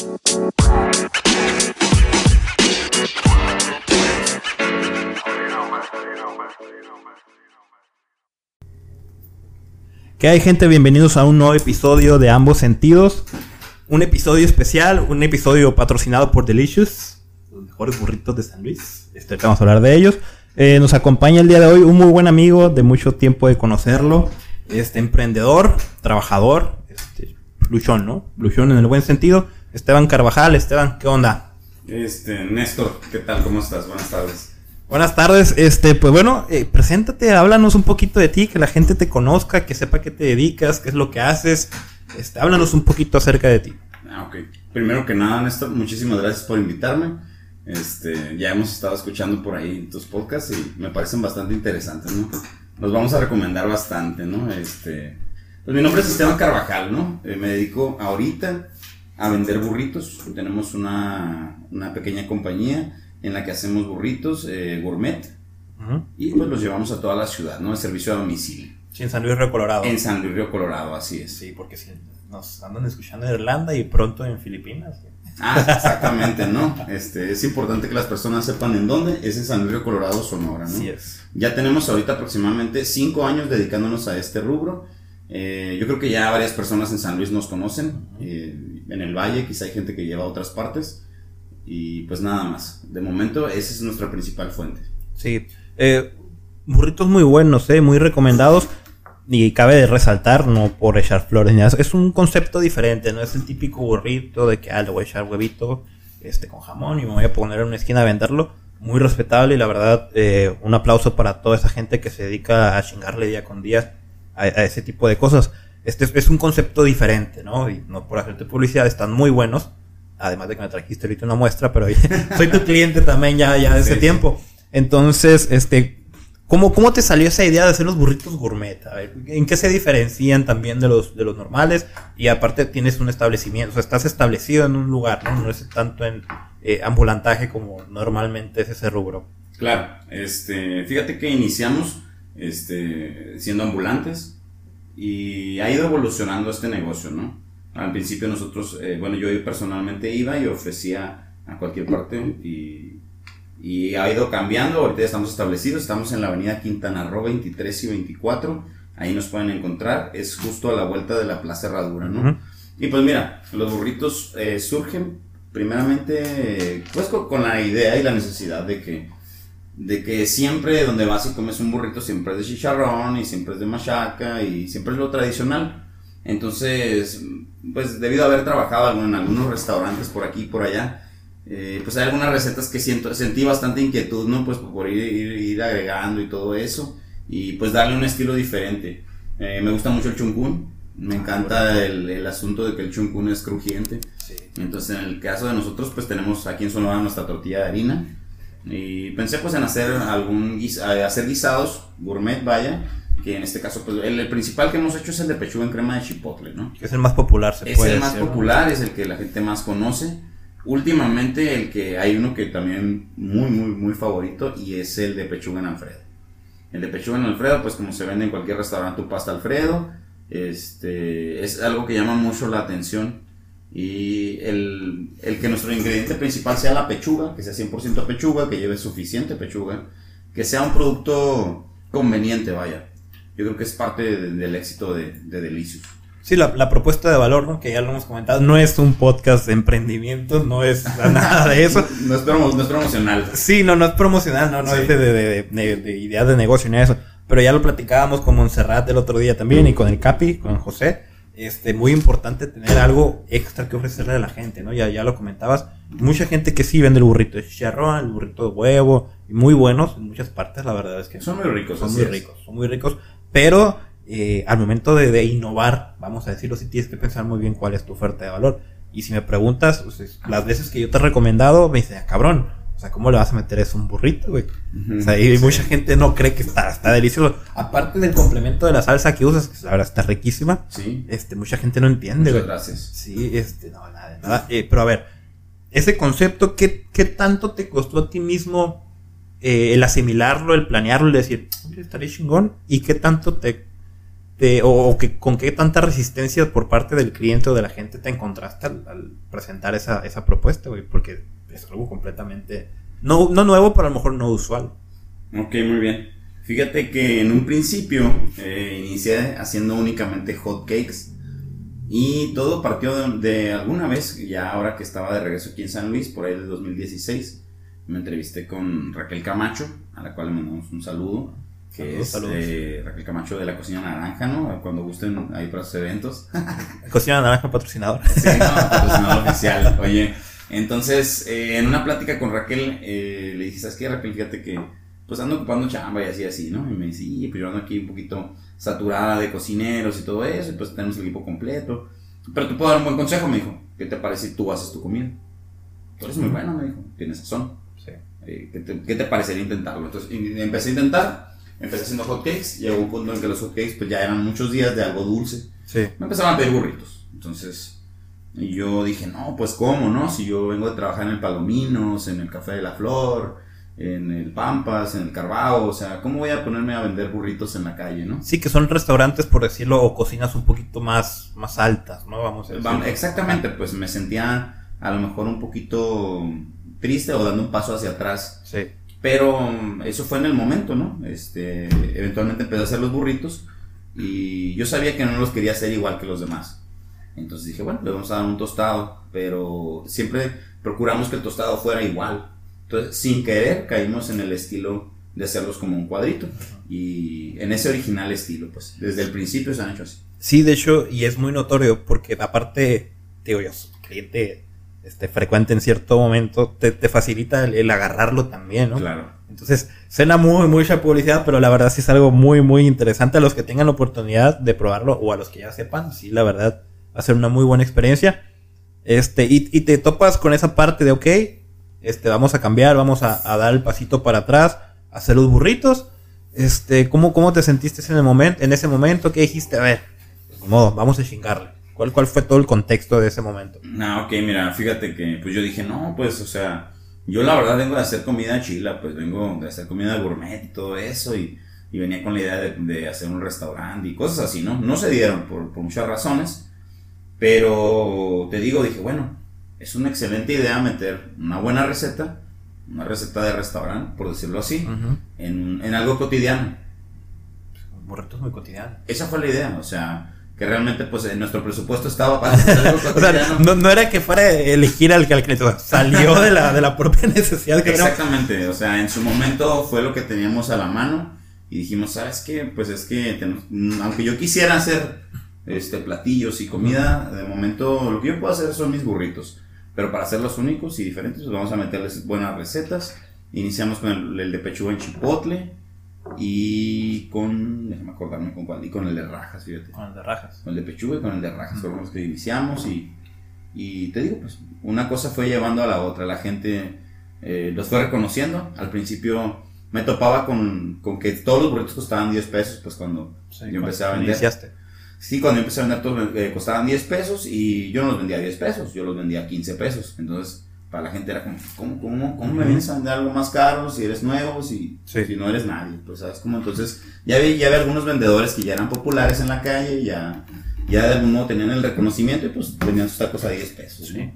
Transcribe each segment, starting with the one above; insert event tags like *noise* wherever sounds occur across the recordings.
¿Qué hay gente? Bienvenidos a un nuevo episodio de Ambos Sentidos. Un episodio especial, un episodio patrocinado por Delicious, los mejores burritos de San Luis. Este, vamos a hablar de ellos. Eh, nos acompaña el día de hoy un muy buen amigo de mucho tiempo de conocerlo. Este emprendedor, trabajador, este, luchón, ¿no? Luchón en el buen sentido. Esteban Carvajal. Esteban, ¿qué onda? Este, Néstor, ¿qué tal? ¿Cómo estás? Buenas tardes. Buenas tardes, este, pues bueno, eh, preséntate, háblanos un poquito de ti, que la gente te conozca, que sepa qué te dedicas, qué es lo que haces, este, háblanos un poquito acerca de ti. Ah, ok. Primero que nada, Néstor, muchísimas gracias por invitarme. Este, ya hemos estado escuchando por ahí tus podcasts y me parecen bastante interesantes, ¿no? Los vamos a recomendar bastante, ¿no? Este, pues mi nombre es Esteban Carvajal, ¿no? Eh, me dedico ahorita a vender burritos. Tenemos una, una pequeña compañía en la que hacemos burritos eh, gourmet y pues los llevamos a toda la ciudad, ¿no? El servicio a domicilio. Sí, en San Luis Río Colorado. En San Luis Río Colorado, así es. Sí, porque si nos andan escuchando en Irlanda y pronto en Filipinas. Ah, exactamente, ¿no? Este, es importante que las personas sepan en dónde es en San Luis Río Colorado, Sonora, ¿no? Así es. Ya tenemos ahorita aproximadamente cinco años dedicándonos a este rubro. Eh, yo creo que ya varias personas en San Luis nos conocen. Eh, en el Valle, quizá hay gente que lleva a otras partes. Y pues nada más. De momento, esa es nuestra principal fuente. Sí. Eh, burritos muy buenos, eh, muy recomendados. Y cabe de resaltar, no por echar flores ni nada. Es un concepto diferente, no es el típico burrito de que ah, le voy a echar huevito este, con jamón y me voy a poner en una esquina a venderlo. Muy respetable y la verdad, eh, un aplauso para toda esa gente que se dedica a chingarle día con día a, a ese tipo de cosas. Este es, un concepto diferente, ¿no? Y no por hacerte publicidad, están muy buenos además de que me trajiste ahorita una muestra, pero *laughs* soy tu cliente también ya, ya de ese tiempo. Entonces, este, ¿cómo, ¿cómo te salió esa idea de hacer los burritos gourmet? A ver, ¿en qué se diferencian también de los, de los normales? Y aparte tienes un establecimiento, o sea, estás establecido en un lugar, ¿no? No es tanto en eh, ambulantaje como normalmente es ese rubro. Claro, este, fíjate que iniciamos, este, siendo ambulantes y ha ido evolucionando este negocio, ¿no? Al principio nosotros, eh, bueno, yo personalmente iba y ofrecía a cualquier parte y, y, ha ido cambiando. Ahorita ya estamos establecidos, estamos en la avenida Quintana Roo 23 y 24. Ahí nos pueden encontrar, es justo a la vuelta de la Plaza Herradura, ¿no? Y pues mira, los burritos eh, surgen primeramente pues con, con, la idea y la necesidad de que, de que siempre donde vas y comes un burrito siempre es de chicharrón y siempre es de machaca y siempre es lo tradicional. Entonces, pues debido a haber trabajado en algunos restaurantes por aquí y por allá, eh, pues hay algunas recetas que siento, sentí bastante inquietud, ¿no? Pues por ir, ir, ir agregando y todo eso, y pues darle un estilo diferente. Eh, me gusta mucho el chuncún, me encanta el, el, asunto de que el chuncún es crujiente. Sí. Entonces, en el caso de nosotros, pues tenemos aquí en Sonora nuestra tortilla de harina. Y pensé pues en hacer algún guis hacer guisados gourmet, vaya, que en este caso, pues el, el, principal que hemos hecho es el de pechuga en crema de chipotle, ¿no? Es el más popular, se es puede el más decir, popular, ¿no? es el que la gente más conoce. Últimamente el que hay uno que también muy, muy, muy favorito y es el de pechuga en Alfredo. El de pechuga en Alfredo, pues como se vende en cualquier restaurante, tu pasta Alfredo, este, es algo que llama mucho la atención. Y el, el que nuestro ingrediente principal sea la pechuga, que sea 100% pechuga, que lleve suficiente pechuga, que sea un producto conveniente, vaya yo creo que es parte de, del éxito de, de Delicious. Sí, la, la, propuesta de valor, ¿no? que ya lo hemos comentado, no es un podcast de emprendimiento, no es *laughs* nada de eso. no, es promo, no, es promocional. Sí, no, no es promocional, no, no sí. es de, de, de, de, ideas de negocio ni eso. Pero ya lo platicábamos con Montserrat el otro día también y con el Capi, con José. Este, muy importante tener algo extra que ofrecerle a la gente, ¿no? Ya, ya lo comentabas. Mucha gente que sí vende el burrito de chicharrón, el burrito de huevo, y muy buenos en muchas partes, la verdad es que son muy ricos. Son muy es. ricos, son muy ricos. Pero eh, al momento de, de, innovar, vamos a decirlo, sí tienes que pensar muy bien cuál es tu oferta de valor. Y si me preguntas, pues, las veces que yo te he recomendado, me dice, ah, cabrón, o sea, ¿cómo le vas a meter eso a un burrito, güey? Uh -huh, o sea, y sí. mucha gente no cree que está, está delicioso. Aparte del complemento de la salsa que usas, que la verdad está riquísima. Sí. Este, mucha gente no entiende, Muchas güey. gracias. Sí, este, no, nada, nada. Eh, pero a ver, ese concepto, ¿qué, ¿qué tanto te costó a ti mismo eh, el asimilarlo, el planearlo, el decir, estaría chingón? ¿Y qué tanto te te, o, que, con qué tanta resistencia por parte del cliente o de la gente te encontraste al, presentar esa, esa propuesta, güey, porque es algo completamente, no, no nuevo, pero a lo mejor no usual. Ok, muy bien. Fíjate que en un principio eh, inicié haciendo únicamente hot cakes y todo partió de, alguna vez, ya ahora que estaba de regreso aquí en San Luis, por ahí del 2016, me entrevisté con Raquel Camacho, a la cual le mandamos un saludo, que es eh, Raquel Camacho de la Cocina Naranja, ¿no? Cuando gusten ahí para sus eventos. *laughs* Cocina Naranja patrocinador. Sí, patrocinador oficial. Oye, entonces, eh, en una plática con Raquel, le dije, ¿sabes qué, Raquel? Fíjate que pues ando ocupando chamba y así, así, ¿no? Y me dice, sí, pues yo ando aquí un poquito saturada de cocineros y todo eso, y pues tenemos el equipo completo. Pero te puedo dar un buen consejo, me dijo. ¿Qué te parece si tú haces tu comida? Tú eres muy bueno, me dijo. Tienes razón. Sí. Eh, ¿qué, te, ¿qué, te, parecería intentarlo? Entonces empecé a intentar, empecé haciendo hotcakes, llegó un punto en que los hotcakes pues ya eran muchos días de algo dulce. Sí. Me empezaban a pedir burritos. Entonces yo dije, no, pues cómo, ¿no? Si yo vengo de trabajar en el Palominos, en el Café de la Flor, en el Pampas, en el Carbao, o sea, ¿cómo voy a ponerme a vender burritos en la calle, no? Sí, que son restaurantes, por decirlo, o cocinas un poquito más, más altas, ¿no? Vamos a decir. Exactamente, pues me sentía a lo mejor un poquito triste o dando un paso hacia atrás. Sí. Pero eso fue en el momento, ¿no? Este, eventualmente empecé a hacer los burritos y yo sabía que no los quería hacer igual que los demás. Entonces dije, bueno, le vamos a dar un tostado, pero siempre procuramos que el tostado fuera igual. Entonces, sin querer, caímos en el estilo de hacerlos como un cuadrito. Y en ese original estilo, pues, desde el principio se han hecho así. Sí, de hecho, y es muy notorio porque aparte, digo yo, cliente este, frecuente en cierto momento, te, facilita el, agarrarlo también, ¿no? Claro. Entonces, suena muy, mucha publicidad, pero la verdad sí es algo muy, muy interesante a los que tengan la oportunidad de probarlo o a los que ya sepan, sí, la verdad, va a ser una muy buena experiencia. Este, y, y te topas con esa parte de, ok, este, vamos a cambiar, vamos a, dar el pasito para atrás, hacer los burritos. Este, ¿cómo, cómo te sentiste en, el momento, en ese momento? ¿Qué dijiste? A ver, de modo, vamos a chingarle. ¿Cuál, ¿Cuál fue todo el contexto de ese momento? No, ok, mira, fíjate que pues yo dije, no, pues, o sea, yo la verdad vengo de hacer comida chila, pues vengo de hacer comida gourmet y todo eso, y, y venía con la idea de, hacer un restaurante y cosas así, ¿no? No se dieron por, por muchas razones, pero te digo, dije, bueno, es una excelente idea meter una buena receta, una receta de restaurante, por decirlo así, en, en, algo cotidiano. Burritos muy cotidiano. Esa fue la idea, o sea, que realmente pues en nuestro presupuesto estaba para *laughs* hacer algo cotidiano. no, no, era que fuera elegir al que salió de la, de la propia *laughs* necesidad que Exactamente, o sea, en su momento fue lo que teníamos a la mano y dijimos, ¿sabes qué? Pues es que aunque yo quisiera hacer este platillos y comida, de momento lo que yo puedo hacer son mis burritos. Pero para hacerlos únicos y diferentes, pues vamos a meterles buenas recetas. Iniciamos con el, de pechuga en chipotle y con, déjame acordarme con cuál, y con el de rajas, fíjate. Con el de rajas. Con el de pechuga y con el de rajas, fueron los que iniciamos y, y te digo, pues una cosa fue llevando a la otra. La gente eh, los fue reconociendo. Al principio me topaba con, con, que todos los burritos costaban 10 pesos, pues cuando yo empecé a vender. Iniciaste. Sí, cuando yo empecé a vender todos eh, costaban 10 pesos y yo no los vendía a 10 pesos, yo los vendía a 15 pesos. Entonces, para la gente era como, ¿cómo, cómo, cómo me vienes a vender algo más caro si eres nuevo, si, si no eres nadie? Pues, ¿sabes cómo? Entonces, ya había, ya algunos vendedores que ya eran populares en la calle, ya, ya de algún modo tenían el reconocimiento y pues vendían sus tacos a 10 pesos, ¿no?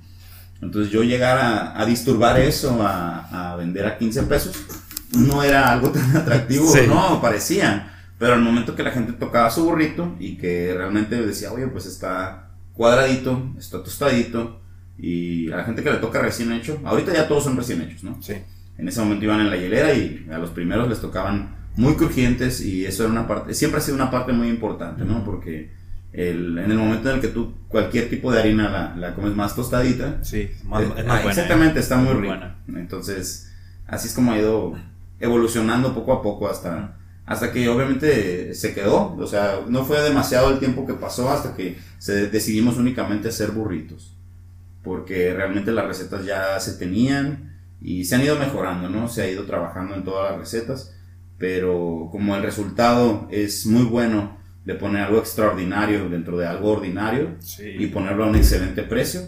Entonces, yo llegar a, a disturbar eso, a, a, vender a 15 pesos, no era algo tan *laughs* atractivo, no, parecía. Pero al momento que la gente tocaba su burrito y que realmente decía, oye, pues está cuadradito, está tostadito, y a la gente que le toca recién hecho, ahorita ya todos son recién hechos, ¿no? Sí. En ese momento iban en la hielera y a los primeros les tocaban muy crujientes y eso era una parte, siempre ha sido una parte muy importante, ¿no? Porque el, en el momento en el que tú cualquier tipo de harina la, la comes más tostadita, sí, más, es, más buena, exactamente, está muy, muy rica. Entonces, así es como ha ido evolucionando poco a poco hasta hasta que obviamente se quedó, o sea, no fue demasiado el tiempo que pasó hasta que se decidimos únicamente hacer burritos, porque realmente las recetas ya se tenían y se han ido mejorando, ¿no? Se ha ido trabajando en todas las recetas, pero como el resultado es muy bueno de poner algo extraordinario dentro de algo ordinario y ponerlo a un excelente precio,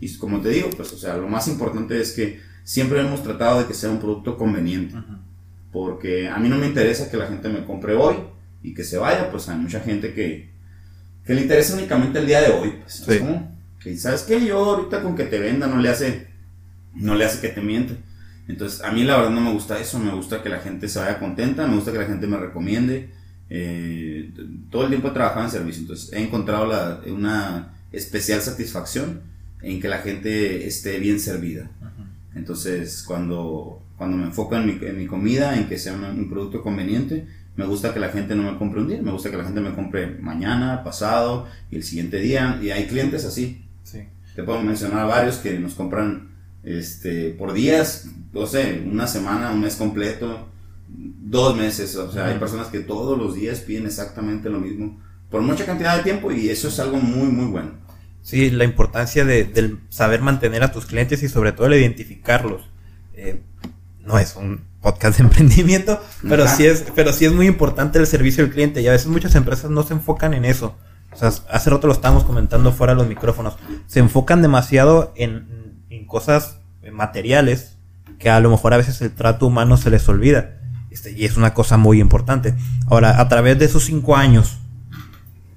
y como te digo, pues, o sea, lo más importante es que siempre hemos tratado de que sea un producto conveniente porque a mí no me interesa que la gente me compre hoy y que se vaya, pues hay mucha gente que, que le interesa únicamente el día de hoy. Pues, Sí. que, ¿sabes qué? Yo ahorita con que te venda no le hace, no le hace que te miente. Entonces, a mí la verdad no me gusta eso, me gusta que la gente se vaya contenta, me gusta que la gente me recomiende. Eh, todo el tiempo he trabajado en servicio, entonces he encontrado la- una especial satisfacción en que la gente esté bien servida. Entonces, cuando, cuando me enfoco en mi, en mi comida, en que sea un, un producto conveniente, me gusta que la gente no me compre un día, me gusta que la gente me compre mañana, pasado y el siguiente día. Y hay clientes así. Sí. Te puedo mencionar varios que nos compran este, por días, no sé, una semana, un mes completo, dos meses. O sea, hay personas que todos los días piden exactamente lo mismo por mucha cantidad de tiempo y eso es algo muy, muy bueno. Sí, la importancia de, del saber mantener a tus clientes y sobre todo el identificarlos. Eh, no es un podcast de *laughs* emprendimiento, pero Ajá. sí es, pero sí es muy importante el servicio al cliente y a veces muchas empresas no se enfocan en eso. O sea, hace rato lo estábamos comentando fuera de los micrófonos. Se enfocan demasiado en, en cosas materiales que a lo mejor a veces el trato humano se les olvida. Este, y es una cosa muy importante. Ahora, a través de esos cinco años,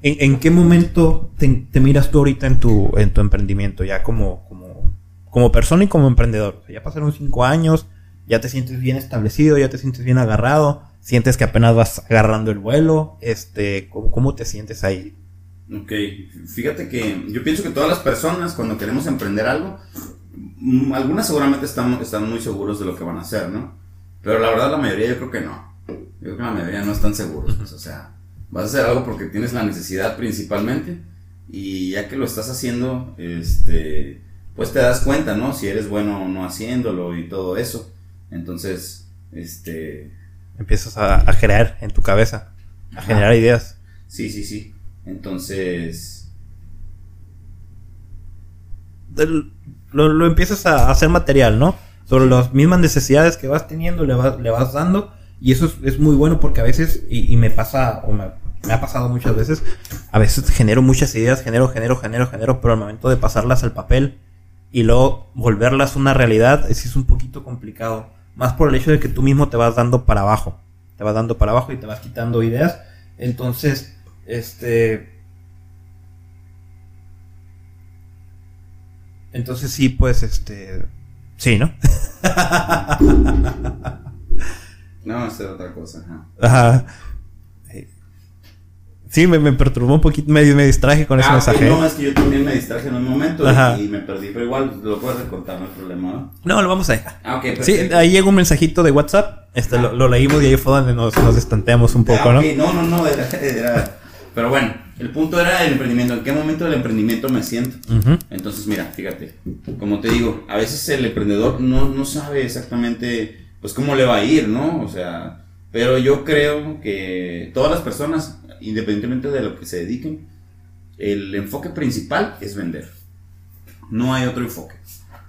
¿En, en qué momento te, te miras tú ahorita en tu, en tu emprendimiento? Ya como, como, como persona y como emprendedor. O sea, ya pasaron cinco años, ya te sientes bien establecido, ya te sientes bien agarrado, sientes que apenas vas agarrando el vuelo. Este, ¿cómo, cómo te sientes ahí? Ok, fíjate que yo pienso que todas las personas cuando queremos emprender algo, mm, algunas seguramente están, están muy seguros de lo que van a hacer, ¿no? Pero la verdad la mayoría yo creo que no. Yo creo que la mayoría no están seguros. pues, o sea, vas a hacer algo porque tienes la necesidad principalmente y ya que lo estás haciendo, este, pues te das cuenta, ¿no? Si eres bueno o no haciéndolo y todo eso. Entonces, este, Empiezas a, a crear en tu cabeza, a Ajá. generar ideas. sí, sí, sí. Entonces, Lo, lo empiezas a hacer material, ¿no? Sobre las mismas necesidades que vas teniendo, le vas, le vas dando. Y eso es, es muy bueno porque a veces, y, y me pasa, o me, me ha pasado muchas veces, a veces genero muchas ideas, genero, genero, genero, genero, pero al momento de pasarlas al papel y luego volverlas una realidad, es un poquito complicado. Más por el hecho de que tú mismo te vas dando para abajo. Te vas dando para abajo y te vas quitando ideas. Entonces, este... Entonces sí, pues, este... Sí, ¿no? *laughs* no, era otra cosa. Ajá. Sí, me, me perturbó un poquito, me, me distraje con ese Ah, ok, mensaje. no, es que yo también me distraje en un momento Ajá. y, me perdí, pero igual lo puedes recortar, no hay problema. ¿no? No, lo vamos a dejar. Ah, ok, Sí, perfecto. ahí llegó un mensajito de WhatsApp, este, lo, lo leímos y ahí fue donde nos, nos estanteamos un poco, Ah, ¿no? ok, no, no, no, era, era- Pero bueno, el punto era el emprendimiento. ¿En qué momento del emprendimiento me siento? Ujú. Entonces, mira, fíjate, como te digo, a veces el emprendedor no, no sabe exactamente, pues, cómo le va a ir, ¿no? O sea, pero yo creo que todas las personas, independientemente de lo que se dediquen, el enfoque principal es vender. No hay otro enfoque.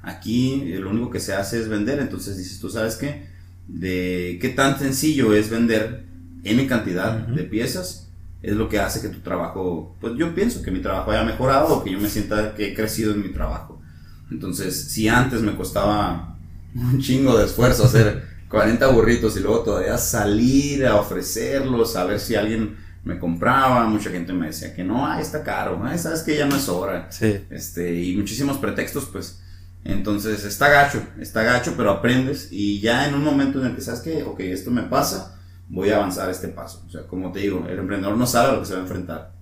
Aquí eh, lo único que se hace es vender, entonces dices, tú sabes qué, de qué tan sencillo es vender N cantidad de piezas, es lo que hace que tu trabajo, pues yo pienso que mi trabajo haya mejorado o que yo me sienta que he crecido en mi trabajo. Entonces, si antes me costaba un chingo de esfuerzo hacer 40 burritos y luego todavía salir a ofrecerlos, a ver si alguien me compraba, mucha gente me decía que no, ah, está caro, ah, sabes que ya no es hora Sí. este, y muchísimos pretextos, pues. Entonces está gacho, está gacho, pero aprendes y ya en un momento en el que sabes que, ok, esto me pasa, voy a avanzar este paso. O sea, como te digo, el emprendedor no sabe a lo que se va a enfrentar.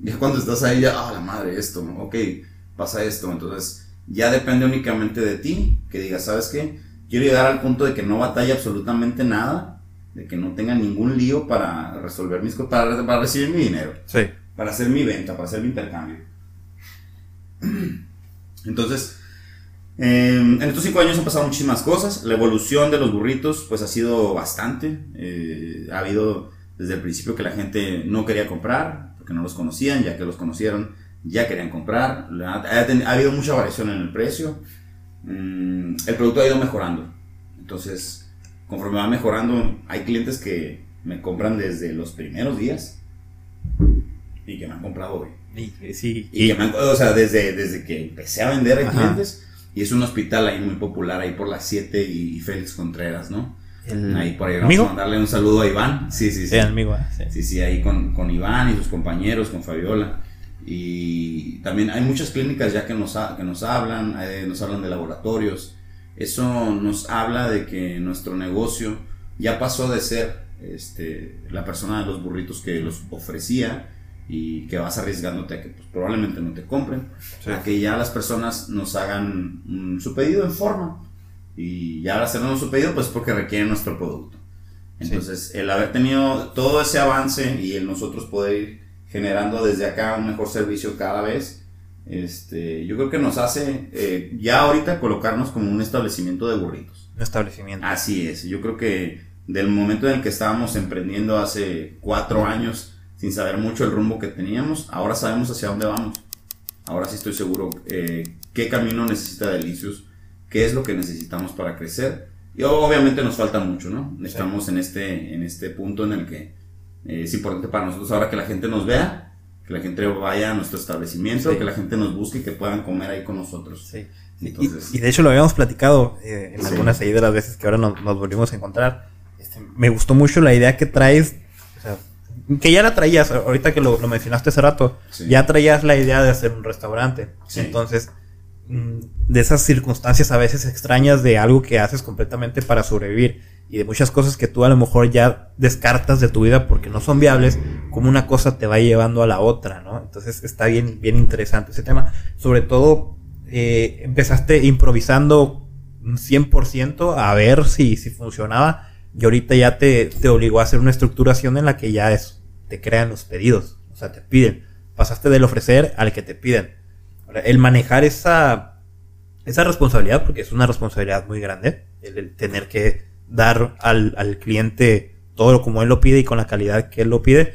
Ya cuando estás ahí, ya, ah, la madre, esto, ok, pasa esto. Entonces ya depende únicamente de ti, que digas, ¿sabes qué? Quiero llegar al punto de que no batalle absolutamente nada, de que no tenga ningún lío para resolver mis cosas, para, para recibir mi dinero Sí. para hacer mi venta, para hacer mi intercambio. *clears throat* Entonces, eh, en estos cinco años han pasado muchísimas cosas. La evolución de los burritos, pues ha sido bastante. Eh, ha habido desde el principio que la gente no quería comprar, porque no los conocían, ya que los conocieron, ya querían comprar. Ha, ha ten- ha habido mucha variación en el precio. Mm, el producto ha ido mejorando. Entonces, conforme va mejorando, hay clientes que me compran desde los primeros días y que me han comprado hoy. Y, sí. Y que me han- o sea, desde, desde que empecé a vender a Ajá. clientes, y es un hospital ahí muy popular, ahí por las 7 y, Félix Contreras, ¿no? ahí por ahí vamos a mandarle un saludo a Iván. Sí, sí, sí. amigo. Sí, sí, sí ahí con, con, Iván y sus compañeros, con Fabiola. Y también hay muchas clínicas ya que nos, que nos hablan, nos hablan de laboratorios. Eso nos habla de que nuestro negocio ya pasó de ser este, la persona de los burritos que los ofrecía y que vas arriesgándote a que pues, probablemente no te compren, a que ya las personas nos hagan su pedido en forma. Y ya al hacernos su pedido pues porque requieren nuestro producto. Entonces el haber tenido todo ese avance y el nosotros poder ir generando desde acá un mejor servicio cada vez, este, yo creo que nos hace eh, ya ahorita colocarnos como un establecimiento de burritos. Un establecimiento. Así es, yo creo que del momento en el que estábamos emprendiendo hace cuatro años, sin saber mucho el rumbo que teníamos, ahora sabemos hacia dónde vamos. Ahora sí estoy seguro eh, qué camino necesita Delicios, qué es lo que necesitamos para crecer. Y obviamente nos falta mucho, ¿no? Estamos en, este, en este punto en el que eh, es importante para nosotros ahora que la gente nos vea, que la gente vaya a nuestro establecimiento, que la gente nos busque y que puedan comer ahí con nosotros. Sí. y, de hecho lo habíamos platicado eh, en algunas de las veces que ahora nos, nos volvimos a encontrar. Este, me gustó mucho la idea que traes, que ya la traías, ahorita que lo, mencionaste hace rato, ya traías la idea de hacer un restaurante. Entonces, mm, de esas circunstancias a veces extrañas de algo que haces completamente para sobrevivir y de muchas cosas que tú a lo mejor ya descartas de tu vida porque no son viables, como una cosa te va llevando a la otra, ¿no? Entonces está bien, bien interesante ese tema. Sobre todo, eh, empezaste improvisando 100% a ver si, si funcionaba y ahorita ya te, te obligó a hacer una estructuración en la que ya es, te crean los pedidos, o sea, te piden. Pasaste del ofrecer al que te piden. el manejar esa, esa responsabilidad, porque es una responsabilidad muy grande, el, tener que dar al, al cliente todo lo como él lo pide y con la calidad que él lo pide.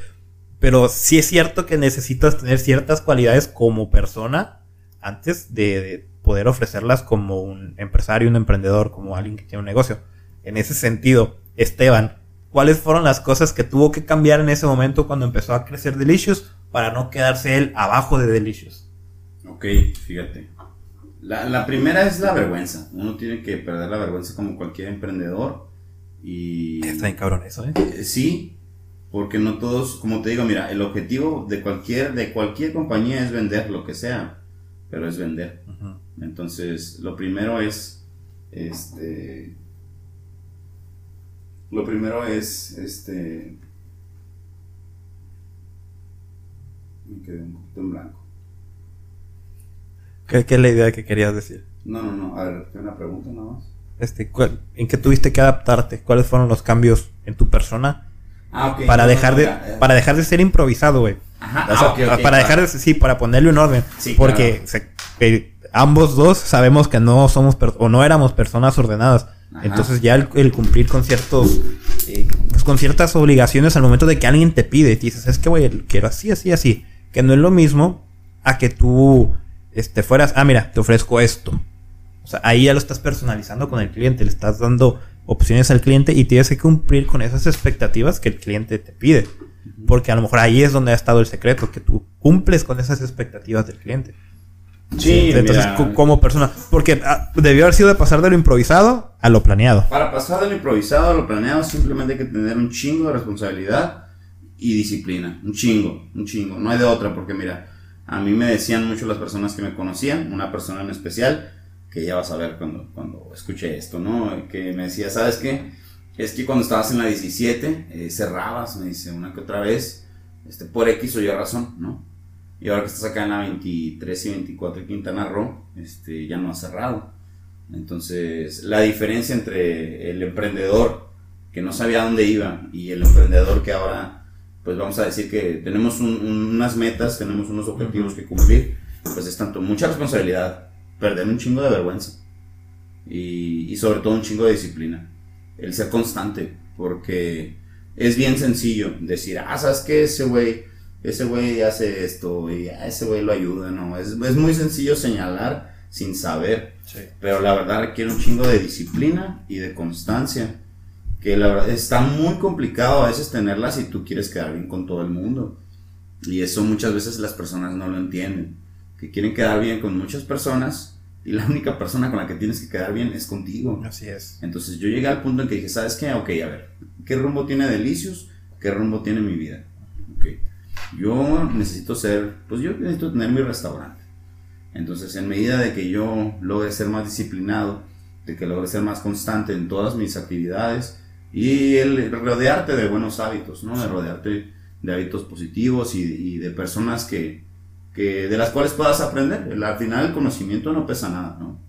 Pero sí es cierto que necesitas tener ciertas cualidades como persona antes de, de, poder ofrecerlas como un empresario, un emprendedor, como alguien que tiene un negocio. En ese sentido, Esteban, ¿cuáles fueron las cosas que tuvo que cambiar en ese momento cuando empezó a crecer Delicious para no quedarse él abajo de Delicious? Ok, fíjate. La, primera es la vergüenza. Uno tiene que perder la vergüenza como cualquier emprendedor. Y. Está bien cabrón eso, ¿eh? ¿eh? Sí, porque no todos, como te digo, mira, el objetivo de cualquier, de cualquier compañía es vender lo que sea, pero es vender. Entonces, lo primero es, este, lo primero es, este... Me quedé un poquito en blanco. ¿Qué, es la idea que querías decir? No, no, no. A ver, una pregunta nada más. Este, ¿En qué tuviste que adaptarte? ¿Cuáles fueron los cambios en tu persona? Ah, ok. Para, dejar, de, para dejar de ser improvisado, güey. Ajá, ah, para dejar de, sí, para ponerle un orden. Sí, porque ambos dos sabemos que no somos, o no éramos personas ordenadas. Entonces ya el, cumplir con ciertos, eh, pues con ciertas obligaciones al momento de que alguien te pide y dices, es que güey, quiero así, así, así, que no es lo mismo a que tú, este, fueras, ah, mira, te ofrezco esto. O sea, ahí ya lo estás personalizando con el cliente, le estás dando opciones al cliente y tienes que cumplir con esas expectativas que el cliente te pide. Porque a lo mejor ahí es donde ha estado el secreto, que tú cumples con esas expectativas del cliente. Sí, entonces como persona, porque ah, debió haber sido de pasar de lo improvisado a lo planeado. Para pasar de lo improvisado a lo planeado simplemente hay que tener un chingo de responsabilidad y disciplina, un chingo, un chingo, no hay de otra porque mira, a mí me decían mucho las personas que me conocían, una persona en especial, que ya vas a ver cuando, cuando escuché esto, ¿no? Que me decía, ¿sabes qué? Es que cuando estabas en la 17, eh, cerrabas, me dice, una que otra vez, este, por X o Y razón, ¿no? Y ahora que estás acá en la 23 y 24 de Quintana Roo, este, ya no ha cerrado. Entonces, la diferencia entre el emprendedor que no sabía dónde iba y el emprendedor que ahora, pues vamos a decir que tenemos unas metas, tenemos unos objetivos que cumplir, pues es tanto mucha responsabilidad, perder un chingo de vergüenza y, y sobre todo un chingo de disciplina. El ser constante, porque es bien sencillo decir, ah, ¿sabes qué? Ese güey ese güey hace esto y a ese güey lo ayuda, ¿no? Es, es, muy sencillo señalar sin saber, pero la verdad requiere un chingo de disciplina y de constancia, que la verdad está muy complicado a veces tenerla si tú quieres quedar bien con todo el mundo. Y eso muchas veces las personas no lo entienden, que quieren quedar bien con muchas personas y la única persona con la que tienes que quedar bien es contigo. Así es. Entonces yo llegué al punto en que dije, ¿sabes qué? Ok, a ver, ¿qué rumbo tiene Delicios? ¿Qué rumbo tiene mi vida? Ok, yo necesito ser, pues yo necesito tener mi restaurante. Entonces, en medida de que yo logre ser más disciplinado, de que logre ser más constante en todas mis actividades y el rodearte de buenos hábitos, ¿no? De rodearte de hábitos positivos y, y de personas que, que, de las cuales puedas aprender. Al final el conocimiento no pesa nada, ¿no?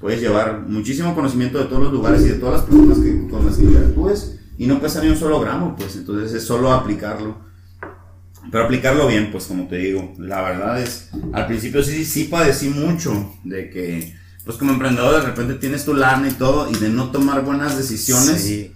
Puedes llevar muchísimo conocimiento de todos los lugares y de todas las personas que, con las que interactúes y no pesa ni un solo gramo, pues entonces es solo aplicarlo. Pero aplicarlo bien, pues como te digo, la verdad es, al principio sí, sí padecí mucho de que, pues como emprendedor de repente tienes tu lana y todo y de no tomar buenas decisiones, Sí.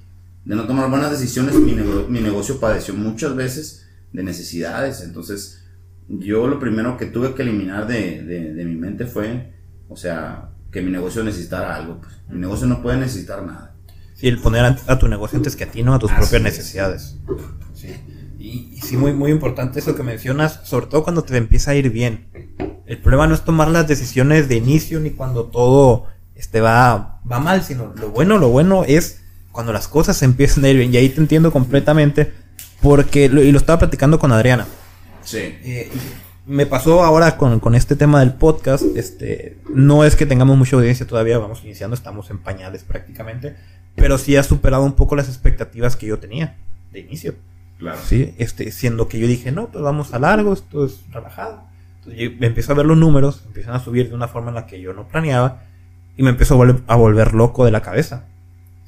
De no tomar buenas decisiones, mi, nego- mi negocio padeció muchas veces de necesidades. Entonces, yo lo primero que tuve que eliminar de, de- de mi mente fue, o sea, que mi negocio necesitara algo. Pues. Mi negocio no puede necesitar nada. Sí, el poner a, a tu negocio antes que a ti, no a tus Así propias es. necesidades. Sí. Y, y sí, muy, muy importante eso que mencionas, sobre todo cuando te empieza a ir bien. El problema no es tomar las decisiones de inicio ni cuando todo este, va, va mal, sino lo bueno, lo bueno es cuando las cosas empiezan a ir bien. Y ahí te entiendo completamente, porque, lo- y lo estaba platicando con Adriana. Sí. Eh, me pasó ahora con, con este tema del podcast. Este, no es que tengamos mucha audiencia todavía, vamos iniciando, estamos en pañales prácticamente. Pero sí ha superado un poco las expectativas que yo tenía de inicio. Claro. ¿sí? Este, siendo que yo dije, no, pues vamos a largo, esto es relajado. Entonces yo me empiezo a ver los números, empiezan a subir de una forma en la que yo no planeaba. Y me empezó a volver, a volver loco de la cabeza.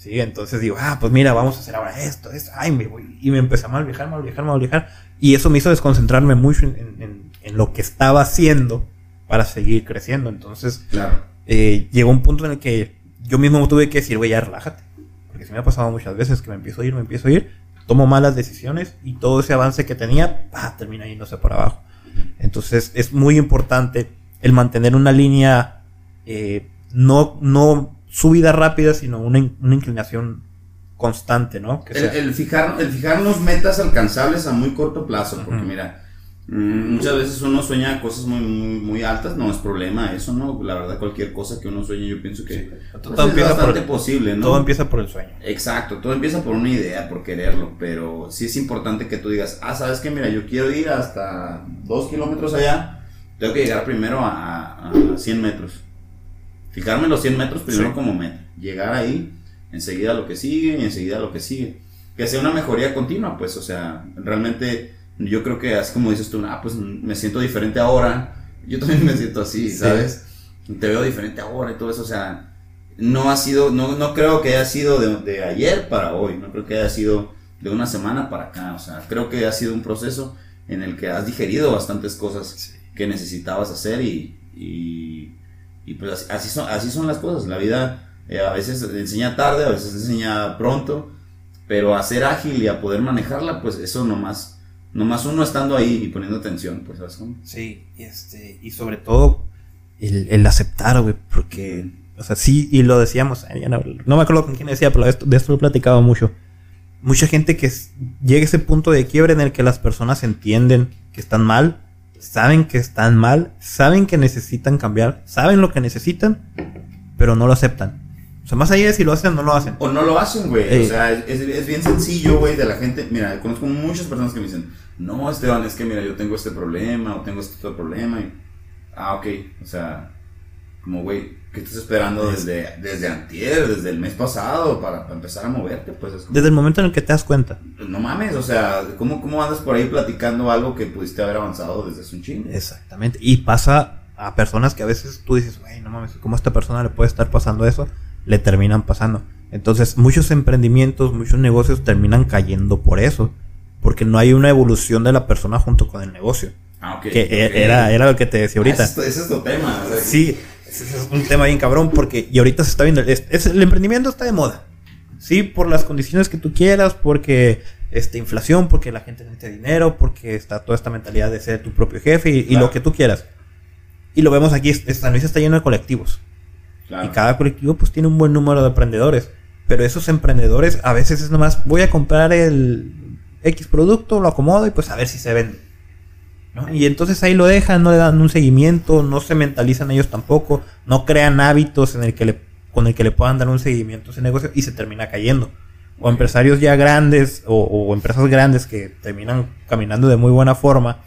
Sí, entonces digo, ah, pues mira, vamos a hacer ahora esto, esto, ay, me voy. Y me empecé a mal viajar, mal viajar, mal viajar. Y eso me hizo desconcentrarme mucho en, en- lo que estaba haciendo para seguir creciendo. Entonces, Claro. eh, llegó un punto en el que yo mismo tuve que decir, güey, ya relájate. Porque se me ha pasado muchas veces que me empiezo a ir, me empiezo a ir, tomo malas decisiones y todo ese avance que tenía, pa, termina yéndose por abajo. Entonces es muy importante el mantener una línea, eh, no, no subida rápida, sino una, in- una inclinación constante, ¿no? Que El, el fijar, el fijarnos metas alcanzables a muy corto plazo, porque mira, mm, muchas veces uno sueña cosas muy, muy, muy altas, no es problema eso, ¿no? La verdad, cualquier cosa que uno sueñe, yo pienso que Sí. pues, todo, es empieza por, bastante posible, ¿no? todo empieza por el sueño. Exacto, todo empieza por una idea, por quererlo, pero sí es importante que tú digas, ah, sabes que mira, yo quiero ir hasta dos kilómetros allá, tengo que llegar primero a, a 100 metros. Fijarme los 100 metros primero Sí. como meta, llegar ahí, enseguida lo que sigue y enseguida lo que sigue. Que sea una mejoría continua, pues, o sea, realmente yo creo que así como dices tú, ah, pues me siento diferente ahora, yo también *laughs* me siento así, Sí. ¿sabes? Te veo diferente ahora y todo eso, o sea, no ha sido, no, no creo que haya sido de, de ayer para hoy, no creo que haya sido de una semana para acá, o sea, creo que ha sido un proceso en el que has digerido bastantes cosas que necesitabas hacer y, y, y pues así, son, así son las cosas, la vida eh, a veces enseña tarde, a veces enseña pronto, pero a ser ágil y a poder manejarla, pues eso nomás, nomás uno estando ahí y poniendo atención, pues ¿sabes cómo? Sí, este, y sobre todo el, aceptar, güey, porque, o sea, sí, y lo decíamos, eh, no, no me acuerdo con quién decía, pero esto- de esto lo he platicado mucho. Mucha gente que llega a ese punto de quiebre en el que las personas entienden que están mal, saben que están mal, saben que necesitan cambiar, saben lo que necesitan, pero no lo aceptan. O sea, más allá de si lo hacen o no lo hacen. O no lo hacen, güey. Ey. O sea, es, es bien sencillo, güey, de la gente. Mira, conozco muchas personas que me dicen, no, Esteban, es que mira, yo tengo este problema o tengo este otro problema. Y, ah, ok. O sea, como, güey, ¿qué estás esperando Es- desde, desde antier, desde el mes pasado para, para empezar a moverte? Pues es como, Desde el momento en el que te das cuenta. pues, no mames, o sea, ¿cómo, ¿cómo andas por ahí platicando algo que pudiste haber avanzado desde hace un chingo? Exactamente. Y pasa a personas que a veces tú dices, güey, no mames, ¿cómo a esta persona le puede estar pasando eso? Le terminan pasando. Entonces, muchos emprendimientos, muchos negocios terminan cayendo por eso. Porque no hay una evolución de la persona junto con el negocio. Ah, ok. Que e- ok. era, era lo que te decía ahorita. Ah, ese, es, ese es tu tema. o sea, Sí, es un tema bien cabrón porque y ahorita se está viendo, es, es- el emprendimiento está de moda. Sí, por las condiciones que tú quieras, porque este inflación, porque la gente necesita dinero, porque está toda esta mentalidad de ser tu propio jefe y, lo que tú quieras. Y lo vemos aquí, San Luis está lleno de colectivos. claro. Y cada colectivo pues tiene un buen número de emprendedores. Pero esos emprendedores a veces es nomás, voy a comprar el X producto, lo acomodo y pues a ver si se vende. Y entonces ahí lo dejan, no le dan un seguimiento, no se mentalizan ellos tampoco, no crean hábitos en el que le, con el que le puedan dar un seguimiento a ese negocio y se termina cayendo. O empresarios ya grandes o, empresas grandes que terminan caminando de muy buena forma,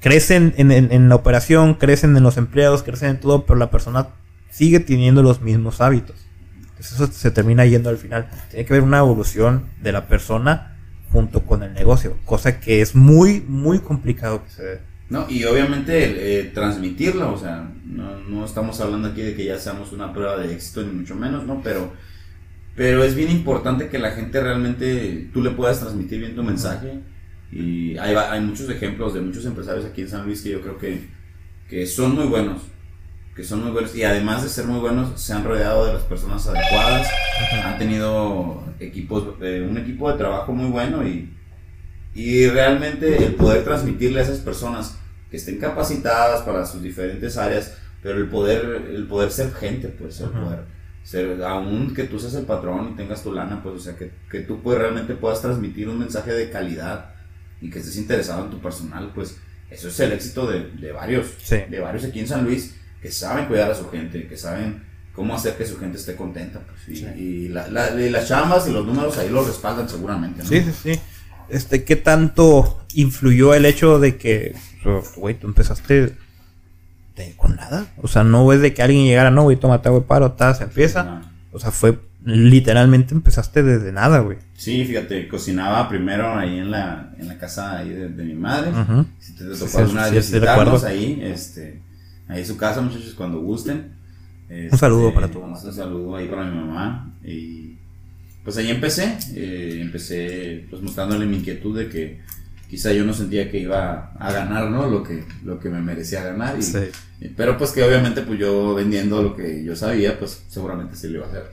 crecen en, en, la operación, crecen en los empleados, crecen en todo, pero la persona sigue teniendo los mismos hábitos. Entonces eso se termina yendo al final. Tiene que haber una evolución de la persona junto con el negocio, cosa que es muy, muy complicado que se dé. No, y obviamente eh, transmitirlo, o sea, no, no, estamos hablando aquí de que ya seamos una prueba de éxito, ni mucho menos, ¿no? Pero, pero es bien importante que la gente realmente, tú le puedas transmitir bien tu mensaje. Y hay, hay muchos ejemplos de muchos empresarios aquí en San Luis que yo creo que, que son muy buenos que son muy buenos y además de ser muy buenos se han rodeado de las personas adecuadas, han tenido equipos, eh, un equipo de trabajo muy bueno y, y realmente el poder transmitirle a esas personas que estén capacitadas para sus diferentes áreas, pero el poder, el poder ser gente, pues el poder ser, aún que tú seas el patrón y tengas tu lana, pues o sea, que, que tú pues, realmente puedas transmitir un mensaje de calidad y que estés interesado en tu personal, pues eso es el éxito de, de varios, de varios aquí en San Luis que saben cuidar a su gente, que saben cómo hacer que su gente esté contenta. Pues, y, las chambas y los números ahí lo respaldan seguramente. Sí, sí, sí. Este, ¿Qué tanto influyó el hecho de que, güey, tú empezaste con nada? O sea, no es de que alguien llegara, no, güey, tómate güey, paro, se empieza. O sea, fue literalmente empezaste desde nada, güey. Sí, fíjate, cocinaba primero ahí en la, en la casa ahí de, mi madre. Si te tocó una ahí, este, Ahí es su casa, muchachos, cuando gusten. un saludo para tu mamá. Un saludo ahí para mi mamá. Y pues ahí empecé. Eh, empecé pues mostrándole mi inquietud de que quizá yo no sentía que iba a ganar, ¿no? Lo que, lo que me merecía ganar. Y, pero pues que obviamente pues yo vendiendo lo que yo sabía, pues seguramente sí lo iba a hacer.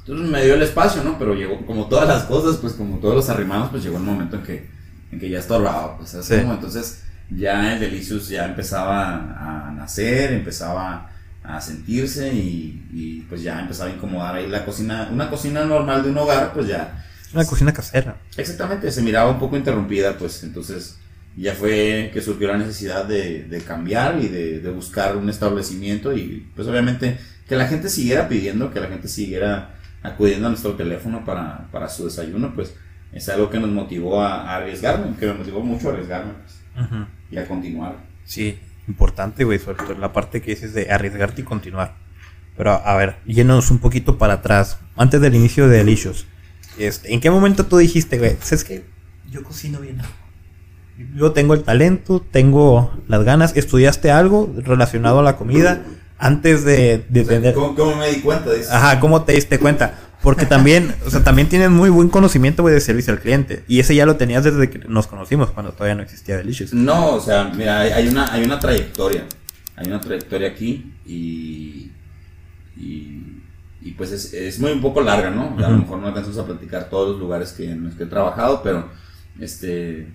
Entonces me dio el espacio, ¿no? Pero llegó, como todas las cosas, pues como todos los arrimados, pues llegó el momento en que, en que ya estorbaba, pues así entonces ya el Delicious ya empezaba a nacer, empezaba a sentirse y, pues ya empezaba a incomodar ahí la cocina, una cocina normal de un hogar, pues ya. Una cocina casera. Exactamente, se miraba un poco interrumpida, pues entonces ya fue que surgió la necesidad de, cambiar y de, buscar un establecimiento y pues obviamente que la gente siguiera pidiendo, que la gente siguiera acudiendo a nuestro teléfono para, para su desayuno, pues es algo que nos motivó a, arriesgarme, que me motivó mucho a arriesgarme. Pues y a continuar. Sí, importante, güey, sobre todo la parte que dices de arriesgarte y continuar. Pero a ver, yéndonos un poquito para atrás, antes del inicio de Delicious, este, ¿en qué momento tú dijiste, güey, sabes que yo cocino bien? Yo tengo el talento, tengo las ganas, estudiaste algo relacionado a la comida antes de, de ¿Cómo, me di cuenta de eso? Ajá, ¿cómo te diste cuenta? Porque también, o sea, también tienes muy buen conocimiento, de servicio al cliente. Y ese ya lo tenías desde que nos conocimos, cuando todavía no existía Delicious. No, o sea, mira, hay una, hay una trayectoria. Hay una trayectoria aquí y. Y, pues es, es, muy un poco larga, ¿no? A lo mejor no alcanzamos a platicar todos los lugares que, en los que he trabajado, pero. Este.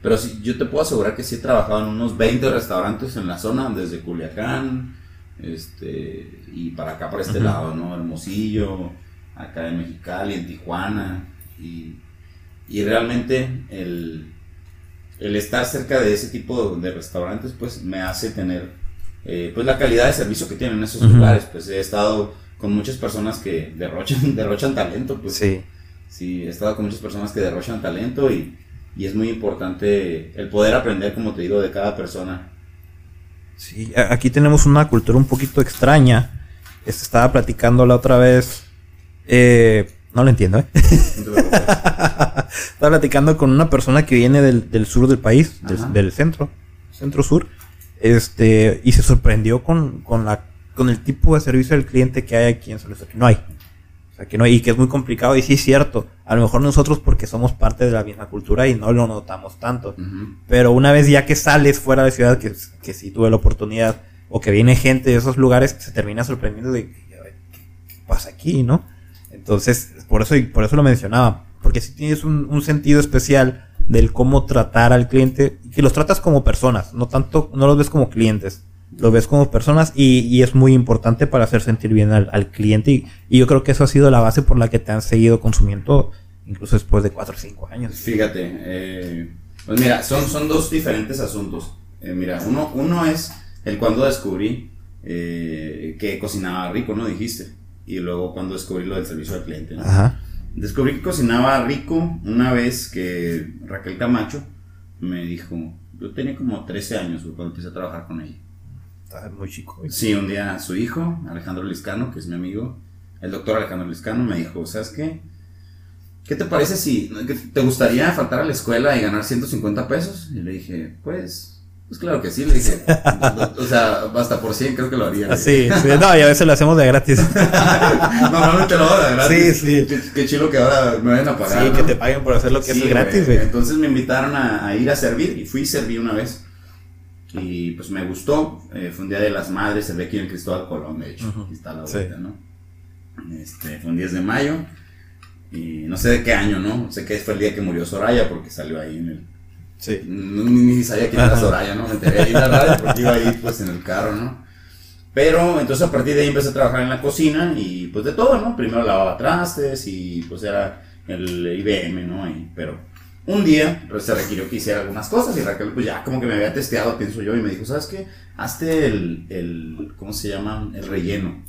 Pero sí, yo te puedo asegurar que sí he trabajado en unos 20 restaurantes en la zona, desde Culiacán, este, y para acá, para este lado, ¿no? Hermosillo acá en Mexicali, en Tijuana, y, y realmente el, el, estar cerca de ese tipo de, restaurantes, pues me hace tener, eh, pues la calidad de servicio que tienen esos lugares, pues he estado con muchas personas que derrochan, *laughs* derrochan talento, pues sí. sí, he estado con muchas personas que derrochan talento y, y es muy importante el poder aprender, como te digo, de cada persona. Sí, aquí tenemos una cultura un poquito extraña. Estaba platicando la otra vez eh, no lo entiendo, ¿eh? *laughs* Estaba platicando con una persona que viene del, sur del país, del, centro, centro sur, este, y se sorprendió con, con, la, con el tipo de servicio del cliente que hay aquí en San que no hay. O sea, que no hay, y que es muy complicado, y sí es cierto. A lo mejor nosotros porque somos parte de la misma cultura y no lo notamos tanto. Pero una vez ya que sales fuera de ciudad, que, que sí tuve la oportunidad, o que viene gente de esos lugares, se termina sorprendiendo de, ¿qué, qué pasa aquí, no? Entonces, por eso, por eso lo mencionaba. Porque si tienes un, sentido especial del cómo tratar al cliente, que los tratas como personas, no tanto, no los ves como clientes, los ves como personas y, es muy importante para hacer sentir bien al, cliente y, yo creo que eso ha sido la base por la que te han seguido consumiendo incluso después de 4 o 5 años. Fíjate, eh, Pues mira, son, son dos diferentes asuntos. Eh, mira, uno, uno es el cuando descubrí eh, que cocinaba rico, ¿no? Dijiste. Y luego cuando descubrí lo del servicio al cliente, ¿no? Ajá. Descubrí que cocinaba rico una vez que Raquel Camacho me dijo, yo tenía como 13 años cuando empecé a trabajar con ella. Está muy chico. Sí, un día su hijo, Alejandro Liscano, que es mi amigo, el doctor Alejandro Liscano, me dijo, ¿sabes qué? ¿Qué te parece si te gustaría faltar a la escuela y ganar 150 pesos? Y le dije, pues, pues claro que sí, le dije. o sea, hasta por 100 creo que lo haría. Sí, sí, no, y a veces lo hacemos de gratis. *laughs* Normalmente lo hago de gratis. Sí, sí. Qué, qué chido que ahora me vayan a pagar. Sí, ¿no? que te paguen por hacer lo que Sí, es gratis, güey. Entonces me invitaron a, a ir a servir y fui y serví una vez. Y pues me gustó. Eh, fue un día de las madres, serví aquí en Cristóbal Colón, de hecho. Aquí está la Sí. vuelta, ¿no? Este, fue un 10 de mayo. Y no sé de qué año, ¿no? Sé que fue el día que murió Soraya porque salió ahí en el. Sí. No, ni, ni sabía quién era. Soraya, ¿no? Me enteré ahí en la radio porque iba ahí pues en el carro, ¿no? Pero entonces a partir de ahí empecé a trabajar en la cocina y pues de todo, ¿no? Primero lavaba trastes y pues era el IBM, ¿no? Ahí, pero un día pues, se requirió que hiciera algunas cosas y Raquel pues ya como que me había testeado, pienso yo, y me dijo, ¿sabes qué? Hazte el, el ¿cómo se llama? El relleno.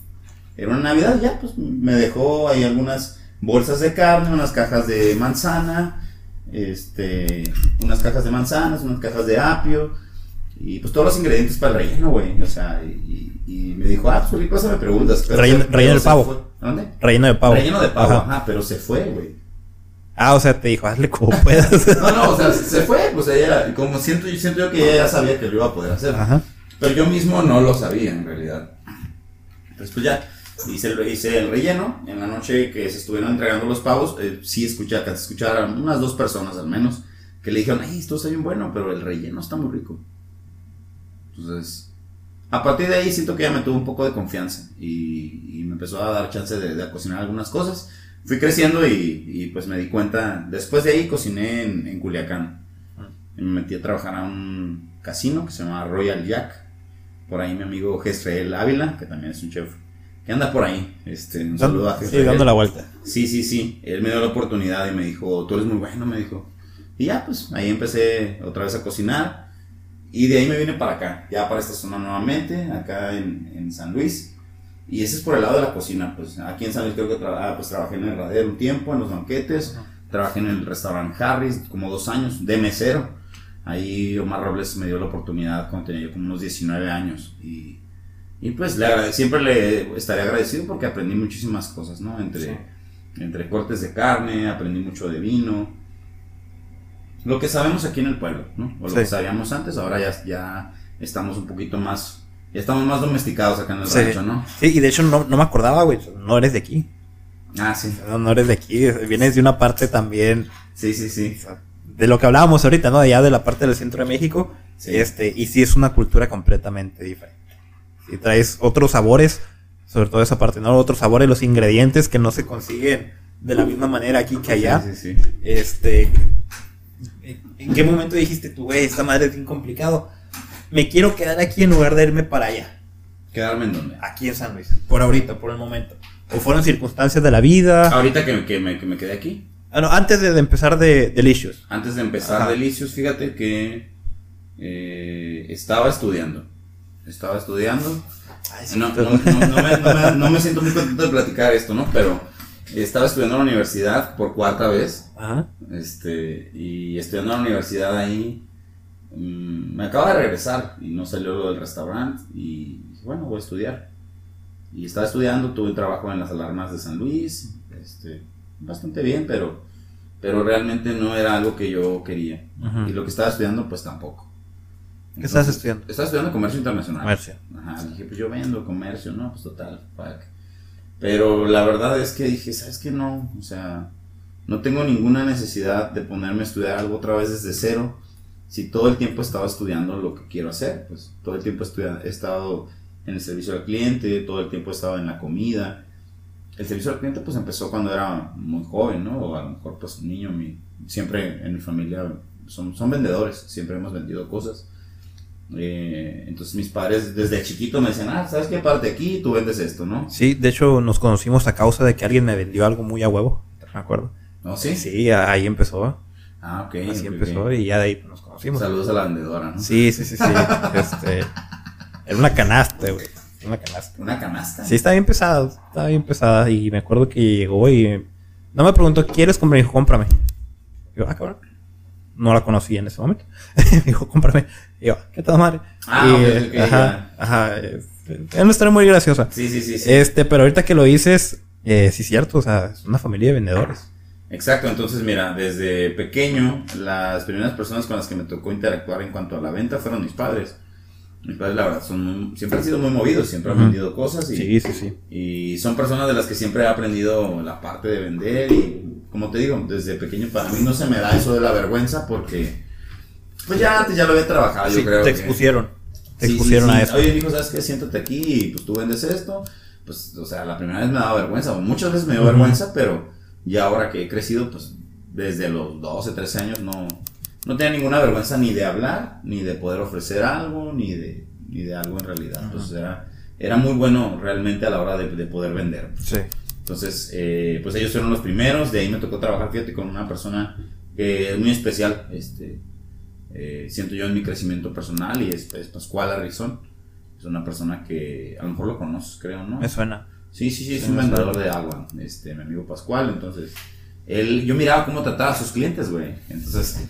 Era una Navidad, ya pues me dejó ahí algunas bolsas de carne, unas cajas de manzana, este, unas cajas de manzanas, unas cajas de apio y pues todos los ingredientes para el relleno, güey. O sea, y, y me dijo, ah, pues cosa me preguntas. pero Relleno- se- relleno pero de pavo. fue. ¿Dónde? Relleno de pavo. Relleno de pavo, Ajá. ajá, pero se fue, güey. Ah, o sea, te dijo, hazle como puedas. *laughs* No, no, o sea, se fue, pues ella, como siento, yo siento yo que ella ya sabía que lo iba a poder hacer. Ajá. Pero yo mismo no lo sabía en realidad. Entonces pues ya hice el, hice el relleno. En la noche que se estuvieron entregando los pavos, eh, sí escuché, escucharon unas dos personas al menos que le dijeron, ay, esto está bien bueno, pero el relleno está muy rico. Entonces, a partir de ahí siento que ya me tuvo un poco de confianza y, y me empezó a dar chance de, de cocinar algunas cosas. Fui creciendo y, y, pues me di cuenta, después de ahí cociné en, en Culiacán. Y me metí a trabajar a un casino que se llama Royal Jack. Por ahí mi amigo Gesrael Ávila, que también es un chef, anda por ahí. Este, un saludo a Sí, dando la vuelta. Sí, sí, sí. Él me dio la oportunidad y me dijo, tú eres muy bueno, me dijo. Y ya, pues ahí empecé otra vez a cocinar. Y de ahí me vine para acá, ya para esta zona nuevamente, acá en, en San Luis. Y ese es por el lado de la cocina, pues aquí en San Luis creo que tra- ah, pues, trabajé en el radero un tiempo, en los banquetes. Trabajé en el restaurante Harris como dos años, de mesero. Ahí Omar Robles me dio la oportunidad cuando tenía yo como unos 19 años. Y, y pues le agrade- siempre le estaré agradecido porque aprendí muchísimas cosas, ¿no? Entre, Sí. entre cortes de carne, aprendí mucho de vino. Lo que sabemos aquí en el pueblo, ¿no? O lo Sí. que sabíamos antes, ahora ya, ya estamos un poquito más, ya estamos más domesticados acá en el Sí. rancho, ¿no? Sí, y de hecho no, no me acordaba, güey. No eres de aquí. Ah, sí, No, no eres de aquí. Vienes de una parte también sí, sí, sí. de lo que hablábamos ahorita, ¿no? De allá de la parte del centro de México. Sí. Este, y sí es una cultura completamente diferente. Y traes otros sabores, sobre todo esa parte, ¿no? Otros sabores, los ingredientes que no se consiguen de la misma manera aquí que allá. Sí, sí, sí. Este, ¿en qué momento dijiste tú, güey, esta madre es bien complicado? Me quiero quedar aquí en lugar de irme para allá, ¿Quedarme en dónde? aquí en San Luis, por ahorita, por el momento. O fueron circunstancias de la vida. Ahorita que, que, me, que me quedé aquí, Ah, no, antes de, de empezar de Delicious. antes de empezar Ajá. Delicios, fíjate que eh, estaba estudiando. Estaba estudiando. No, no, no, no me, no me- no me siento muy contento de platicar esto, ¿no? Pero estaba estudiando en la universidad por cuarta vez. Ajá. Este, y estudiando en la universidad ahí, mm, me acaba de regresar y no salió lo del restaurante. Y dije, bueno, voy a estudiar. Y estaba estudiando, tuve trabajo en las alarmas de San Luis, este, bastante bien, pero, pero realmente no era algo que yo quería. Y lo que estaba estudiando, pues tampoco. ¿Qué estás estudiando? Estaba estudiando comercio internacional. Comercio. Ajá, dije, pues yo vendo comercio, no, pues total, fuck. Pero la verdad es que dije, ¿sabes qué? No, o sea, no tengo ninguna necesidad de ponerme a estudiar algo otra vez desde cero. Si todo el tiempo he estado estudiando lo que quiero hacer, pues todo el tiempo he, estado en el servicio al cliente, todo el tiempo he estado en la comida. El servicio al cliente pues empezó cuando era muy joven, ¿no? O a lo mejor pues un niño, mi, siempre en mi familia son, son vendedores, siempre hemos vendido cosas. Eh, entonces mis padres desde chiquito me decían, ah, ¿sabes qué? Parte aquí, tú vendes esto, ¿no? Sí, de hecho nos conocimos a causa de que alguien me vendió algo muy a huevo. Me acuerdo. ¿No? Sí. Sí, ahí empezó. Ah, ok. Así empezó y ya de ahí nos conocimos. Saludos a la vendedora, ¿no? Sí, sí, sí, sí. este, era una canasta, güey. Una canasta. Una canasta. Sí, estaba bien pesada, estaba bien pesada. Y me acuerdo que llegó y no me preguntó, ¿quieres comprar? Me dijo, cómprame. Y yo, ah, cabrón. No la conocía en ese momento. me *laughs* dijo, cómprame. Y yo, ¿qué tal, madre? Ah, Y, ajá, ajá. Era una historia muy graciosa. Sí, sí, sí. sí. Este, pero ahorita que lo dices, eh, sí es cierto, o sea, es una familia de vendedores. Exacto, entonces mira, desde pequeño, las primeras personas con las que me tocó interactuar en cuanto a la venta fueron mis padres. Mis padres, la verdad, son muy- siempre han sido muy movidos, siempre han vendido cosas y, Sí, sí, sí. y son personas de las que siempre he aprendido la parte de vender y, como te digo, desde pequeño para mí no se me da eso de la vergüenza porque, pues ya antes ya lo había trabajado, Sí, yo creo. te que- expusieron. Te expusieron sí, a eso. Oye, hijo, ¿sabes qué? Siéntate aquí y pues tú vendes esto. Pues, o sea, la primera vez me daba vergüenza, o muchas veces me dio vergüenza, pero ya ahora que he crecido, pues desde los 12, 13 años no, no tenía ninguna vergüenza ni de hablar, ni de poder ofrecer algo, ni de, ni de algo en realidad. Entonces era, era muy bueno realmente a la hora de, de poder vender. Sí. Entonces, eh, pues ellos fueron los primeros, de ahí me tocó trabajar, fíjate, con una persona que es muy especial, este, eh, siento yo en mi crecimiento personal, y es, es Pascual Arrizón. Es una persona que a lo mejor lo conoces, creo, ¿no? Me suena. Sí, sí, sí, es Sí, un vendedor de agua, este, mi amigo Pascual, entonces, él, yo miraba cómo trataba a sus clientes, güey, entonces,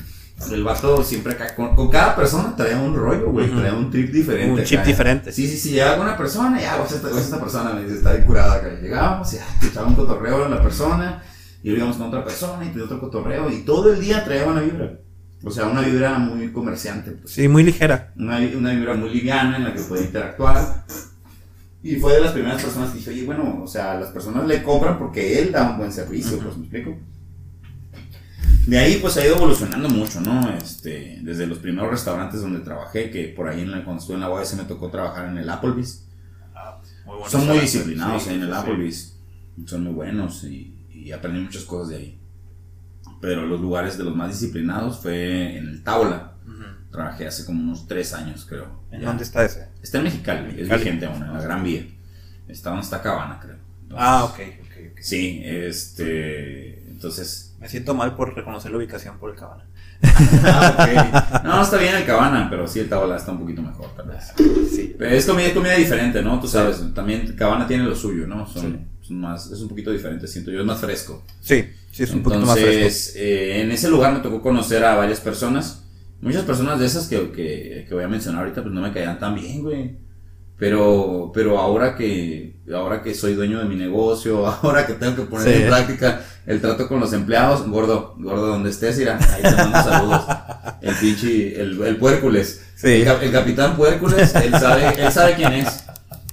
el vato siempre acá, con, con cada persona traía un rollo, güey, Ujú. traía un trip diferente. Un acá. chip diferente. Sí, sí, sí, llegaba una persona y ah, pues esta, pues esta persona me dice, está bien curada acá. Llegábamos y ah, echaba un cotorreo en la persona y íbamos con otra persona y tenía otro cotorreo y todo el día traía una vibra. O sea, una vibra muy comerciante, pues. Sí, muy ligera. Una, vi- una vibra muy liviana en la que podía interactuar. Y fue de las primeras personas que dije, oye, bueno, o sea, las personas le compran porque él da un buen servicio, pues me explico. De ahí pues ha ido evolucionando mucho, ¿no? Este, desde los primeros restaurantes donde trabajé, que por ahí en la, cuando estuve en la UAS me tocó trabajar en el Applebee's. Son muy disciplinados ahí en el Applebee's. Son muy buenos y, y aprendí muchas cosas de ahí. Pero los lugares de los más disciplinados fue en el Taula. Trabajé hace como unos tres años, creo. ¿En Ya. dónde está ese? Está en Mexicali, es vigente aún, en la Gran Vía. Está donde está Cabana, creo. Entonces, Ah, ok, ok, ok. Sí, este. Entonces. Me siento mal por reconocer la ubicación por el cabana. ah, ok. No, está bien el Cabana, pero sí el Taula está un poquito mejor, tal vez. Sí. Pero es comida, es comida diferente, ¿no? Tú sabes, también Cabana tiene lo suyo, ¿no? Son, Sí. son más, es un poquito diferente, siento yo, es más fresco. Sí, sí, es un poquito más fresco. Entonces, eh, en ese lugar me tocó conocer a varias personas. Muchas personas de esas que, que, que voy a mencionar ahorita, pues no me caían tan bien, güey. Pero, pero ahora que, ahora que soy dueño de mi negocio, *laughs* ahora que tengo que poner Sí. en práctica el trato con los empleados, gordo, gordo, donde estés, mira, ahí te mando saludos. El pinche, el, el puércules. Sí. El, cap- el capitán puércules, él sabe, él sabe quién es.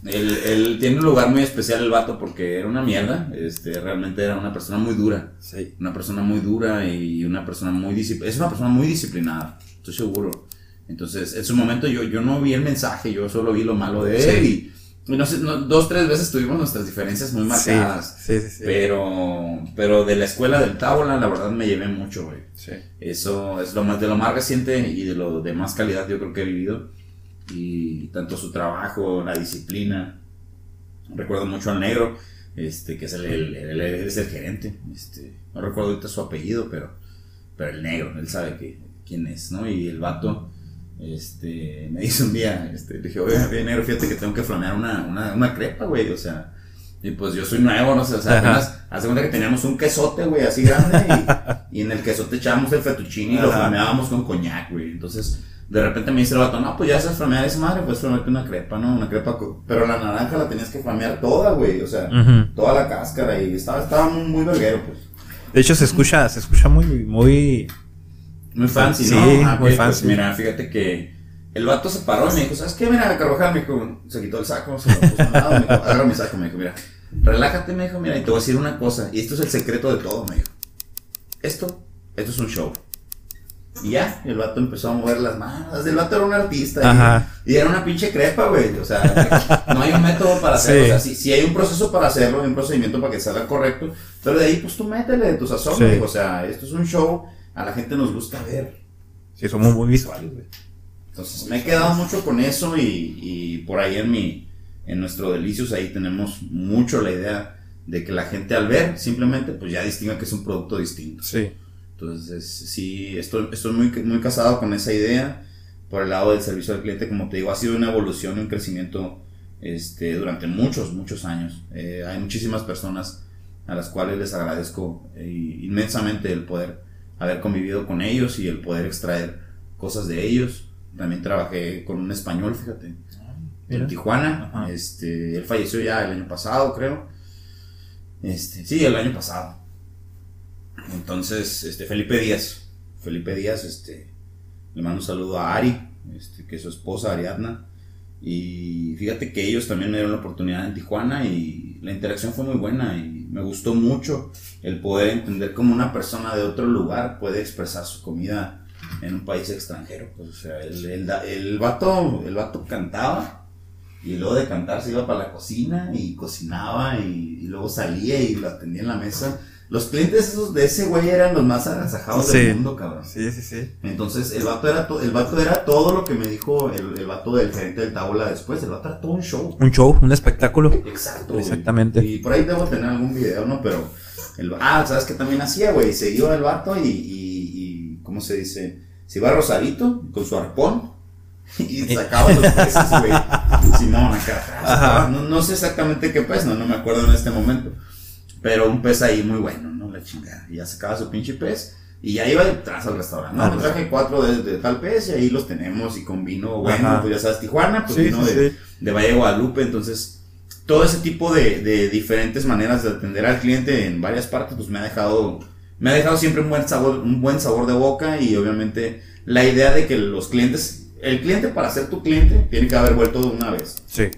Él, él tiene un lugar muy especial el vato porque era una mierda, este, realmente era una persona muy dura Sí. una persona muy dura y una persona muy disciplinada. Es una persona muy disciplinada, estoy seguro. Entonces, en su momento yo, yo no vi el mensaje, yo solo vi lo malo de él y no sé, no- dos, tres veces tuvimos nuestras diferencias muy marcadas. Sí, sí, sí. Pero, pero de la escuela del Tábola, la verdad me llevé mucho, güey. Sí. Eso es lo más, de lo más reciente y de lo de más calidad yo creo que he vivido. Y tanto su trabajo, la disciplina. Recuerdo mucho al negro, este, que es el, el- el- él es el gerente. Este, no recuerdo ahorita su apellido, pero, pero el negro, él sabe que, quién es, ¿no? Y el vato, este, me dice un día, este, le dije, oye, negro, fíjate que tengo que flamear una, una, una crepa, güey, o sea, y pues yo soy nuevo, no sé, o sea, apenas, hace cuenta que teníamos un quesote, güey, así grande, y, *laughs* y en el quesote echábamos el fettuccine y lo flameábamos con coñac, güey, entonces, de repente me dice el vato, no, pues ya sabes flamear esa madre, pues flamearte una crepa, ¿no? Una crepa, pero la naranja la tenías que flamear toda, güey, o sea, toda la cáscara, y estaba, estaba muy, muy verguero, pues. De hecho, se escucha, se escucha muy, muy. Muy fancy, Sí, ¿no? muy ok, pues fancy. mira, fíjate que el vato se paró y me dijo, ¿sabes qué? Mira, Carvajal, me dijo, se quitó el saco, se lo puso a un lado, me dijo, agarra mi saco, me dijo, mira, relájate, me dijo, mira, y te voy a decir una cosa, y esto es el secreto de todo, me dijo. Esto, esto es un show. Y ya, el vato empezó a mover las manos, el vato era un artista. y- Ajá. Y, era una pinche crepa, güey, o sea, no hay un método para hacerlo, Sí. o sea, sí, sí hay un proceso para hacerlo, hay un procedimiento para que salga correcto, pero de ahí, pues tú métele tu sazón, Sí. güey, o sea, esto es un show, a la gente nos gusta ver. Sí, somos muy visuales, güey. Entonces me he quedado mucho con eso y, y por ahí en mi, en nuestro Delicios ahí tenemos mucho la idea de que la gente al ver simplemente pues ya distinga que es un producto distinto. Sí. Entonces, sí, estoy, estoy muy, muy casado con esa idea. Por el lado del servicio al cliente, como te digo, ha sido una evolución y un crecimiento este, durante muchos, muchos años. Eh, hay muchísimas personas a las cuales les agradezco eh, inmensamente el poder haber convivido con ellos y el poder extraer cosas de ellos. También trabajé con un español, fíjate, en Tijuana. Este, él falleció ya el año pasado, creo. Este, sí, el año pasado. Entonces, este, Felipe Díaz. Felipe Díaz, este, le mando un saludo a Ari, este, que es su esposa, Ariadna. Y fíjate que ellos también me dieron la oportunidad en Tijuana y la interacción fue muy buena y me gustó mucho el poder entender cómo una persona de otro lugar puede expresar su comida en un país extranjero. Pues, o sea, el, el, el, vato, el vato cantaba y luego de cantar se iba para la cocina y cocinaba y, y luego salía y lo atendía en la mesa los clientes esos de ese güey eran los más agasajados del mundo, cabrón. Sí, sí, sí. Entonces, el vato era, el vato era todo lo que me dijo el, el vato del gerente del Tabula después. El vato era todo un show. Un show, un espectáculo. Exacto. Exactamente. Y por ahí debo tener algún video, ¿no? Pero, el, ah, ¿sabes qué también hacía, güey? Se iba el vato y, y, y, ¿cómo se dice? Se iba a Rosarito con su arpón *laughs* y sacaba los peces, güey. *laughs* Simón acá. No, no sé exactamente qué pez, no, no me acuerdo en este momento. Pero un pez ahí muy bueno, ¿no? La chingada. Y ya sacaba su pinche pez. Y ya iba detrás al restaurante. No, me traje cuatro de, tal pez y ahí los tenemos. Y con vino, bueno, pues ya sabes, Tijuana, pues vino de, de, Valle Guadalupe. Entonces, todo ese tipo de, de, diferentes maneras de atender al cliente en varias partes, pues me ha dejado, me ha dejado siempre un buen sabor, un buen sabor de boca. Y obviamente la idea de que los clientes, el cliente para ser tu cliente, tiene que haber vuelto de una vez. Sí.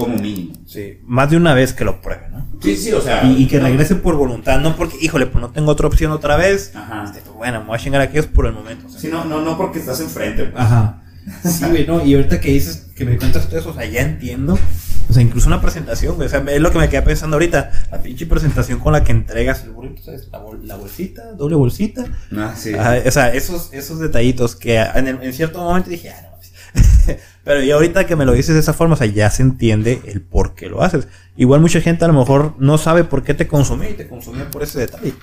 Como mínimo. Sí, más de una vez que lo pruebe, ¿no? Sí, sí, o sea. Y, que regrese por voluntad, no porque, híjole, pues no tengo otra opción otra vez. Ajá. Este, pues, bueno, me voy a chingar a aquellos por el momento. sí, no, no, no porque estás enfrente. Pues. Ajá. *laughs* Sí, güey, no, y ahorita que dices, que me cuentas todo eso, o sea, ya entiendo. O sea, incluso una presentación, güey. O sea, es lo que me queda pensando ahorita. La pinche presentación con la que entregas el burrito, ¿sabes? La, la bolsita, doble bolsita. Ah, sí. o sea, esos, esos detallitos que en, en cierto momento dije, ah, no, *laughs* Pero y ahorita que me lo dices de esa forma, o sea, ya se entiende el por qué lo haces. Igual mucha gente a lo mejor no sabe por qué te consume y te consume por ese detalle.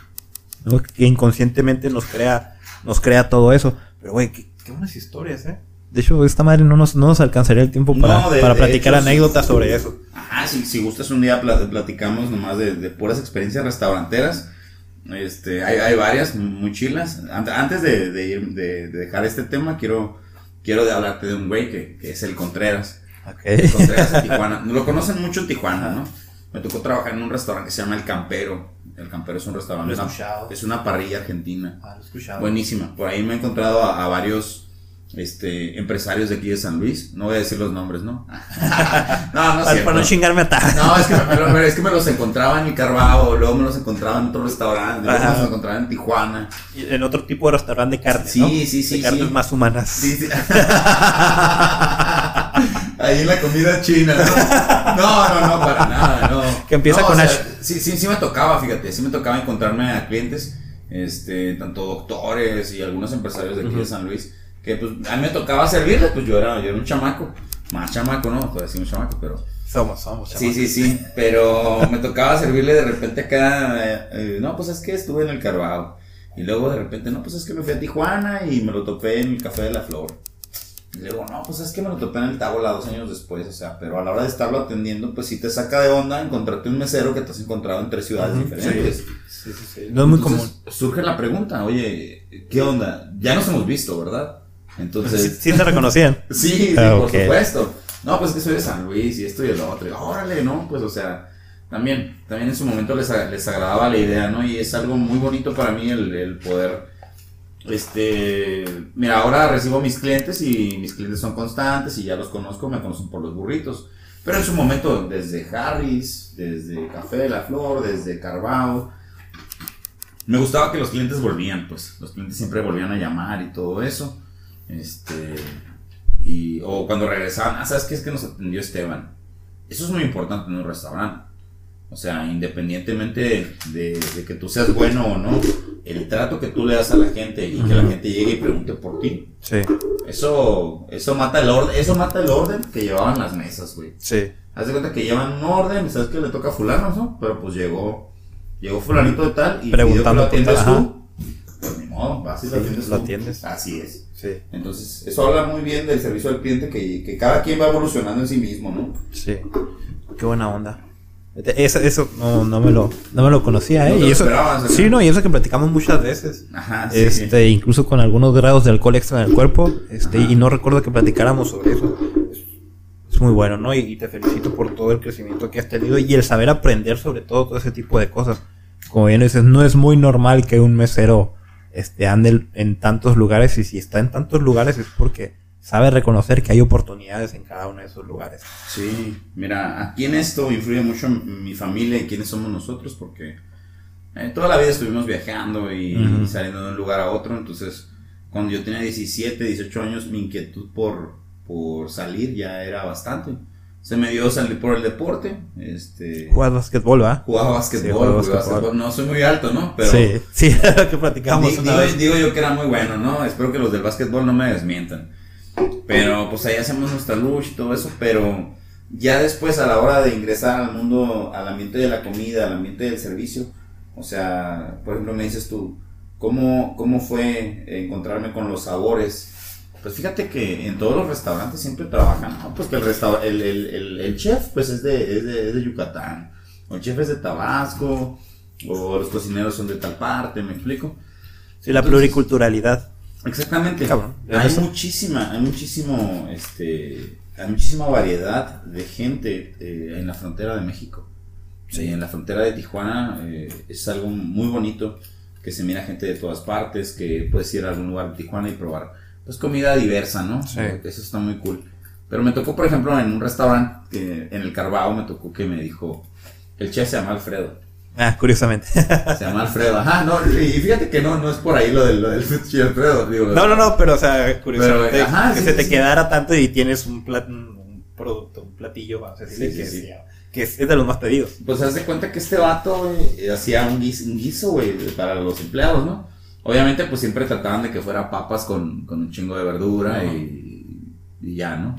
Que inconscientemente nos crea, nos crea todo eso. Pero güey, qué, buenas historias, ¿eh? De hecho, esta madre no nos, no nos alcanzaría el tiempo para, para platicar anécdotas sobre eso. Ajá, si, si gustas un día platicamos nomás de, de puras experiencias restauranteras. Este, hay, hay varias muy chilas. Antes de, de, de dejar este tema, quiero quiero de hablarte de un güey que, que es el Contreras. Okay. Contreras en Tijuana. *laughs* Lo conocen mucho en Tijuana, ¿no? Me tocó trabajar en un restaurante que se llama El Campero. El Campero es un restaurante. es una parrilla argentina. Ah, lo he escuchado. Buenísima. Por ahí me he encontrado a varios este, empresarios de aquí de San Luis. No voy a decir los nombres, ¿no? *laughs* no, no Para, para no chingarme a tal. No, es que me, es que me los encontraba en Carvao, luego me los encontraba en otro restaurante, luego me los encontraba en Tijuana. Y en otro tipo de restaurante de carne, sí, ¿no? Sí, sí, carnes más humanas. Sí, sí. *laughs* Ahí en la comida china, ¿no? No, no, no, para nada, no. Que empieza con Ash. Sí, sí, sí me tocaba, fíjate, sí me tocaba encontrarme a clientes, este, tanto doctores y algunos empresarios de aquí de San Luis que pues a mí me tocaba servirle, pues yo era, yo era un chamaco, más chamaco, ¿no? Todavía sí un chamaco, pero... Somos, somos chamacos. Sí, sí, sí, pero me tocaba servirle de repente acá, eh, eh, no, pues es que estuve en el Carvajal. Y luego de repente, no, pues es que me fui a Tijuana y me lo topé en el Café de la Flor. Y luego, no, pues es que me lo topé en el Tábola dos años después, o sea, pero a la hora de estarlo atendiendo, pues sí te saca de onda encontrarte un mesero que te has encontrado en tres ciudades diferentes. Sí, sí, sí, No es muy común. Surge la pregunta, oye, ¿qué onda? Ya nos hemos visto, ¿verdad? Entonces. ¿Sí, te reconocían? *laughs* sí, ah, por supuesto. No, pues que soy de San Luis y esto y el otro. Y, órale, ¿no? Pues o sea, también, también en su momento les, les agradaba la idea, ¿no? Y es algo muy bonito para mí el, el poder. Este, mira, ahora recibo mis clientes y mis clientes son constantes y ya los conozco, me conocen por los burritos. Pero en su momento, desde Harris, desde Café de la Flor, desde Carvao, me gustaba que los clientes volvían, pues los clientes siempre volvían a llamar y todo eso. Este, y, o cuando regresaban, ah, ¿sabes qué es que nos atendió Esteban? Eso es muy importante en un restaurante. O sea, independientemente de, que tú seas bueno o no, el trato que tú le das a la gente y que la gente llegue y pregunte por ti. Sí. Eso, eso mata el orden, eso mata el orden que llevaban las mesas, güey. Sí. Haz de cuenta que llevan un orden sabes que le toca a fulano, ¿no? Pero pues llegó, llegó fulanito de tal y Preguntando pidió que lo atiendes tú. Pues modo, vas y Sí, lo atiendes. lo atiendes. Así es. Sí. Entonces, eso habla muy bien del servicio al cliente, que, que cada quien va evolucionando en sí mismo, ¿no? Sí. Qué buena onda. Eso, eso no, no me lo, no me lo conocía, ¿eh? No te y lo eso, sí, no, y eso que platicamos muchas veces. Ajá, sí. Este, incluso con algunos grados de alcohol extra en el cuerpo, este, y no recuerdo que platicáramos sobre eso. Es, es muy bueno, ¿no? Y, y te felicito por todo el crecimiento que has tenido y el saber aprender sobre todo todo ese tipo de cosas. Como bien dices, no es muy normal que un mesero este, ande en tantos lugares y si está en tantos lugares es porque sabe reconocer que hay oportunidades en cada uno de esos lugares. Sí, mira, aquí en esto influye mucho mi familia y quiénes somos nosotros, porque eh, toda la vida estuvimos viajando y, saliendo de un lugar a otro, entonces cuando yo tenía 17, 18 años, mi inquietud por, por salir ya era bastante. Se me dio salir por el deporte, este, ¿va? jugaba Sí, básquetbol, jugaba jugaba básquetbol. básquetbol. no soy muy alto, ¿no? Pero sí, sí, *laughs* lo que platicamos Di- una digo, vez. digo yo que era muy bueno, ¿no? Espero que los del básquetbol no me desmientan. Pero pues ahí hacemos nuestra lucha y todo eso, pero ya después a la hora de ingresar al mundo, al ambiente de la comida, al ambiente del servicio, o sea, por ejemplo me dices tú, ¿cómo, cómo fue encontrarme con los sabores? Pues fíjate que en todos los restaurantes siempre trabajan, ¿no? Pues que el, restaur- el, el, el, el chef pues es de, es, de, es de Yucatán, o el chef es de Tabasco, o los cocineros son de tal parte, ¿me explico? Sí, la pluriculturalidad. Exactamente. Cabrón. Hay Eso. muchísima, hay muchísimo, este, hay muchísima variedad de gente eh, en la frontera de México. Sí, en la frontera de Tijuana eh, es algo muy bonito que se mira gente de todas partes, que puedes ir a algún lugar de Tijuana y probar pues comida diversa, ¿no? Sí. Eso está muy cool. Pero me tocó, por ejemplo, en un restaurante que en el Carbao me tocó que me dijo, el chef se llama Alfredo. Ah, curiosamente. Se llama Alfredo. Ajá, no, y fíjate que no, no es por ahí lo del, lo del Alfredo. Digo, no, no, no, pero o sea, curiosamente, Pero, ajá, que sí, se sí, te sí. quedara tanto y tienes un, plat- un producto, un platillo, vamos a decirle, Sí, que, sí. que es, es de los más pedidos. Pues haz de cuenta que este vato, güey, eh, hacía un guiso, un guiso, güey, para los empleados, ¿no? Obviamente, pues siempre trataban de que fuera papas con, con un chingo de verdura y, y ya, ¿no?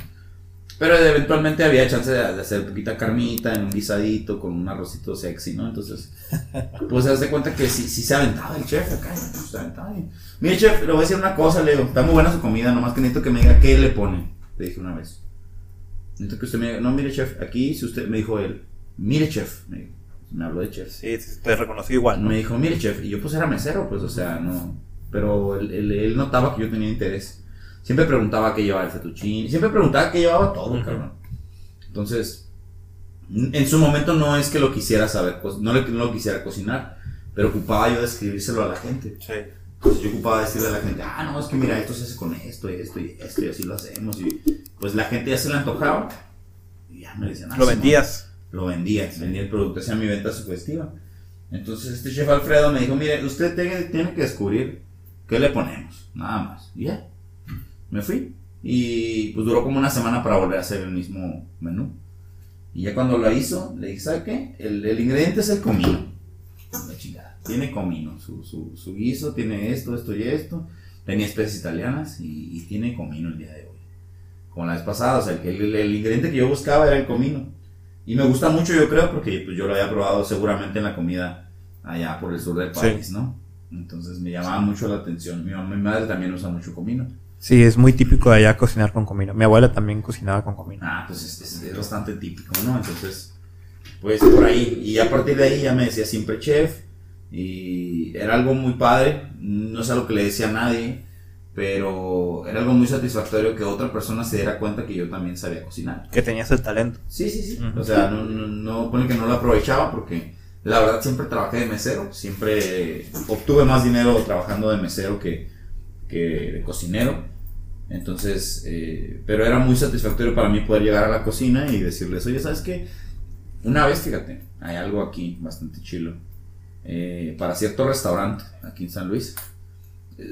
Pero eventualmente había chance de, de hacer poquita carnita en un guisadito con un arrocito sexy, ¿no? Entonces, *laughs* pues haz de cuenta que sí, sí se aventaba el chef acá, pues, se aventaba. y- Mire, chef, le voy a decir una cosa, le digo, está muy buena su comida, nomás que necesito que me diga qué le pone. Le dije una vez. Necesito que usted me diga, no, mire, chef, aquí, si usted, me dijo él, mire, chef, me, dijo, me habló de chef. Sí, te reconocí igual, ¿no? Me dijo, mire, chef, y yo pues era mesero, pues, o sea, no. Pero él, él- él notaba que yo tenía interés. Siempre preguntaba qué llevaba el fettuccine, siempre preguntaba qué llevaba todo, Ujú. cabrón. Entonces, en su momento no es que lo quisiera saber, pues, no, le, no lo quisiera cocinar, pero ocupaba yo describírselo a la gente. Sí. Entonces yo ocupaba decirle a la gente, ah, no, es que mira, esto se hace con esto, y esto y esto, y así lo hacemos. Y pues la gente ya se le antojaba. Y ya me decían, ah, Lo vendías. Lo vendía, vendía el producto, hacía mi venta sugestiva. Entonces este chef Alfredo me dijo, mire, usted tiene, tiene que descubrir qué le ponemos, nada más. Y ya, me fui. Y pues duró como una semana para volver a hacer el mismo menú. Y ya cuando lo hizo, le dije, ¿sabe qué? El, el ingrediente es el comino. La chingada. Tiene comino, su, su, su guiso tiene esto, esto y esto. Tenía especies italianas y, tiene comino el día de hoy. Como la vez pasada, o sea, el, el- el ingrediente que yo buscaba era el comino. Y me gusta mucho, yo creo, porque pues, yo lo había probado seguramente en la comida allá por el sur del Sí. país, ¿no? Entonces me llamaba mucho la atención. Mi, mamá- mi madre también usa mucho comino. Sí, es muy típico de allá cocinar con comino. Mi abuela también cocinaba con comino. Ah, pues es, es- es bastante típico, ¿no? Entonces, pues por ahí. Y a partir de ahí ya me decía siempre chef. Y era algo muy padre. No es algo que le decía a nadie. Pero era algo muy satisfactorio que otra persona se diera cuenta que yo también sabía cocinar. Que tenías el talento. Sí, sí, sí. O sea, no, no, no pone que no lo aprovechaba porque la verdad siempre trabajé de mesero. Siempre obtuve más dinero trabajando de mesero que, que de cocinero. Entonces, eh, pero era muy satisfactorio para mí poder llegar a la cocina y decirles, oye, ¿sabes qué? Una vez, fíjate, hay algo aquí bastante chilo. Eh, para cierto restaurante aquí en San Luis.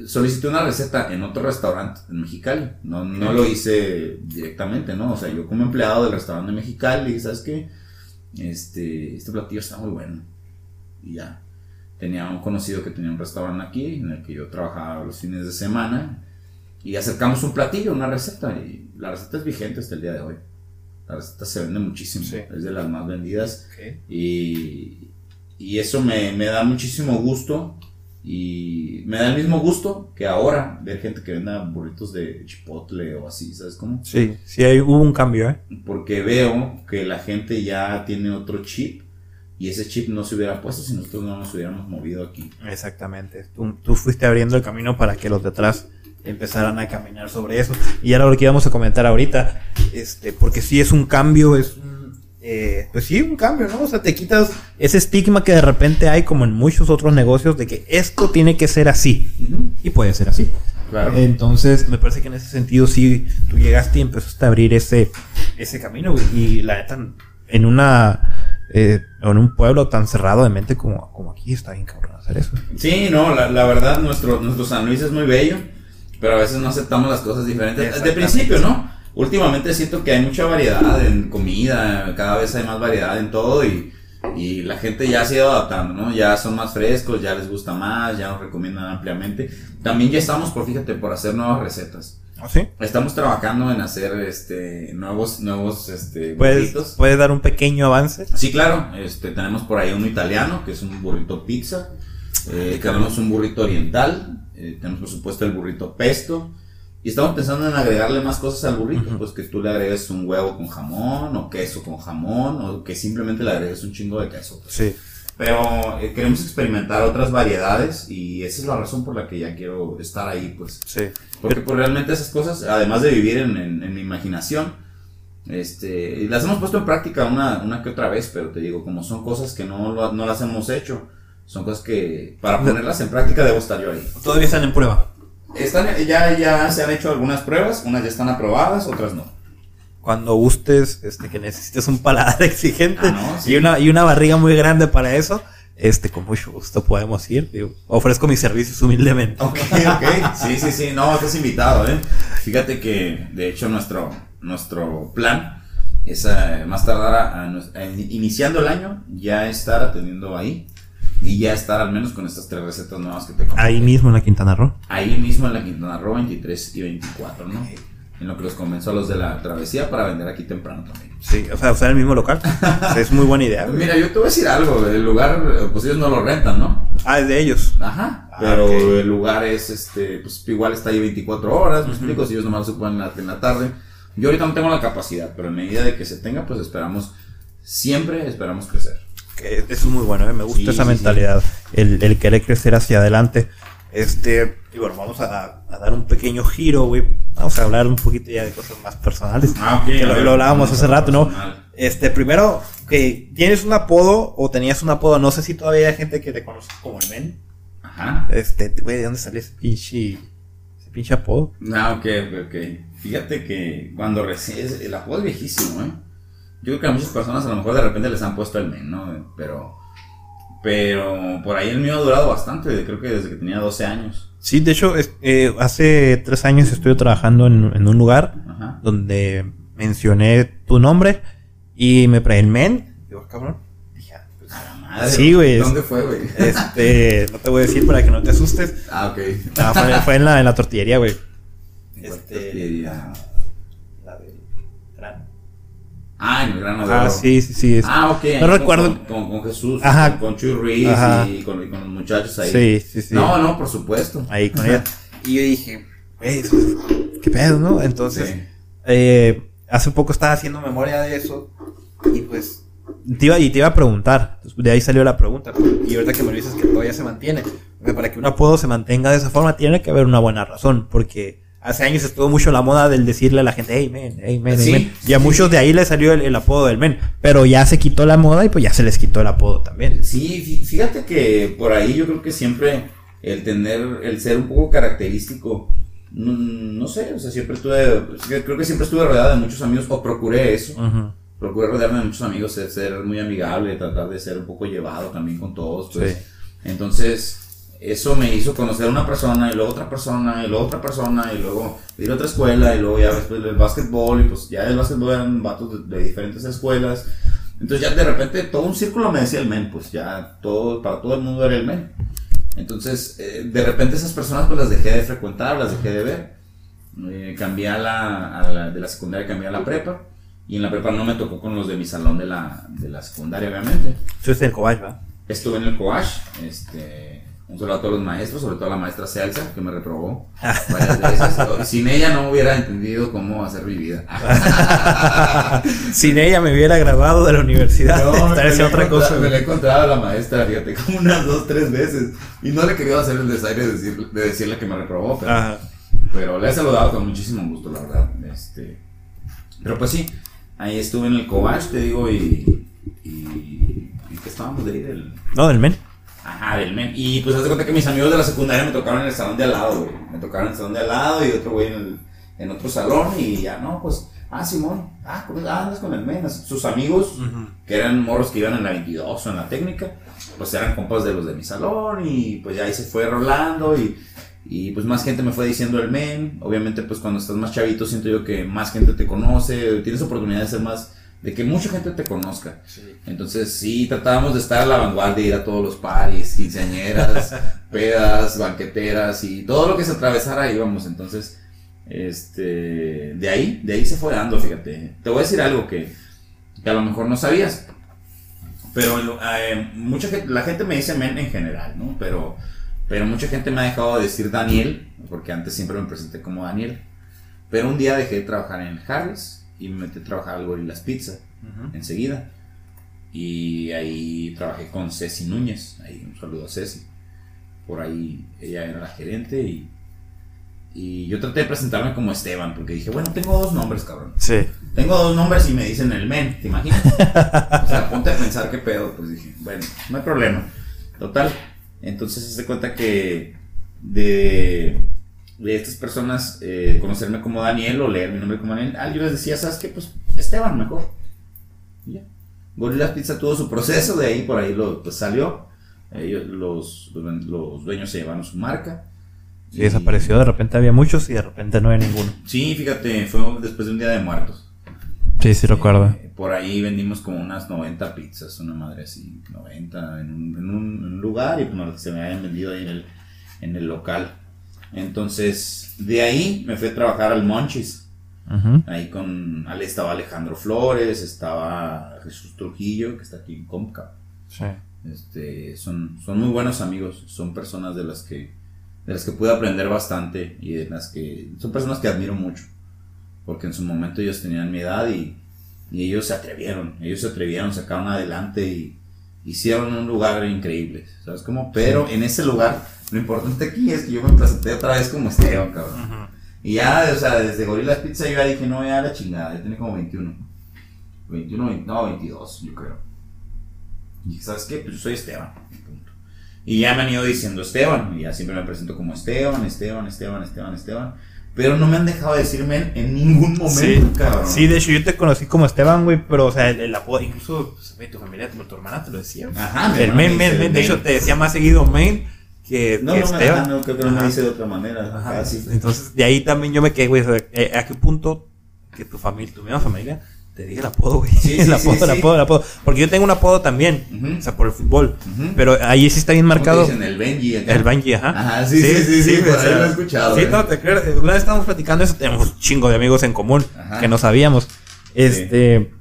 Solicité una receta en otro restaurante en Mexicali. No, no lo hice directamente, ¿no? O sea, yo como empleado del restaurante de Mexicali, dije, ¿sabes qué? Este, este platillo está muy bueno. Y ya. Tenía un conocido que tenía un restaurante aquí en el que yo trabajaba los fines de semana. Y acercamos un platillo, una receta. Y la receta es vigente hasta el día de hoy. La receta se vende muchísimo. Sí. Es de las más vendidas. Y, y eso me, me da muchísimo gusto Y me da el mismo gusto que ahora ver gente que venda burritos de chipotle o así, ¿sabes cómo? Sí, sí, hay, hubo un cambio, ¿eh? Porque veo que la gente ya tiene otro chip y ese chip no se hubiera puesto si nosotros no nos hubiéramos movido aquí. Exactamente. Tú, tú fuiste abriendo el camino para que los de atrás empezaran a caminar sobre eso. Y ahora lo que íbamos a comentar ahorita, este, porque sí es un cambio, es un, eh, pues sí, un cambio, ¿no? O sea, te quitas ese estigma que de repente hay como en muchos otros negocios de que esto tiene que ser así. Y puede ser así. Claro. Entonces, me parece que en ese sentido sí, tú llegaste y empezaste a abrir ese, ese camino, güey. Y la neta, en una, eh, en un pueblo tan cerrado de mente como, como aquí, está bien cabrón hacer eso. Sí, no, la, la verdad, nuestro, nuestro San Luis es muy bello, pero a veces no aceptamos las cosas diferentes. De principio, ¿no? Últimamente siento que hay mucha variedad en comida, cada vez hay más variedad en todo y, y la gente ya se ha ido adaptando, ¿no? Ya son más frescos, ya les gusta más, ya nos recomiendan ampliamente. También ya estamos, por fíjate, por hacer nuevas recetas. ¿Ah, sí? Estamos trabajando en hacer este nuevos nuevos este ¿Puedes, burritos. ¿Puedes dar un pequeño avance? Sí, claro. Este, tenemos por ahí uno italiano, que es un burrito pizza. Eh, tenemos un burrito oriental. eh, tenemos, por supuesto, el burrito pesto. Y estamos pensando en agregarle más cosas al burrito. Ujú. Pues que tú le agregues un huevo con jamón, o queso con jamón, o que simplemente le agregues un chingo de queso. pues. Sí. Pero eh, queremos experimentar otras variedades y esa es la razón por la que ya quiero estar ahí, pues. Sí. Porque pues, realmente esas cosas, además de vivir en, en- en mi imaginación, este, las hemos puesto en práctica una, una que otra vez, pero te digo, como son cosas que no, lo- no las hemos hecho, son cosas que para ponerlas en práctica debo estar yo ahí. Todavía están en prueba. Están, ya, ya se han hecho algunas pruebas, unas ya están aprobadas, otras no. Cuando gustes, este, que necesites un paladar *laughs* exigente Ah, no, sí. y, una, y una barriga muy grande para eso, este, con mucho gusto podemos ir. digo, ofrezco mis servicios humildemente. Ok, ok. Sí, sí, sí. No, estás invitado, ¿eh? Fíjate que, de hecho, nuestro, nuestro plan es eh, más tardar, a- a a in- iniciando el año, ya estar atendiendo ahí y ya estar al menos con estas tres recetas nuevas que te comenté. Ahí mismo en la Quintana Roo. Ahí mismo en la Quintana Roo 23 y 24, ¿no? En lo que los convenzo a los de la travesía para vender aquí temprano también. Sí, o sea, usar el mismo local. *laughs* Es muy buena idea. güey. Mira, yo te voy a decir algo, el lugar, pues ellos no lo rentan, ¿no? Ah, es de ellos. Ajá. Ah, Pero el lugar es, este, pues igual está ahí 24 horas, me Ujú. explico, si ellos nomás se pueden en la, en la tarde. Yo ahorita no tengo la capacidad, pero en medida de que se tenga, pues esperamos, siempre esperamos crecer. Que eso es muy bueno, ¿eh? me gusta Sí, esa sí, mentalidad, El, el querer crecer hacia adelante. Este, y bueno, vamos a, a dar un pequeño giro, güey. Vamos a hablar un poquito ya de cosas más personales. Ah, ok. que lo, hablábamos hace rato, ¿no? personal. Este, primero, que tienes un apodo o tenías un apodo, no sé si todavía hay gente que te conoce como el men. Ajá. Este, güey, ¿de dónde salió ese pinche, ese pinche apodo? Ah, ok, ok, ok. Fíjate que cuando recién, es- el apodo es viejísimo, ¿eh? Yo creo que a muchas personas a lo mejor de repente les han puesto el men, ¿no? Pero, pero por ahí el mío ha durado bastante, creo que desde que tenía 12 años. Sí, de hecho, es- eh, hace tres años estuve trabajando en, en un lugar Ajá. donde mencioné tu nombre y me pre el men. Digo, "Ah, cabrón. Dije, ah, pues, A la madre. Sí, güey. ¿Dónde fue, güey? *laughs* Este, no te voy a decir para que no te asustes. Ah, ok. Ah, fue, fue en, la, en la tortillería, güey. Este, grano. Ah, en el grano de Ah, sí, sí, sí. es- Ah, ok. No recuerdo. Con, con- con Jesús, Ajá. con, Chuy Ruiz Ajá. y con, los muchachos ahí. sí, sí, sí. No, no, por supuesto. Ahí con ella. *laughs* Y yo dije, güey, qué pedo, ¿no? Entonces, Sí. eh, hace poco estaba haciendo memoria de eso y pues te iba, y te iba a preguntar, de ahí salió la pregunta, y ahorita que me lo dices que todavía se mantiene, para que un apodo se mantenga de esa forma tiene que haber una buena razón, porque hace años estuvo mucho la moda del decirle a la gente, hey men, hey men, hey, Sí, men", y a sí, muchos sí. de ahí le salió el, el apodo del men, pero ya se quitó la moda y pues ya se les quitó el apodo también. Sí, fí- fíjate que por ahí yo creo que siempre el tener, el ser un poco característico, mm, no sé, o sea, siempre tuve, creo que siempre estuve rodeado de muchos amigos, o procuré eso, Ujú. procuré rodearme de muchos amigos, ser, ser muy amigable, tratar de ser un poco llevado también con todos, pues. Entonces, eso me hizo conocer a una persona, y luego otra persona, y luego otra persona, y luego ir a otra escuela, y luego ya después el básquetbol, y pues ya el básquetbol eran vatos de, de diferentes escuelas. Entonces ya de repente todo un círculo me decía el men, pues ya todo, para todo el mundo era el men. Entonces, eh, de repente esas personas pues las dejé de frecuentar, las dejé de ver. Eh, cambié a la, a la- de la secundaria, cambié a la prepa. Y en la prepa no me tocó con los de mi salón de la, de la secundaria, obviamente. Eso es el cobash, ¿va? Estuve en el Coach, este, Un saludo a todos los maestros, sobre todo a la maestra Celsa, que me reprobó *laughs* varias veces. Sin ella no hubiera entendido cómo hacer mi vida. *laughs* Sin ella me hubiera grabado de la universidad. No, me, otra cosa. me la he encontrado a la maestra, fíjate, como unas dos, tres veces. Y no le he querido hacer el desaire de, decir- de decirle que me reprobó, pero, Ajá. pero le he saludado con muchísimo gusto, la verdad. Este, pero pues sí, ahí estuve en el Cobach, te digo, y. y, que estábamos de ahí del. No, del men. Ajá, del men. Y pues haz de cuenta que mis amigos de la secundaria me tocaron en el salón de al lado, güey. Me tocaron en el salón de al lado y otro güey en, el- en otro salón y ya, no, pues, ah, Simón, ah, pues, ah, andas con el men. Sus amigos, que eran morros que iban en la 22 o en la técnica, pues eran compas de los de mi salón y pues ya ahí se fue rolando y, y pues más gente me fue diciendo el men. Obviamente, pues cuando estás más chavito, siento yo que más gente te conoce, tienes oportunidad de ser más, de que mucha gente te conozca. Entonces sí, tratábamos de estar a la vanguardia, ir a todos los paris, quinceañeras, *laughs* pedas, banqueteras y todo lo que se atravesara íbamos. Entonces, este, de ahí, de ahí se fue dando, fíjate. Te voy a decir algo que, que a lo mejor no sabías. Pero eh, mucha gente, la gente me dice men en general, ¿no? Pero, pero mucha gente me ha dejado de decir Daniel, porque antes siempre me presenté como Daniel. Pero un día dejé de trabajar en Harris y me metí a trabajar al Gorilas Pizza enseguida. Y ahí trabajé con Ceci Núñez. Ahí un saludo a Ceci. Por ahí ella era la gerente y, y yo traté de presentarme como Esteban porque dije, bueno, tengo dos nombres, cabrón. Sí. Tengo dos nombres y me dicen el men, ¿te imaginas? *laughs* o sea, ponte a pensar qué pedo. Pues dije, bueno, no hay problema. Total. Entonces se cuenta que de, de estas personas eh, conocerme como Daniel o leer mi nombre como Daniel, ah, yo les decía, ¿sabes qué? Pues Esteban, mejor. Y ya. Gorilas Pizza tuvo su proceso, de ahí por ahí lo, pues, salió. Ellos, los, los, dueños se llevaron su marca. Sí, desapareció. De repente había muchos y de repente no había ninguno. Sí, fíjate, fue después de un día de muertos. Sí, sí, recuerdo. Eh, por ahí vendimos como unas 90 pizzas, una madre así, 90 en un, en un- en un lugar y pues no, se me habían vendido ahí en el, en el local. Entonces, de ahí me fui a trabajar al Monchis. Ahí con, ahí estaba Alejandro Flores, estaba Jesús Trujillo, que está aquí en Comca. Sí. Este, son, son muy buenos amigos, son personas de las que de las que pude aprender bastante y de las que son personas que admiro mucho, porque en su momento ellos tenían mi edad y, y ellos se atrevieron, ellos se atrevieron, sacaron adelante y hicieron un lugar increíble, ¿sabes cómo? Pero en ese lugar, lo importante aquí es que yo me presenté otra vez como Esteban, cabrón. Y ya, o sea, desde Gorilas Pizza yo ya dije, no, ya la chingada, ya tenía como 21. 21, 20, no, 22, yo creo. Y dije, ¿sabes qué? Pues yo soy Esteban. punto. Y ya me han ido diciendo Esteban, y ya siempre me presento como Esteban, Esteban, Esteban, Esteban, Esteban. Pero no me han dejado de decirme en, en ningún momento, Sí, cabrón. sí, de hecho yo te conocí como Esteban, güey, pero o sea, el, el apodo, incluso pues, tu familia, tu, tu hermana te lo decía. Ajá, el main, main, main, de hecho te decía más seguido main que, No, que no, Esteban. ajá, no, creo que no me dice de otra manera. Ajá. Así. Entonces, de ahí también yo me quedé, güey, eh, ¿a qué punto que tu familia, tu misma familia, te diga el apodo, güey? Sí, *laughs* el sí, apodo, sí, el apodo, el apodo. Porque yo tengo un apodo también, o sea, por el fútbol. Pero ahí sí está bien ¿Cómo te marcado. dicen? El Benji. acá? El Banji, ajá. Ajá, sí, sí, sí, sí, por ahí lo he escuchado, Sí, eh. no, te creo. Una vez estábamos platicando eso, tenemos un chingo de amigos en común Ajá. que no sabíamos. Este.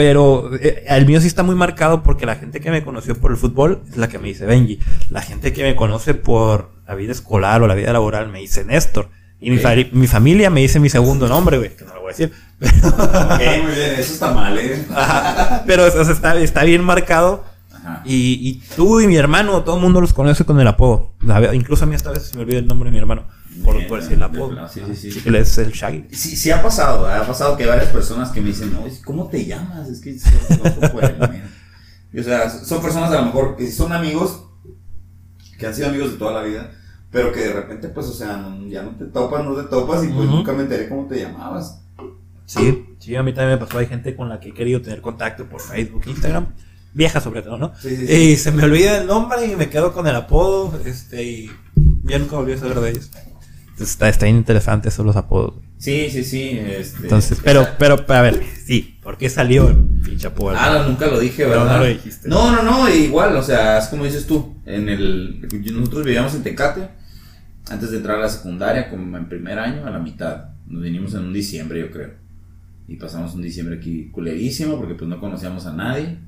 Pero eh, el mío sí está muy marcado porque la gente que me conoció por el fútbol es la que me dice Benji. La gente que me conoce por la vida escolar o la vida laboral me dice Néstor. Y mi, familia me dice mi segundo nombre, güey, que no lo voy a decir. *laughs* Ok, muy bien, eso está mal, ¿eh? Ajá. Pero o sea, está, está bien marcado. Ajá. Y, y tú y mi hermano, todo el mundo los conoce con el apodo. Incluso a mí esta vez se me olvida el nombre de mi hermano. Por, por decir el apodo. sí, sí, sí. Es el Shaggy. Sí, sí ha pasado, ¿eh? ha pasado que hay varias personas que me dicen, no, ¿cómo te llamas? Es que no se puede, man". Y, O sea, son personas a lo mejor que son amigos, que han sido amigos de toda la vida, pero que de repente, pues, o sea, no- ya no te topas, no te topas y pues nunca me enteré cómo te llamabas. Sí, sí, a mí también me pasó. Hay gente con la que he querido tener contacto por Facebook, Instagram. Vieja sobre todo, ¿no? Sí, sí, sí. Y se me olvida el nombre y me quedo con el apodo. Este, y ya nunca volví a saber de ellos. Está, está bien interesante eso, los apodos. Sí, sí, sí. Este, Entonces, pero, pero, pero, a ver, sí, ¿por qué salió el pinche apodo? Ah, nunca lo dije, Pero ¿verdad? no lo dijiste. No, no, no, igual, o sea, es como dices tú. En el, nosotros vivíamos en Tecate, antes de entrar a la secundaria, como en primer año, a la mitad. Nos vinimos en un diciembre, yo creo. Y pasamos un diciembre aquí culerísimo, porque pues no conocíamos a nadie.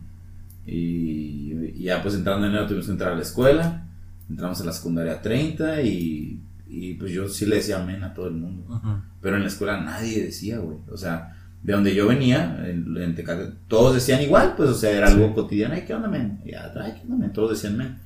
Y, y ya pues entrando en enero tuvimos que entrar a la escuela. entramos a la secundaria 30 y, y pues yo sí le decía amén a todo el mundo. Pero en la escuela nadie decía, güey. O sea, de donde yo venía, en, en Tecate, todos decían igual, pues, o sea, era algo cotidiano. Ay, ¿qué onda, men? Ya, ay, ¿qué onda, men? Todos decían men.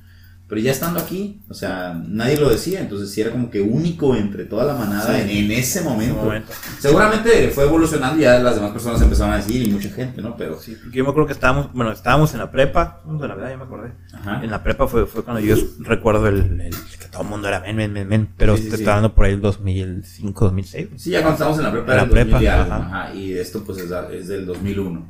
Pero ya estando aquí, o sea, nadie lo decía, entonces sí era como que único entre toda la manada en, en ese momento. momento. Seguramente fue evolucionando y ya las demás personas empezaron a decir y mucha gente, ¿no? Pero Sí, yo me acuerdo que estábamos, bueno, estábamos en la prepa, en la verdad, ya me acordé. Ajá. En la prepa fue, fue cuando yo recuerdo el, el- que todo el mundo era men, men, men, men, pero Sí, sí, te sí. estaba hablando por ahí el 2005, 2006. Sí, ya cuando estábamos en la prepa, En la era el 2000 y prepa, algo, ajá. ajá, y esto pues es, es del 2001.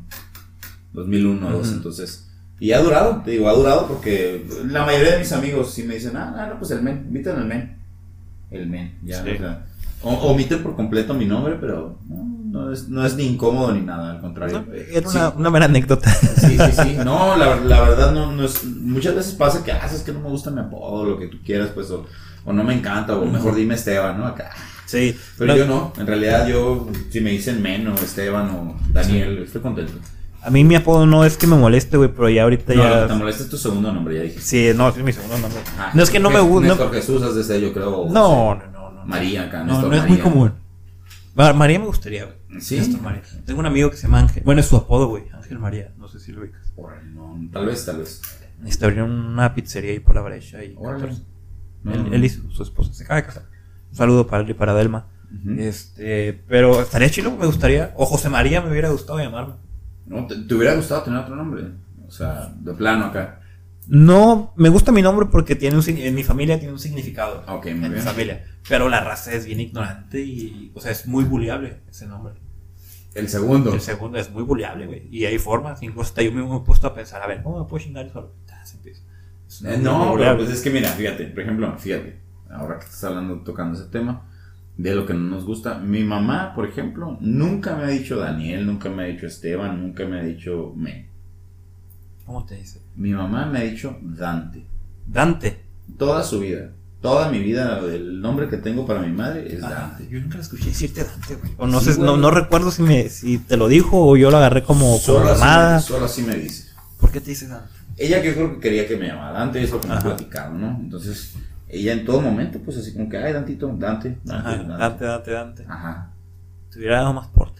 2001, Ujú. 2, entonces. Y ha durado, te digo, ha durado porque la mayoría de mis amigos sí me dicen, ah, no, pues el men, inviten al men. El men, ya, o sea. O- omiten por completo mi nombre, pero no, no es, no es ni incómodo ni nada, al contrario. No, Era Sí. una, una mera anécdota. Sí, sí, sí. No, la, la verdad no, no es. Muchas veces pasa que, ah, es que no me gusta mi apodo, lo que tú quieras, pues, o, o no me encanta, o mejor dime Esteban, ¿no? Acá. Sí, Pero no, yo no, en realidad yo, si me dicen Men o Esteban o Daniel, estoy contento. a mí mi apodo no es que me moleste, güey, pero ya ahorita No, ya... te molesta es tu segundo nombre, ya dije. Sí, no, es mi segundo nombre. Ah, no es que no me gusta... Néstor Jesús, has de ser, yo creo. No, no, no, no. María acá, No, no es muy María. común. Ma- María me gustaría, güey. Sí. Néstor María. Tengo un amigo que se llama Ángel. Bueno, es su apodo, güey. Ángel María. No sé si lo ubicas. No, tal vez, tal vez. Está abriendo una pizzería ahí por la brecha. Y. No, él, él y su, su esposa se acaba de casar. Un saludo para él y para Delma. Este, pero estaría chido, me gustaría. O José María me hubiera gustado llamarme. ¿No? ¿Te, te hubiera gustado tener otro nombre? O sea, de plano acá. No, me gusta mi nombre porque tiene un, en mi familia tiene un significado. Ok, muy en mi bien. familia. Pero la raza es bien ignorante y, o sea, es muy buleable ese nombre. El segundo. El segundo es muy buleable, güey. Y hay formas, incluso hasta yo mismo me he puesto a pensar, a ver, ¿cómo me puedo chingar eso? Es Eh, no, pero pues es que mira, fíjate, por ejemplo, fíjate, ahora que estás hablando, tocando ese tema, de lo que no nos gusta, mi mamá, por ejemplo, nunca me ha dicho Daniel, nunca me ha dicho Esteban, nunca me ha dicho Men. ¿Cómo te dice? Mi mamá me ha dicho Dante. Dante. Toda su vida, toda mi vida, el nombre que tengo para mi madre es Ah, Dante. yo nunca la escuché decirte Dante, güey. O no Sí, sé, no, güey. no recuerdo si me si te lo dijo o yo lo agarré como me, solo así me dice. ¿Por qué te dice Dante? Ella que yo creo que quería que me llamara Dante, es lo que me platicado, ¿no? Entonces, ella en todo momento, pues así como que, ay, Dantito, Dante, Dante, Ajá, Dante. Dante, Dante, Dante. Ajá. Te hubiera dado más porte.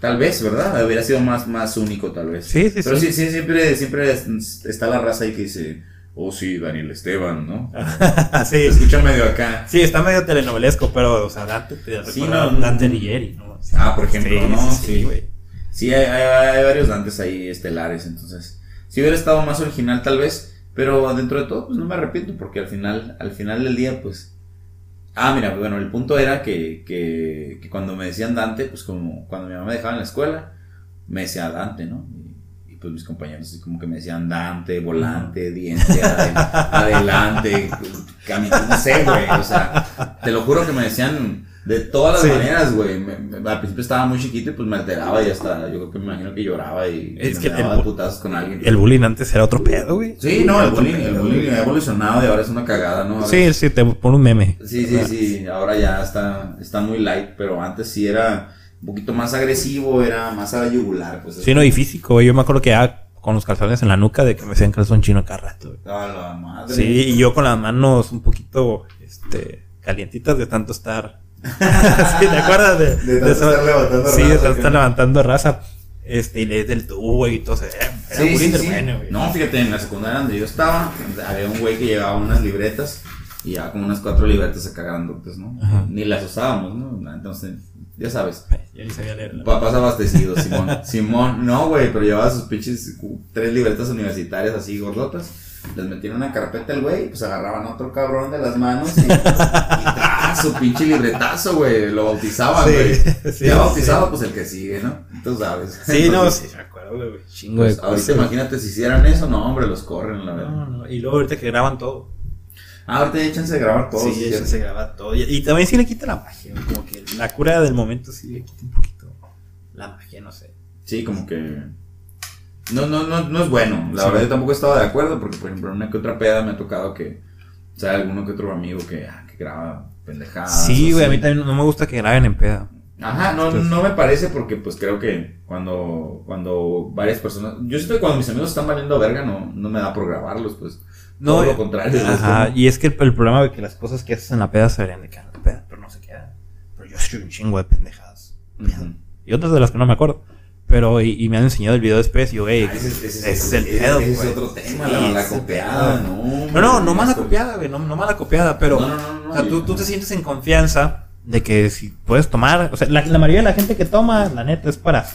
Tal vez, ¿verdad? Hubiera sido más, más único, tal vez. Sí, sí, Pero sí. sí, sí, siempre, siempre es- está la raza ahí que dice, oh sí, Daniel Esteban, ¿no? *laughs* Se sí, escucha medio acá. sí, está medio telenovelesco, pero, o sea, Dante te Sí, no, Dante no. Alighieri, ¿no? Ah, por ejemplo, ¿no? Sí. güey. Sí, hay, hay- hay varios Dantes ahí estelares, entonces. Si hubiera estado más original, tal vez. Pero dentro de todo, pues no me arrepiento, porque al final, al final del día, pues. Ah, mira, bueno, el punto era que, que, que cuando me decían Dante, pues como cuando mi mamá me dejaba en la escuela, me decía Dante, ¿no? Y, y, pues mis compañeros así como que me decían Dante, volante, diente, adel- *laughs* adelante, camino, no sé, güey, o sea, te lo juro que me decían de todas las Sí. maneras, güey. Al principio estaba muy chiquito y pues me alteraba y hasta, yo creo que me imagino que lloraba y, Es me que daba putazos con alguien. El bullying antes era otro pedo, güey. Sí, no, el bullying, el bullying ha evolucionado y ahora es una cagada, ¿no? Ahora Sí, es- sí, te pone un meme. Sí, sí, sí, ahora ya está, está muy light, pero antes sí era un poquito más agresivo, era más a la yugular, pues. Sí, no, y físico, güey. Yo me acuerdo que ya con los calzones en la nuca de que me hacían calzón chino cada rato, güey. A la madre. Sí, y yo con las manos un poquito, este, calientitas de tanto estar. *laughs* sí, ¿te acuerdas de, De tanto eso? estar levantando Sí, de raza, no. levantando raza. Este, y le del tubo y todo. Era, Sí, güey. No, fíjate, en la secundaria donde yo estaba, había un güey que llevaba unas libretas y llevaba como unas cuatro libretas acá grandotes, ¿no? Ajá. Ni las usábamos, ¿no? Entonces, ya sabes. Ya ni sabía leer. Papás abastecidos, Simón. *laughs* Simón, no, güey, pero llevaba sus pinches tres libretas universitarias así gordotas. Les metían una carpeta el güey, pues agarraban a otro cabrón de las manos y, y su pinche libretazo, güey. Lo bautizaban, güey. *laughs* sí, ya sí. bautizado, pues el que sigue, ¿no? Tú sabes. Sí, no, sí, me acuerdo, güey. Chingo de pues, ahorita cosas. imagínate si hicieran eso, no, hombre, los corren, la verdad. No, no. Y luego ahorita que graban todo. Ah, ahorita ya échense de grabar todo. sí, sí, eso cierto. se graba todo. Y, y también sí le quita la magia, como que la cura del momento sí le quita un poquito la magia, no sé. Sí, como que. No, no, no, no es bueno. La Sí. verdad, yo tampoco estaba de acuerdo, porque, por ejemplo, en una que otra peda me ha tocado que. O sea, alguno que otro amigo que, ah, que graba pendejadas. sí, güey, a mí también no me gusta que graben en peda. Ajá, no, Entonces- no me parece porque pues creo que cuando, cuando varias personas, yo siento que cuando mis amigos están valiendo verga no, no me da por grabarlos, pues. No, todo eh, lo contrario. es Ajá, como- y es que el, el problema de que las cosas que haces en la peda se deberían de quedar en la peda, pero no se quedan. Pero yo soy un chingo de pendejadas. Y otras de las que no me acuerdo. Pero, y, y me han enseñado el video después y yo, Ah, ese, ese- ese ese- es el pedo, ese es güey. otro tema, Sí, la, copiada, no. No, no, no mala copiada, güey, no, no mala copiada, pero No, no, no, o sea, tú, tú te sientes en confianza de que si puedes tomar, o sea, la, la mayoría de la gente que toma, la neta, es para,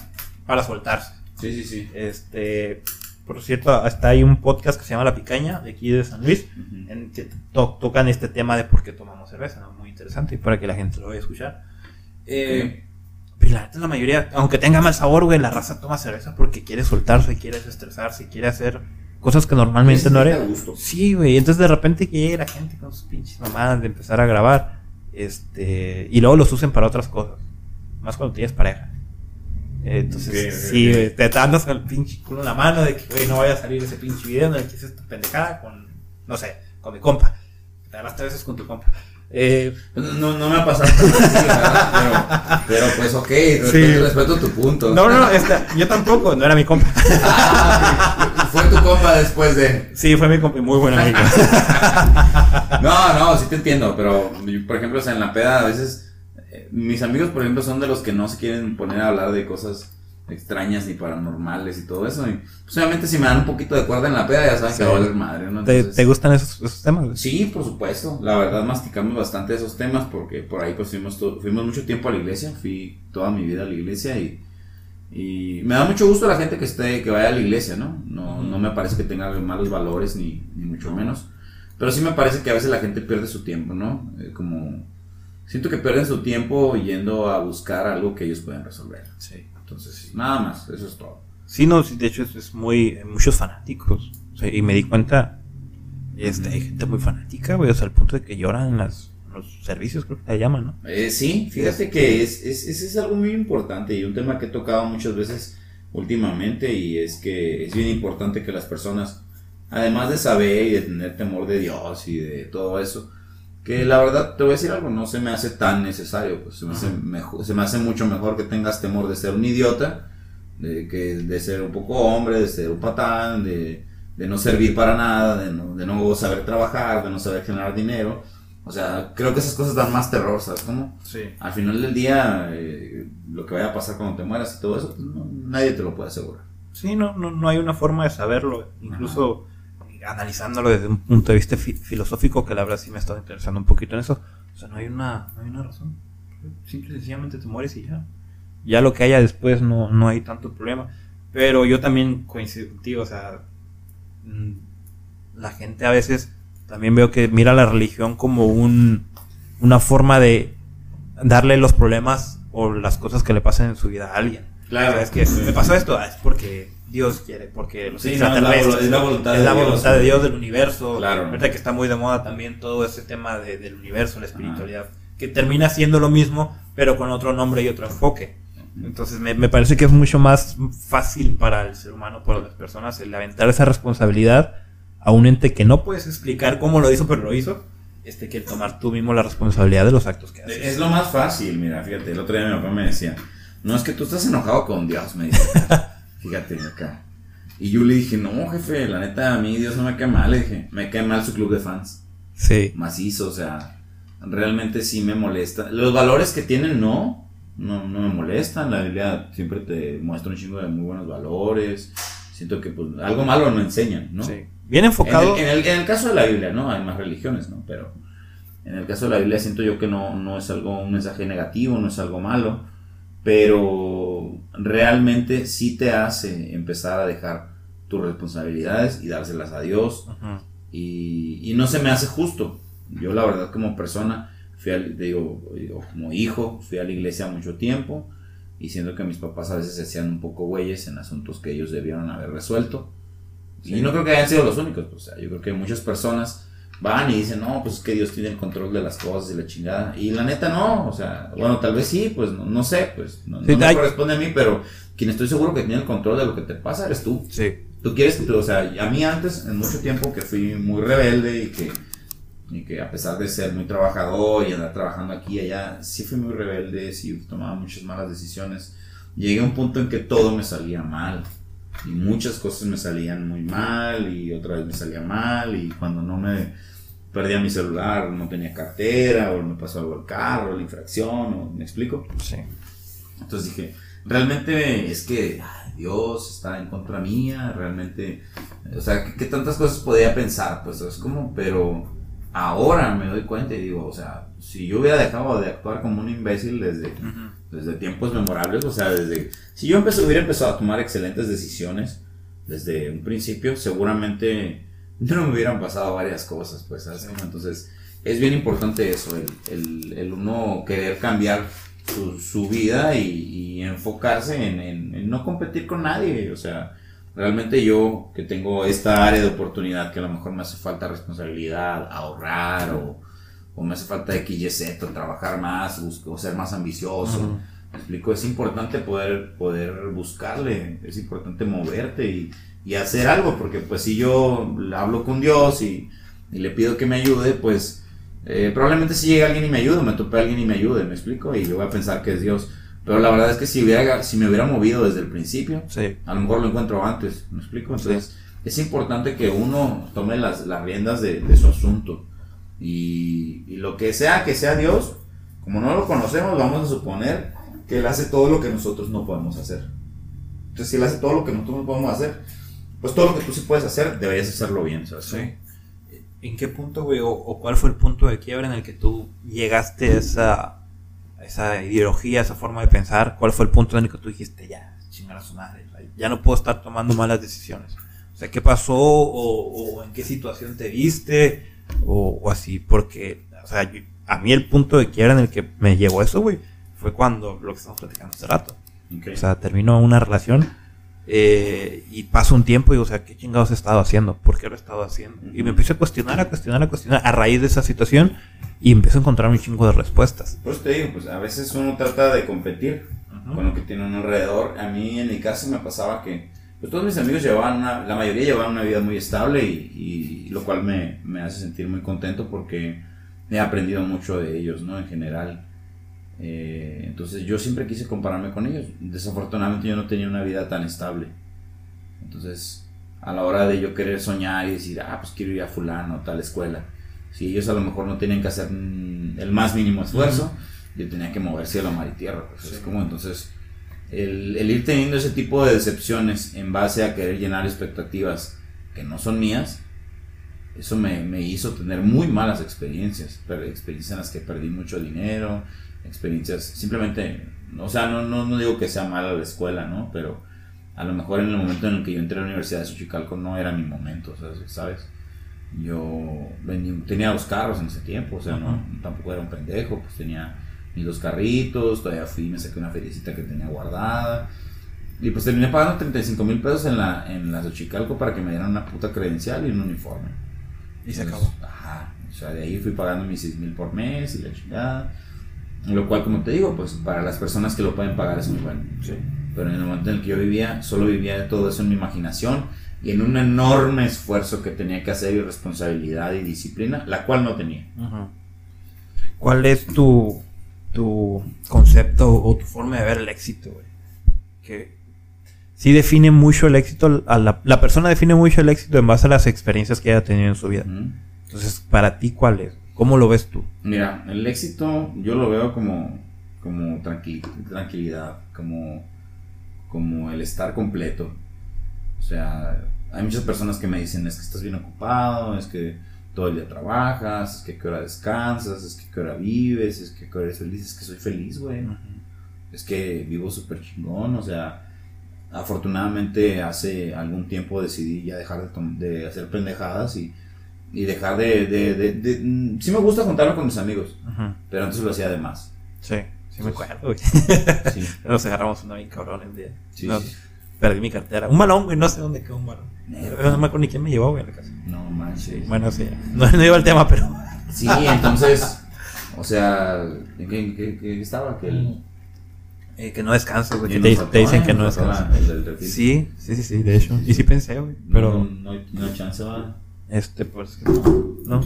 para soltarse. Sí, sí, sí. Este, por cierto, hasta hay un podcast que se llama La Picaña, de aquí de San Luis, Ujú. en que to- tocan este tema de por qué tomamos cerveza, ¿no? muy interesante, y para que la gente lo vaya a escuchar. Eh, Pero la neta, la mayoría, aunque tenga mal sabor, güey, la raza toma cerveza porque quiere soltarse, quiere desestresarse, quiere hacer cosas que normalmente no haría. a gusto. Sí, güey, entonces de repente que la gente con sus pinches mamadas de empezar a grabar, este, y luego los usen para otras cosas, más cuando tienes pareja. Entonces, ok, sí, te andas con el pinche culo en la mano de que, güey, no vaya a salir ese pinche video en el que hice esta pendejada con, no sé, con mi compa. Te das tres veces con tu compa. Eh, No, no me ha pasado tan así, ¿verdad? Pero, pero pues ok, respeto, Sí. respeto tu punto. no, no, esta, yo tampoco, no era mi compa. *laughs* Ah, fue tu compa después de. Sí, fue mi compa, muy buen amigo. *laughs* No, no, sí te entiendo, pero yo, por ejemplo, o sea, en la peda a veces eh, mis amigos, por ejemplo, son de los que no se quieren poner a hablar de cosas extrañas ni paranormales y todo eso. Y, pues obviamente si me dan un poquito de cuerda en la peda ya saben Sí. que va a valer madre, ¿no? ¿Te, Entonces- te gustan esos, esos temas? güey? Sí, por supuesto. La verdad masticamos bastante esos temas porque por ahí pues fuimos, to- fuimos mucho tiempo a la iglesia. Fui toda mi vida a la iglesia y, y me da mucho gusto la gente que esté que vaya a la iglesia, ¿no? No, no me parece que tenga malos valores ni, ni mucho menos. Pero sí me parece que a veces la gente pierde su tiempo, ¿no? Eh, como siento que pierden su tiempo yendo a buscar algo que ellos pueden resolver. Sí. Entonces, nada más, eso es todo. Sí, no, sí, de hecho es, es muy. Muchos fanáticos. O sea, y me di cuenta. Este, hay gente muy fanática, güey. O sea, al punto de que lloran en las, los servicios, creo que le llaman, ¿no? Eh, sí, fíjate que es, es, ese es algo muy importante y un tema que he tocado muchas veces últimamente y es que es bien importante que las personas, además de saber y de tener temor de Dios y de todo eso, que la verdad, te voy a decir algo, no se me hace tan necesario, pues se me hace, mejor, se me hace mucho mejor que tengas temor de ser un idiota, de, que, de ser un poco hombre, de ser un patán, de, de no servir para nada, de no, de no saber trabajar, de no saber generar dinero. O sea, creo que esas cosas dan más terror, ¿sabes cómo? Sí. Al final del día, eh, lo que vaya a pasar cuando te mueras y todo eso, pues, no- nadie te lo puede asegurar. Sí, no, no, no hay una forma de saberlo. Incluso analizándolo desde un punto de vista fi- filosófico, que la verdad sí me ha estado interesando un poquito en eso. O sea, no hay una, no hay una razón. Simple y sencillamente te mueres y ya. Ya lo que haya después no, no hay tanto problema. Pero yo también coincido contigo, o sea, mm, la gente a veces también veo que mira la religión como un, una forma de darle los problemas o las cosas que le pasan en su vida a alguien. Claro. O sea, es que me pasó esto, ah, es porque Dios quiere, porque los Sí, no, es la extraterrestres, vol- es la voluntad es de la Dios, voluntad de. Dios del universo. Claro. Ahorita que está muy de moda también todo ese tema de- del universo, la espiritualidad, que termina siendo lo mismo, pero con otro nombre y otro enfoque. Entonces me, me parece que es mucho más fácil para el ser humano, para las personas, el aventar esa responsabilidad a un ente que no puedes explicar cómo lo hizo, pero lo hizo, este que el tomar tú mismo la responsabilidad de los actos que haces. Es lo más fácil, mira, fíjate, el otro día mi papá me decía, no es que tú estás enojado con Dios, me dice. *laughs* fíjate acá. Y yo le dije, no, jefe, la neta, a mí Dios no me cae mal, le dije, me cae mal su club de fans. Sí. macizo, o sea, realmente sí me molesta. Los valores que tienen no, no, no me molestan. La Biblia siempre te muestra un chingo de muy buenos valores. Siento que pues algo malo no enseñan, ¿no? sí. Bien En enfocado. el, en, el, en el caso de la Biblia, ¿no? Hay más religiones, ¿no? Pero en el caso de la Biblia siento yo que no, no es algo, un mensaje negativo, no es algo malo, pero realmente sí te hace empezar a dejar tus responsabilidades y dárselas a Dios y, y no se me hace justo. Yo la verdad como persona, fui al- digo, como hijo, fui a la iglesia mucho tiempo y siento que mis papás a veces se hacían un poco güeyes en asuntos que ellos debieron haber resuelto. Y no creo que hayan sido los únicos, o sea, yo creo que muchas personas van y dicen, no, pues es que Dios tiene el control de las cosas y la chingada. Y la neta no, o sea, bueno, tal vez sí, pues no, no sé, pues no, Sí, me hay- corresponde a mí, pero quien estoy seguro que tiene el control de lo que te pasa eres tú. Sí. Tú quieres, tú- o sea, a mí antes, en mucho tiempo que fui muy rebelde y que Y que a pesar de ser muy trabajador y andar trabajando aquí y allá, sí fui muy rebelde, sí tomaba muchas malas decisiones. Llegué a un punto en que todo me salía mal. Y muchas cosas me salían muy mal y otra vez me salía mal. Y cuando no me perdía mi celular, no tenía cartera, o me pasó algo al carro, la infracción, o, ¿me explico? Sí. Entonces dije, realmente es que ay, Dios está en contra mía, realmente, o sea, ¿qué, qué tantas cosas podía pensar? Pues es como, pero ahora me doy cuenta y digo, o sea, si yo hubiera dejado de actuar como un imbécil desde, desde tiempos memorables, o sea, desde, si yo empecé, hubiera empezado a tomar excelentes decisiones desde un principio, seguramente no me hubieran pasado varias cosas, pues, ¿sabes? cómo? Entonces, es bien importante eso, el, el, el uno querer cambiar su, su vida y, y enfocarse en, en- en no competir con nadie, o sea, realmente yo que tengo esta área de oportunidad que a lo mejor me hace falta responsabilidad, ahorrar o, o me hace falta X, Y, Z, trabajar más bus- o ser más ambicioso. Me explico, es importante poder, poder buscarle, es importante moverte y, y hacer algo, porque pues si yo hablo con Dios y, y le pido que me ayude, pues eh, probablemente si llega alguien y me ayude, me tope alguien y me ayude, me explico, y yo voy a pensar que es Dios. Pero la verdad es que si, hubiera, si me hubiera movido desde el principio, Sí. a lo mejor lo encuentro antes, ¿me explico? Entonces, es importante que uno tome las, las riendas de, de su asunto. Y, y lo que sea que sea Dios, como no lo conocemos, vamos a suponer que Él hace todo lo que nosotros no podemos hacer. Entonces, si Él hace todo lo que nosotros no podemos hacer, pues todo lo que tú sí puedes hacer, deberías hacerlo bien, ¿sabes? Sí. ¿En qué punto, güey, o, o cuál fue el punto de quiebra en el que tú llegaste a esa, a esa ideología, a esa forma de pensar? ¿Cuál fue el punto en el que tú dijiste, ya, chingar a su madre, ya no puedo estar tomando malas decisiones? O sea, ¿qué pasó o, o en qué situación te viste o, o así? Porque, o sea, yo- a mí el punto de quiebra en el que me llegó eso, güey, fue cuando lo que estamos platicando hace rato. Ok. O sea, terminó una relación eh, y pasa un tiempo y digo, o sea, ¿qué chingados he estado haciendo? ¿Por qué lo he estado haciendo? Y me empecé a cuestionar, a cuestionar, a cuestionar a raíz de esa situación y empecé a encontrar un chingo de respuestas. Por eso te digo, pues a veces uno trata de competir con lo que tiene uno alrededor. A mí en mi caso me pasaba que pues, todos mis amigos llevaban una, la mayoría llevaban una vida muy estable y, y lo cual me, me hace sentir muy contento porque he aprendido mucho de ellos, ¿no? En general. Eh, entonces yo siempre quise compararme con ellos. Desafortunadamente yo no tenía una vida tan estable. Entonces a la hora de yo querer soñar y decir, ah, pues quiero ir a fulano, tal escuela. Si ellos a lo mejor no tenían que hacer mm, el más mínimo esfuerzo, yo tenía que mover cielo, mar y tierra. Pues es como entonces el, el ir teniendo ese tipo de decepciones en base a querer llenar expectativas que no son mías, eso me, me hizo tener muy malas experiencias, experiencias en las que perdí mucho dinero, experiencias simplemente, o sea, no, no, no digo que sea mala la escuela, ¿no? Pero a lo mejor en el momento en el que yo entré a la Universidad de Xochicalco no era mi momento, ¿sabes? Yo tenía dos carros en ese tiempo, o sea, no, tampoco era un pendejo, pues tenía mis dos carritos, todavía fui, me saqué una feriecita que tenía guardada. Y pues terminé pagando 35 mil pesos en la, en la Xochicalco para que me dieran una puta credencial y un uniforme. Y se Entonces, acabó. Ajá. O sea, de ahí fui pagando mis 6 mil por mes y la chingada. Lo cual, como te digo, pues para las personas que lo pueden pagar es muy bueno. Sí. Pero en el momento en el que yo vivía, solo vivía de todo eso en mi imaginación y en un enorme esfuerzo que tenía que hacer y responsabilidad y disciplina, la cual no tenía. ¿Cuál es tu, tu concepto o tu forma de ver el éxito, güey? Que sí define mucho el éxito, a la, la persona define mucho el éxito en base a las experiencias que haya tenido en su vida. Entonces, para ti, ¿cuál es? ¿Cómo lo ves tú? Mira, el éxito yo lo veo como, como tranqui- tranquilidad, como, como el estar completo. O sea, hay muchas personas que me dicen, es que estás bien ocupado, es que todo el día trabajas, es que a qué hora descansas, es que a qué hora vives, es que a qué hora eres feliz, es que soy feliz, güey. Es que vivo súper chingón, o sea, afortunadamente hace algún tiempo decidí ya dejar de, de hacer pendejadas y, y dejar de, de, de- de- mm, Sí me gusta juntarme con mis amigos, pero antes lo hacía de más. Sí, sí me acuerdo, güey. Sí, *laughs* Nos agarramos una bien cabrón el día. sí, No, sí. Perdí mi cartera. Un balón, güey, no sé dónde quedó un balón. No me acuerdo ni quién me llevó, güey, a la casa. No manches. Bueno, sí. No, no iba al tema, pero... *laughs* Sí, entonces, o sea, ¿en qué, qué- qué estaba? Que el, Eh, que no descansas, güey. Que te, dicen que no descansas. Sí, sí, sí, sí, de hecho. Y sí pensé, güey. No, Pero, no, hay, no hay chance, va. Este, pues, no. no.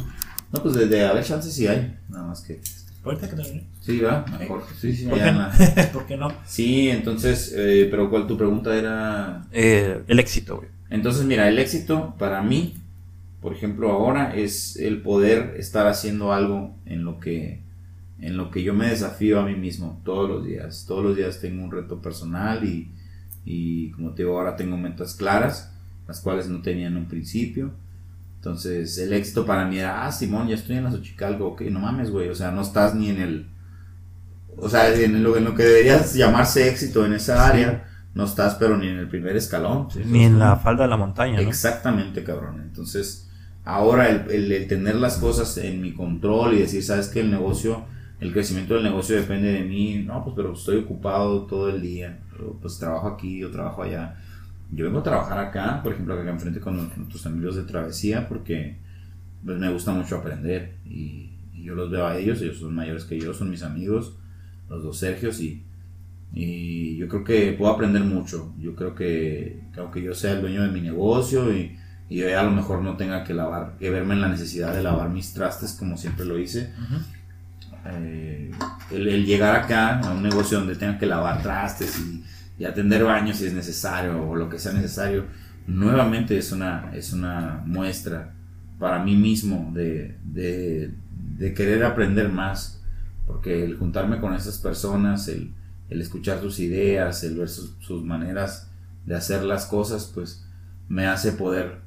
No, pues de, de haber chances sí hay, nada más que... Ahorita que termine. Sí, va, mejor. Sí, sí, ¿Por ya no? *laughs* ¿Por qué no? Sí, entonces, eh, pero ¿cuál tu pregunta era? Eh, el éxito, güey. Entonces, mira, el éxito para mí, por ejemplo, ahora es el poder estar haciendo algo en lo que en lo que yo me desafío a mí mismo todos los días. Todos los días tengo un reto personal y, y como te digo, ahora tengo metas claras, las cuales no tenía en un principio. Entonces, el éxito para mí era, ah, Simón, ya estoy en la Xochicalco, ok, no mames, güey, o sea, no estás ni en el... O sea, en lo, en lo que deberías llamarse éxito en esa área, no estás, pero ni en el primer escalón. Ni en la falda de la montaña, ¿no? Exactamente, cabrón. Entonces, ahora el, el- el tener las cosas en mi control y decir, sabes que el negocio, el crecimiento del negocio depende de mí, no, pues pero estoy ocupado todo el día, pues trabajo aquí o trabajo allá. Yo vengo a trabajar acá, por ejemplo, acá enfrente con nuestros amigos de travesía, porque pues, me gusta mucho aprender y, y yo los veo a ellos, ellos son mayores que yo, son mis amigos, los dos Sergios y, y yo creo que puedo aprender mucho. Yo creo que, que aunque yo sea el dueño de mi negocio y, y yo ya a lo mejor no tenga que lavar, que verme en la necesidad de lavar mis trastes como siempre lo hice, eh, el, el llegar acá a un negocio donde tenga que lavar trastes y, y atender baños si es necesario o lo que sea necesario, nuevamente es una, es una muestra para mí mismo de, de, de querer aprender más, porque el juntarme con esas personas, el, el escuchar sus ideas, el ver sus, sus maneras de hacer las cosas, pues me hace poder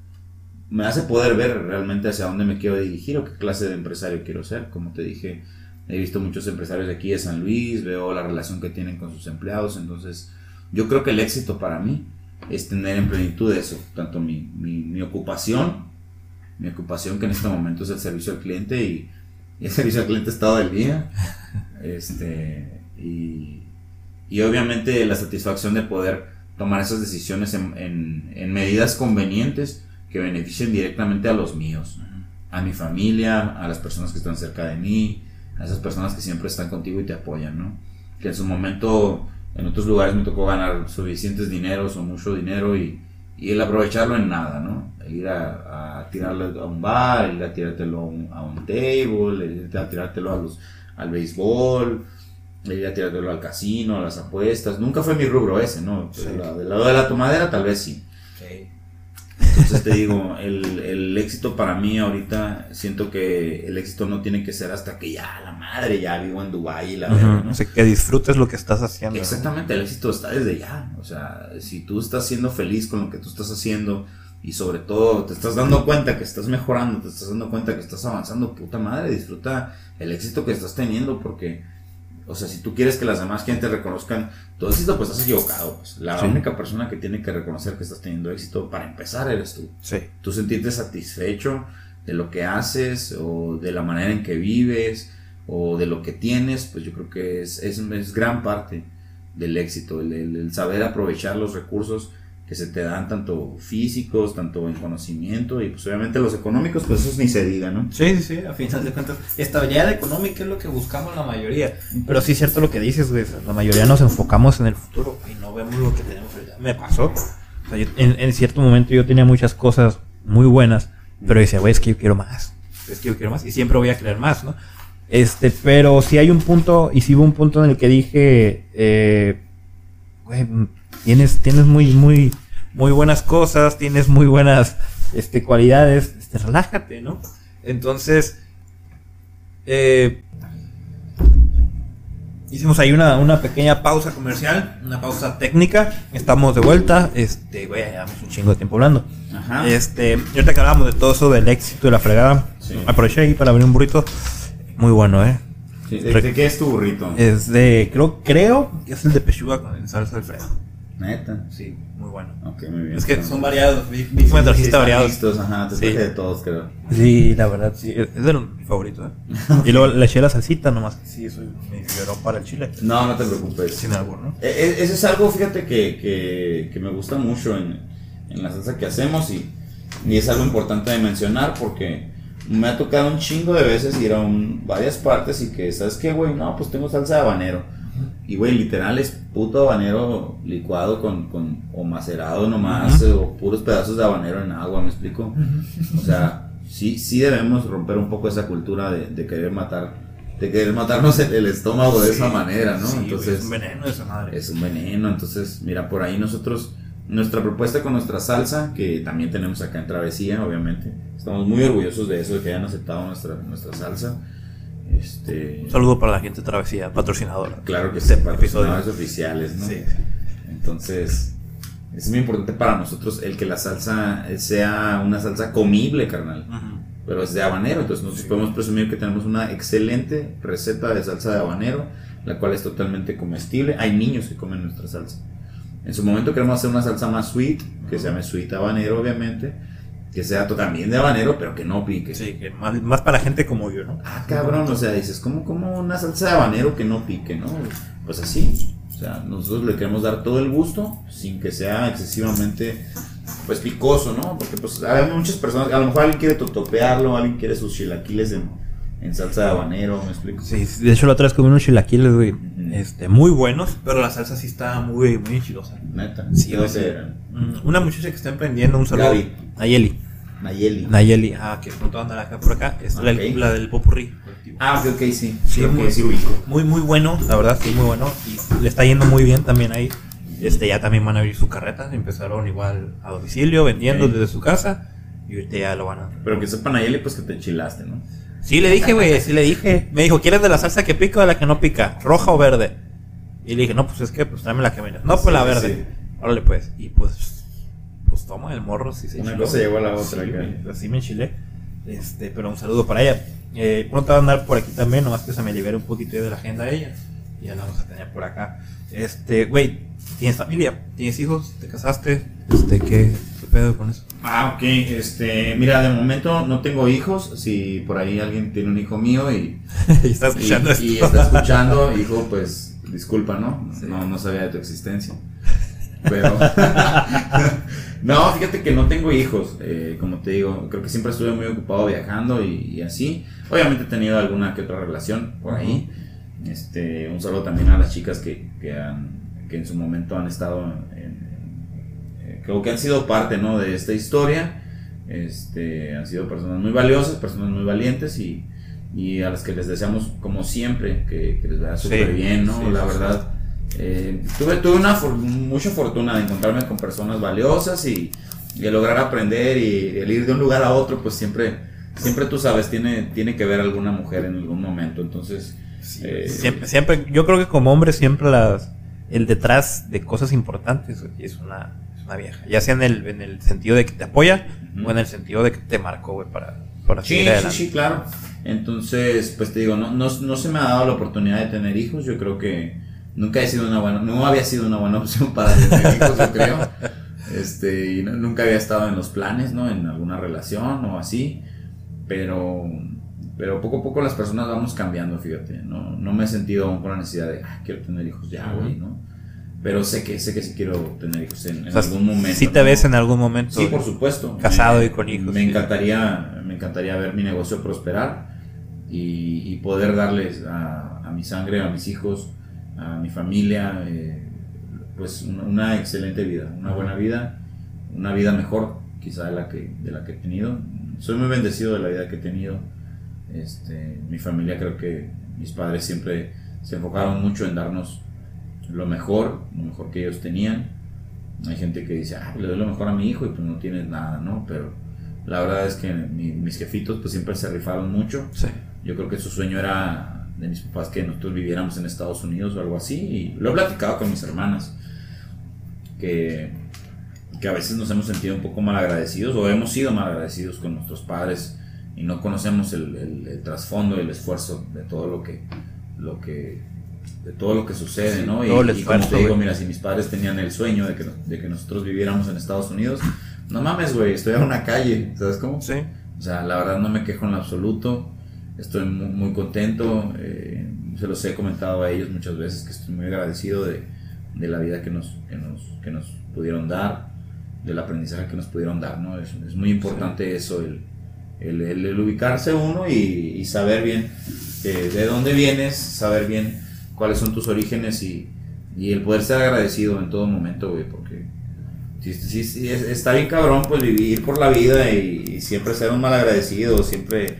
me hace poder ver realmente hacia dónde me quiero dirigir o qué clase de empresario quiero ser. Como te dije, he visto muchos empresarios de aquí de San Luis, veo la relación que tienen con sus empleados, entonces yo creo que el éxito para mí es tener en plenitud eso, tanto mi, mi, mi ocupación, mi ocupación que en este momento es el servicio al cliente y, y *laughs* el servicio al cliente es todo el día, *laughs* este, y, y obviamente la satisfacción de poder tomar esas decisiones en, en, en medidas convenientes que beneficien directamente a los míos, a mi familia, a las personas que están cerca de mí, a esas personas que siempre están contigo y te apoyan, ¿no? Que en su momento en otros lugares me tocó ganar suficientes dineros o mucho dinero y, y el aprovecharlo en nada, ¿no? Ir a, a tirarlo a un bar, ir a tirártelo a un, a un table, ir a tirártelo a los, al béisbol, ir a tirártelo al casino, a las apuestas. Nunca fue mi rubro ese, ¿no? Pero Sí. la- del lado de la tomadera tal vez sí. Entonces te digo, el, el éxito para mí ahorita, siento que el éxito no tiene que ser hasta que ya la madre, ya vivo en Dubái y la verga, Ujú. ¿no? O sea, que disfrutes lo que estás haciendo. ¿no? Exactamente, el éxito está desde ya. O sea, si tú estás siendo feliz con lo que tú estás haciendo y sobre todo te estás dando cuenta que estás mejorando, te estás dando cuenta que estás avanzando, puta madre, disfruta el éxito que estás teniendo porque, o sea, si tú quieres que las demás gente reconozcan tu éxito, pues estás equivocado. Pues. La Sí. única persona que tiene que reconocer que estás teniendo éxito para empezar eres tú Sí. tú sentirte satisfecho de lo que haces o de la manera en que vives o de lo que tienes, pues yo creo que es, es, es gran parte del éxito, el, el- el saber aprovechar los recursos que se te dan tanto físicos, tanto en conocimiento y pues obviamente los económicos, pues eso ni se diga, ¿no? Sí, sí, sí, a final de cuentas. Estabilidad económica es lo que buscamos la mayoría. Pero sí es cierto lo que dices, güey. La mayoría nos enfocamos en el futuro y no vemos lo que tenemos. Me pasó. O sea, yo- en, cierto momento yo tenía muchas cosas muy buenas, pero decía, güey, es que yo quiero más. Es que yo quiero más y siempre voy a querer más, ¿no? Este, pero sí hay un punto, y sí hubo un punto en el que dije, eh, güey, tienes, tienes muy, muy, muy buenas cosas, tienes muy buenas este, cualidades, este, relájate, ¿no? Entonces, eh, hicimos ahí una, una pequeña pausa comercial, una pausa técnica, estamos de vuelta, este, güey, llevamos un chingo de tiempo hablando. Ajá. Este, ahorita que hablamos de todo eso del éxito y la fregada, Sí. aproveché ahí para abrir un burrito, muy bueno, ¿eh? Sí, ¿De, de qué es tu burrito? Es de, creo, creo que es el de pechuga con salsa alfredo. Neta. Sí, muy bueno. Ok, muy bien. Es que son variados, vi, vi me trajiste variados. listos, ajá, te Sí. traje de todos, creo. Sí, la verdad, sí, es de los mis favoritos, ¿eh? *laughs* Y luego le eché la salsita nomás, que sí, soy mi llorón para el chile. No, no te preocupes. Sin albur, ¿no? E- Eso es algo, fíjate, que, que, que me gusta mucho en, en la salsa que hacemos y, y es algo importante de mencionar porque me ha tocado un chingo de veces ir a un- varias partes y que, ¿sabes qué, güey? No, pues tengo salsa de habanero. Y, güey, literal es puto habanero licuado con, con o macerado nomás, o puros pedazos de habanero en agua, ¿me explico? O sea, sí, sí debemos romper un poco esa cultura de, de querer matar, de querer matarnos el, el estómago de esa manera, ¿no? Sí, entonces, es un veneno esa madre. es un veneno, entonces, mira, por ahí nosotros, nuestra propuesta con nuestra salsa, que también tenemos acá en Travesía, obviamente, estamos muy orgullosos de eso, de que hayan aceptado nuestra, nuestra salsa. Este, Un saludo para la gente de Travesía, patrocinadora. Claro que Este sí, episodio. patrocinadores oficiales, ¿no? Sí. Entonces, es muy importante para nosotros el que la salsa sea una salsa comible, carnal. Ujú. Pero es de habanero, entonces nosotros podemos presumir que tenemos una excelente receta de salsa de habanero, la cual es totalmente comestible. Hay niños que comen nuestra salsa. En su momento queremos hacer una salsa más sweet, que se llame sweet habanero, obviamente, que sea también de habanero, pero que no pique. Sí, que más, más para gente como yo, ¿no? Ah, cabrón, o sea, dices, ¿cómo, cómo una salsa de habanero que no pique, no? Pues así. O sea, nosotros le queremos dar todo el gusto sin que sea excesivamente, pues, picoso, ¿no? Porque, pues, hay muchas personas, a lo mejor alguien quiere totopearlo, alguien quiere sus chilaquiles en, en salsa de habanero, ¿me explico? Sí, de hecho la otra vez comí unos chilaquiles, güey, este, muy buenos, pero la salsa sí está muy, muy enchilosa. Neta. Sí, ¿Qué güey, va a sí. ser? Mm, Una muchacha que está emprendiendo, un saludo. Gaby. Nayeli. Nayeli. Nayeli, ah, que pronto va a andar acá por acá. Es la, la del popurrí. Ah, ok, ok, sí. Sí, muy- sí ubico. Muy, muy bueno, la verdad, sí, muy bueno. Y le está yendo muy bien también ahí. Este, ya también van a abrir su carreta. Empezaron igual a domicilio, vendiendo desde su casa. Y ahorita ya lo van a. Pero que sepa Nayeli, pues, que te enchilaste, ¿no? Sí, le dije, güey, sí le dije. Me dijo, ¿quieres de la salsa que pica o de la que no pica? ¿Roja o verde? Y le dije, no, pues es que, pues tráeme la que menos. No, pues Sí, la verde. sí. Órale, pues. Y pues, pues toma el morro, sí se Una cosa llevó a la otra, Sí, así me enchilé. Este, pero un saludo para ella. Eh, pronto va a andar por aquí también, nomás que se me libere un poquito de la agenda de ella. Y ya la vamos a tener por acá. Este, güey, ¿tienes familia? ¿Tienes hijos? ¿Te casaste? Este, ¿qué, qué pedo con eso? Ah, ok. Este, mira, de momento no tengo hijos. Si por ahí alguien tiene un hijo mío y, *laughs* y estás y, escuchando esto. y está escuchando, hijo, pues disculpa, ¿no? Sí. No, no sabía de tu existencia. *laughs* Pero. *laughs* no, fíjate que no tengo hijos. eh, como te digo, creo que siempre estuve muy ocupado viajando y, y así. Obviamente he tenido alguna que otra relación por ahí. Este, un saludo también a las chicas que, que, han, que en su momento han estado en, creo que han sido parte ¿no? de esta historia. Este, han sido personas muy valiosas, personas muy valientes y, y a las que les deseamos como siempre que, que les vaya súper Sí, bien, ¿no? sí, La verdad. eh, tuve, tuve una for- mucha fortuna de encontrarme con personas valiosas y, y de lograr aprender y el ir de un lugar a otro, pues siempre, siempre tú sabes, tiene, tiene que ver alguna mujer en algún momento. Entonces, eh, Siempre, siempre, yo creo que como hombre siempre las, el detrás de cosas importantes es una, una vieja. Ya sea en el, en el sentido de que te apoya o en el sentido de que te marcó, güey, para, para Sí, seguir sí, sí, claro. Entonces, pues te digo, no, no, no se me ha dado la oportunidad de tener hijos. Yo creo que nunca he sido una buena, no había sido una buena *laughs* opción para tener hijos, yo creo. Este, y no- nunca había estado en los planes, ¿no? En alguna relación o así. Pero, pero poco a poco las personas vamos cambiando, fíjate. No, no me he sentido aún con la necesidad de, "Ah, quiero tener hijos ya, güey, ¿no? Pero sé que, sé que sí quiero tener hijos en, en O sea, algún momento. sí te ves en algún momento. Sí, por supuesto. Casado Me- y con hijos, Me sí. encantaría, me encantaría ver mi negocio prosperar y, y poder darles a, a mi sangre, a mis hijos, a mi familia, eh, pues una, una excelente vida, una buena vida, una vida mejor quizá de la que, de la que he tenido. Soy muy bendecido de la vida que he tenido. Este, mi familia creo que mis padres siempre se enfocaron mucho en darnos lo mejor, lo mejor que ellos tenían. Hay gente que dice, ah, le doy lo mejor a mi hijo y pues no tienes nada, ¿no? Pero la verdad es que mi- mis jefitos pues siempre se rifaron mucho. Sí. Yo creo que su sueño era de mis papás que nosotros viviéramos en Estados Unidos o algo así. Y lo he platicado con mis hermanas. Que, que a veces nos hemos sentido un poco mal agradecidos o hemos sido mal agradecidos con nuestros padres y no conocemos el, el- el trasfondo y el esfuerzo de todo lo que, lo que, de todo lo que sucede, Sí, ¿no? Y, y como te digo, mira, si mis padres tenían el sueño de que, de que nosotros viviéramos en Estados Unidos, no mames, güey, estoy en una calle, ¿sabes cómo? Sí. O sea, la verdad no me quejo en lo absoluto. Estoy muy, muy contento. eh, se los he comentado a ellos muchas veces que estoy muy agradecido de, de la vida que nos, que, nos, que nos pudieron dar, del aprendizaje que nos pudieron dar. ¿no? Es, es muy importante eso, el, el, el- el ubicarse uno y, y saber bien eh, de dónde vienes, saber bien cuáles son tus orígenes y, y el poder ser agradecido en todo momento, güey, porque sí, sí, es- está bien cabrón pues vivir por la vida y, y siempre ser un mal agradecido, siempre,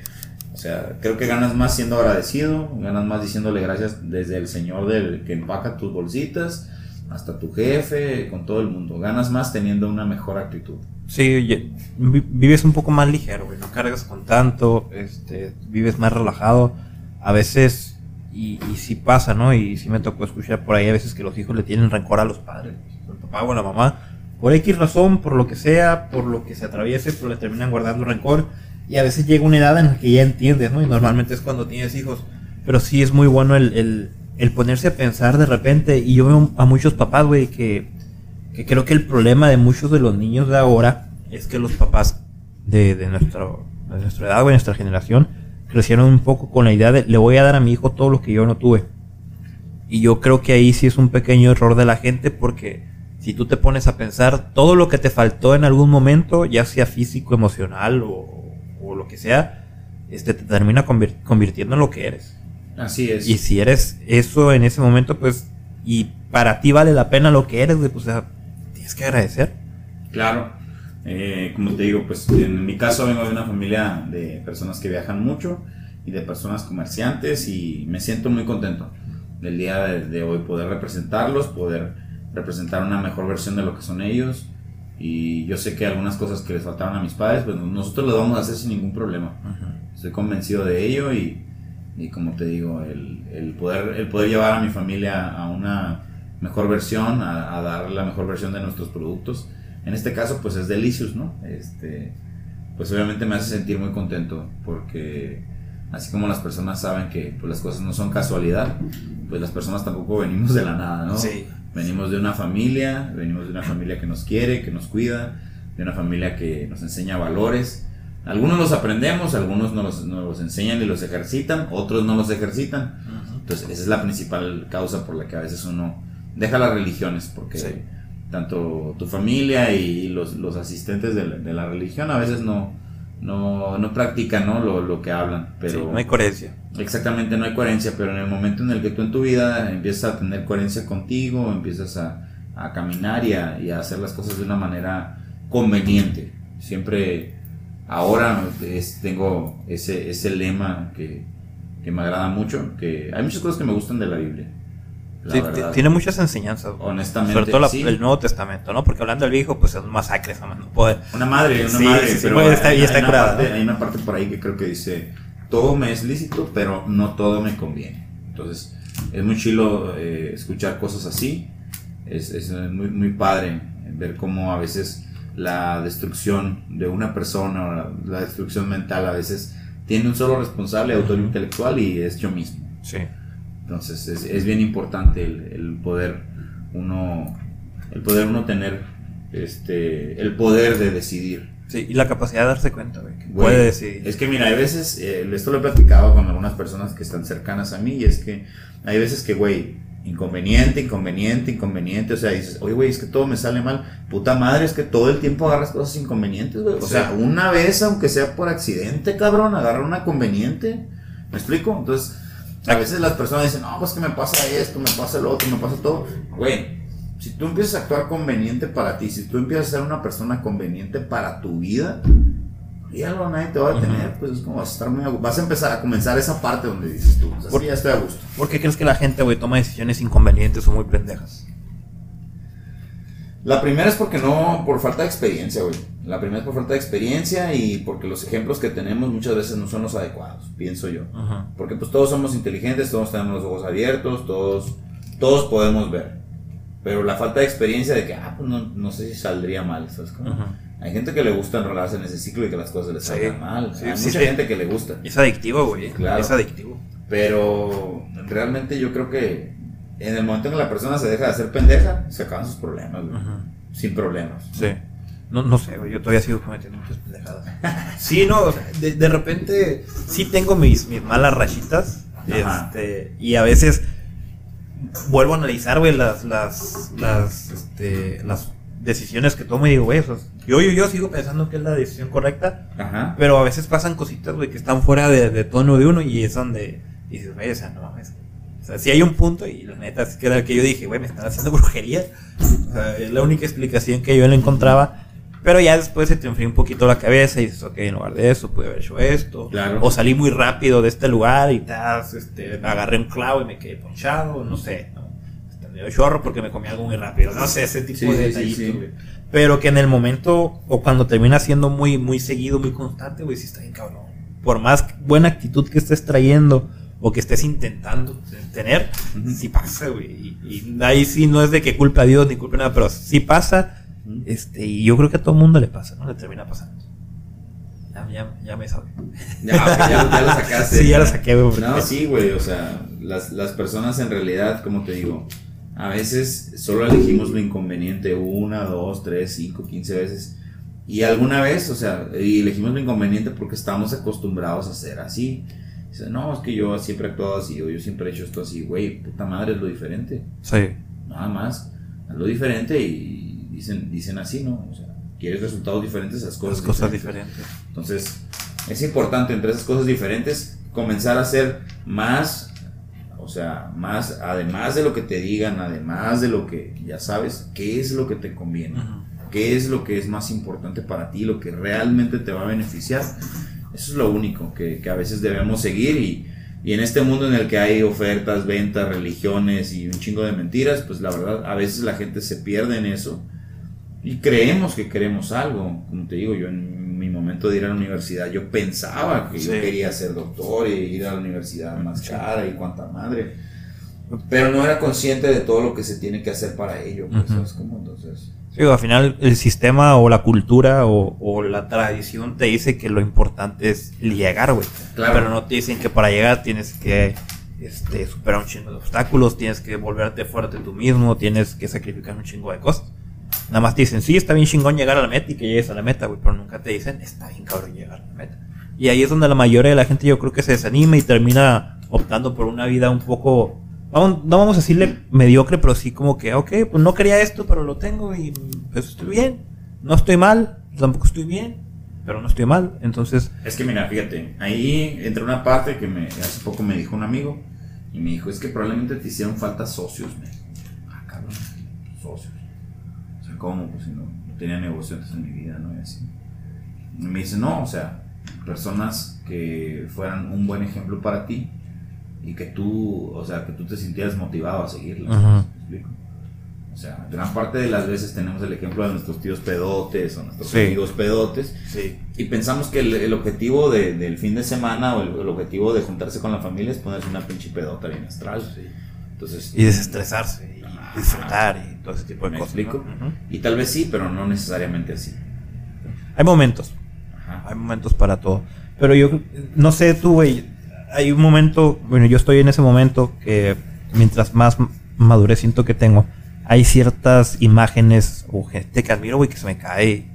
o sea, creo que ganas más siendo agradecido, ganas más diciéndole gracias desde el señor del que empaca tus bolsitas hasta tu jefe, con todo el mundo, ganas más teniendo una mejor actitud. Sí, vives un poco más ligero, güey. No cargas con tanto, este, vives más relajado. A veces, y, y sí pasa, ¿no? Y sí me tocó escuchar por ahí a veces que los hijos le tienen rencor a los padres, el papá o la mamá. Por X razón, por lo que sea, por lo que se atraviese, pues le terminan guardando rencor. Y a veces llega una edad en la que ya entiendes, ¿no? Y normalmente es cuando tienes hijos. Pero sí es muy bueno el, el, el ponerse a pensar de repente. Y yo veo a muchos papás, güey, que que creo que el problema de muchos de los niños de ahora es que los papás de, de, nuestro, de nuestra edad de nuestra generación crecieron un poco con la idea de le voy a dar a mi hijo todo lo que yo no tuve. Y yo creo que ahí sí es un pequeño error de la gente porque si tú te pones a pensar todo lo que te faltó en algún momento, ya sea físico, emocional o, o lo que sea, este te termina convir- convirtiendo en lo que eres. Así es. Y si eres eso en ese momento, pues, y para ti vale la pena lo que eres, pues, o sea, tienes que agradecer. Claro, eh, como te digo, pues en mi caso vengo de una familia de personas que viajan mucho y de personas comerciantes y me siento muy contento del día de, de hoy poder representarlos, poder representar una mejor versión de lo que son ellos y yo sé que algunas cosas que les faltaron a mis padres, pues nosotros lo vamos a hacer sin ningún problema. Estoy convencido de ello y, y como te digo, el, el poder, el poder llevar a mi familia a una mejor versión, a, a dar la mejor versión de nuestros productos. En este caso, pues es Delicious, ¿no? Este, pues obviamente me hace sentir muy contento porque así como las personas saben que pues, las cosas no son casualidad, pues las personas tampoco venimos de la nada, ¿no? Sí. Venimos de una familia, venimos de una familia que nos quiere, que nos cuida, de una familia que nos enseña valores. Algunos los aprendemos, algunos nos los, nos los enseñan y los ejercitan, otros no los ejercitan. Entonces, esa es la principal causa por la que a veces uno deja las religiones, porque Sí. Tanto tu familia y los, los asistentes de la, de la religión a veces no, no, no practican ¿no? Lo, lo que hablan. Pero Sí, no hay coherencia. Exactamente, no hay coherencia, pero en el momento en el que tú en tu vida empiezas a tener coherencia contigo, empiezas a, a caminar y a, y a hacer las cosas de una manera conveniente. Siempre, ahora es- tengo ese, ese lema que, que me agrada mucho, que hay muchas cosas que me gustan de la Biblia. Sí, tiene muchas enseñanzas. Honestamente, Sobre todo la- sí. el Nuevo Testamento, ¿no? Porque hablando del Viejo, pues son masacres, no puede. Una madre, una Sí, madre, pero y hay, está hay una parte, ¿no? hay una parte por ahí que creo que dice, todo me es lícito, pero no todo me conviene. Entonces, es muy chilo eh, escuchar cosas así, es, es muy, muy padre ver cómo a veces la destrucción de una persona, o la, la destrucción mental a veces tiene un solo responsable, autor intelectual, y es yo mismo. Sí. Entonces es, es bien importante el, el poder uno el poder uno tener este el poder de decidir. Sí, y la capacidad de darse cuenta, güey. puede decidir. Es que mira, hay veces, eh, esto lo he platicado con algunas personas que están cercanas a mí y es que hay veces que, güey, inconveniente, inconveniente, inconveniente, o sea, dices, oye, güey, es que todo me sale mal, puta madre, es que todo el tiempo agarras cosas inconvenientes, güey. O Sí. sea, una vez, aunque sea por accidente, cabrón, agarra una conveniente. ¿Me explico? Entonces, a veces las personas dicen, no, pues que me pasa esto, me pasa lo otro, me pasa todo. Güey, si tú empiezas a actuar conveniente para ti, si tú empiezas a ser una persona conveniente para tu vida, ya no nadie te va a detener, pues es como vas a estar muy Vas a empezar a comenzar esa parte donde dices tú, o sea, Por- sí, ya estoy a gusto. ¿Por qué crees que la gente, güey, toma decisiones inconvenientes o muy pendejas? La primera es porque no, por falta de experiencia, güey. La primera es por falta de experiencia y porque los ejemplos que tenemos muchas veces no son los adecuados, pienso yo. Ajá. Porque pues todos somos inteligentes, todos tenemos los ojos abiertos, todos, todos podemos ver. Pero la falta de experiencia de que, ah, pues no, no sé si saldría mal, ¿sabes? Hay gente que le gusta enrolarse en ese ciclo y que las cosas les Sí. salgan mal. Sí, Hay sí, mucha sí. gente que le gusta. Es adictivo, güey. Claro. Es adictivo. Pero realmente yo creo que en el momento en que la persona se deja de hacer pendeja, se acaban sus problemas, güey. Sin problemas. Sí. No, no sé, güey. Yo todavía sigo cometiendo muchas pendejadas. *laughs* Sí, no, o sea, de, de repente sí tengo mis, mis malas rachitas. Ajá. Este, y a veces vuelvo a analizar, güey, las, las, las, este, las decisiones que tomo y digo, güey, o sea, yo, yo, yo sigo pensando que es la decisión correcta. Ajá. Pero a veces pasan cositas, güey, que están fuera de, de tono de uno y es donde dices, güey, o sea, no mames. O sea, sí hay un punto y la neta es que era el que yo dije, güey, me están haciendo *laughs* brujería. O sea, es la única explicación que yo le encontraba. Pero ya después se te enfría un poquito la cabeza y dices, ok, en lugar de eso, pude haber hecho esto. Claro. O salí muy rápido de este lugar y tas, este, agarré un clavo y me quedé ponchado, no sé, ¿no? Me dio chorro porque me comí algo muy rápido. No sé, ese tipo Sí, de sí, sí, detallitos, sí. güey. Pero que en el momento, o cuando termina siendo muy, muy seguido, muy constante, güey, sí está bien cabrón. Por más buena actitud que estés trayendo o que estés intentando tener, Ujú. sí pasa, güey. Y, y ahí sí no es de que culpe a Dios ni culpe a nada, pero sí pasa. Este, y yo creo que a todo mundo le pasa, ¿no? Le termina pasando. Ya, ya, ya me sabe. Ya, ya, ya lo *laughs* sacaste. Sí, ya lo saqué, güey. No, sí, güey, o sea, las, las personas en realidad, como te digo, a veces solo elegimos lo inconveniente una, dos, tres, cinco, quince veces. Y alguna vez, o sea, elegimos lo inconveniente porque estamos acostumbrados a ser así. Dice, no, es que yo siempre he actuado así, o yo siempre he hecho esto así, güey, puta madre, es lo diferente. Sí. Nada más, es lo diferente y dicen, dicen así, ¿no? O sea, quieres resultados diferentes, haz cosas Las cosas diferentes. diferentes. Entonces, es importante entre esas cosas diferentes comenzar a hacer más, o sea, más, además de lo que te digan, además de lo que ya sabes, qué es lo que te conviene, qué es lo que es más importante para ti, lo que realmente te va a beneficiar. Eso es lo único que, que a veces debemos seguir y, y en este mundo en el que hay ofertas, ventas, religiones y un chingo de mentiras, pues la verdad a veces la gente se pierde en eso y creemos que queremos algo. Como te digo, yo en mi momento de ir a la universidad, yo pensaba que yo quería ser doctor y ir a la universidad más cara y cuanta madre. Pero no era consciente de todo lo que se tiene que hacer para ello. Pues. ¿sabes cómo? Entonces, Sí, al final el sistema o la cultura o, o la tradición te dice que lo importante es llegar, güey. Claro. Pero no te dicen que para llegar tienes que este, superar un chingo de obstáculos, tienes que volverte fuerte tú mismo, tienes que sacrificar un chingo de cosas. Nada más te dicen, sí, está bien chingón llegar a la meta y que llegues a la meta, güey, pero nunca te dicen, está bien cabrón llegar a la meta. Y ahí es donde la mayoría de la gente yo creo que se desanima y termina optando por una vida un poco, no vamos a decirle mediocre, pero sí como que, ok, pues no quería esto, pero lo tengo y pues estoy bien. No estoy mal, tampoco estoy bien, pero no estoy mal. Entonces, Es que mira, fíjate, ahí entra una parte que me, hace poco me dijo un amigo y me dijo, es que probablemente te hicieron falta socios, me. Ah, cabrón, socios. O sea, ¿cómo? Pues si no, no tenía negocios en mi vida, ¿no? Y así. Y me dice, no, o sea, personas que fueran un buen ejemplo para ti y que tú, o sea, que tú te sintieras motivado a seguirlas. Ajá. ¿me explico? O sea, gran parte de las veces tenemos el ejemplo de nuestros tíos pedotes o nuestros Sí. amigos pedotes sí. y pensamos que el, el objetivo de- del fin de semana o el, el objetivo de juntarse con la familia es ponerse una pinche pedota bien astral. Entonces, Y desestresarse y disfrutar y todo ese tipo de ¿Me cosas. explico? ¿no? Ujú. y tal vez sí, pero no necesariamente así. Hay momentos, Ajá. hay momentos para todo. Pero yo no sé tú, güey. Hay un momento, bueno, yo estoy en ese momento que mientras más madurez siento que tengo, hay ciertas imágenes o gente que admiro, güey, que se me cae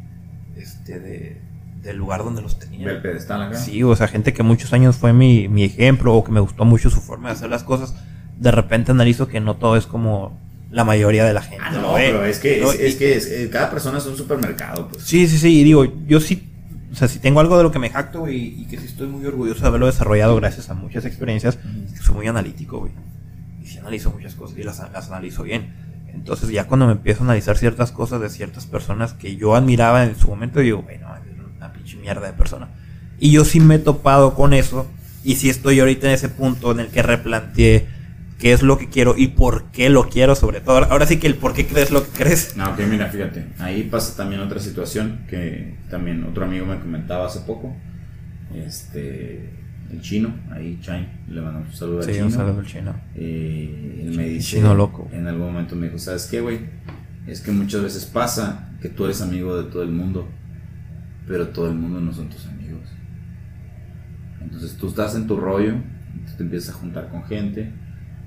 este, de, del lugar donde los Ve el tenía. pedestal acá. Sí, o sea, gente que muchos años fue mi, mi ejemplo o que me gustó mucho su forma de hacer las cosas. De repente analizo que no todo es como la mayoría de la gente. Ah, lo no, ve, pero es que, ¿no? es, es que es- cada persona es un supermercado, pues. Sí, sí, sí, y digo, yo sí, o sea, si tengo algo de lo que me jacto, güey, y que sí estoy muy orgulloso de haberlo desarrollado gracias a muchas experiencias, es que soy muy analítico, güey. Y sí analizo muchas cosas y las, las analizo bien. Entonces ya cuando me empiezo a analizar ciertas cosas de ciertas personas que yo admiraba en su momento, digo, bueno, es una pinche mierda de persona. Y yo sí me he topado con eso, y sí estoy ahorita en ese punto en el que replanteé qué es lo que quiero y por qué lo quiero, sobre todo. Ahora- sí que el por qué crees lo que crees. No, ok, mira, fíjate. Ahí pasa también otra situación que también otro amigo me comentaba hace poco. Este, el chino, ahí, Chain, le mandamos un saludo al Sí, chino. un saludo al chino. Eh, él me dice, Chino loco. en algún momento me dijo, ¿sabes qué, güey? Es que muchas veces pasa que tú eres amigo de todo el mundo, pero todo el mundo no son tus amigos. Entonces tú estás en tu rollo, tú te empiezas a juntar con gente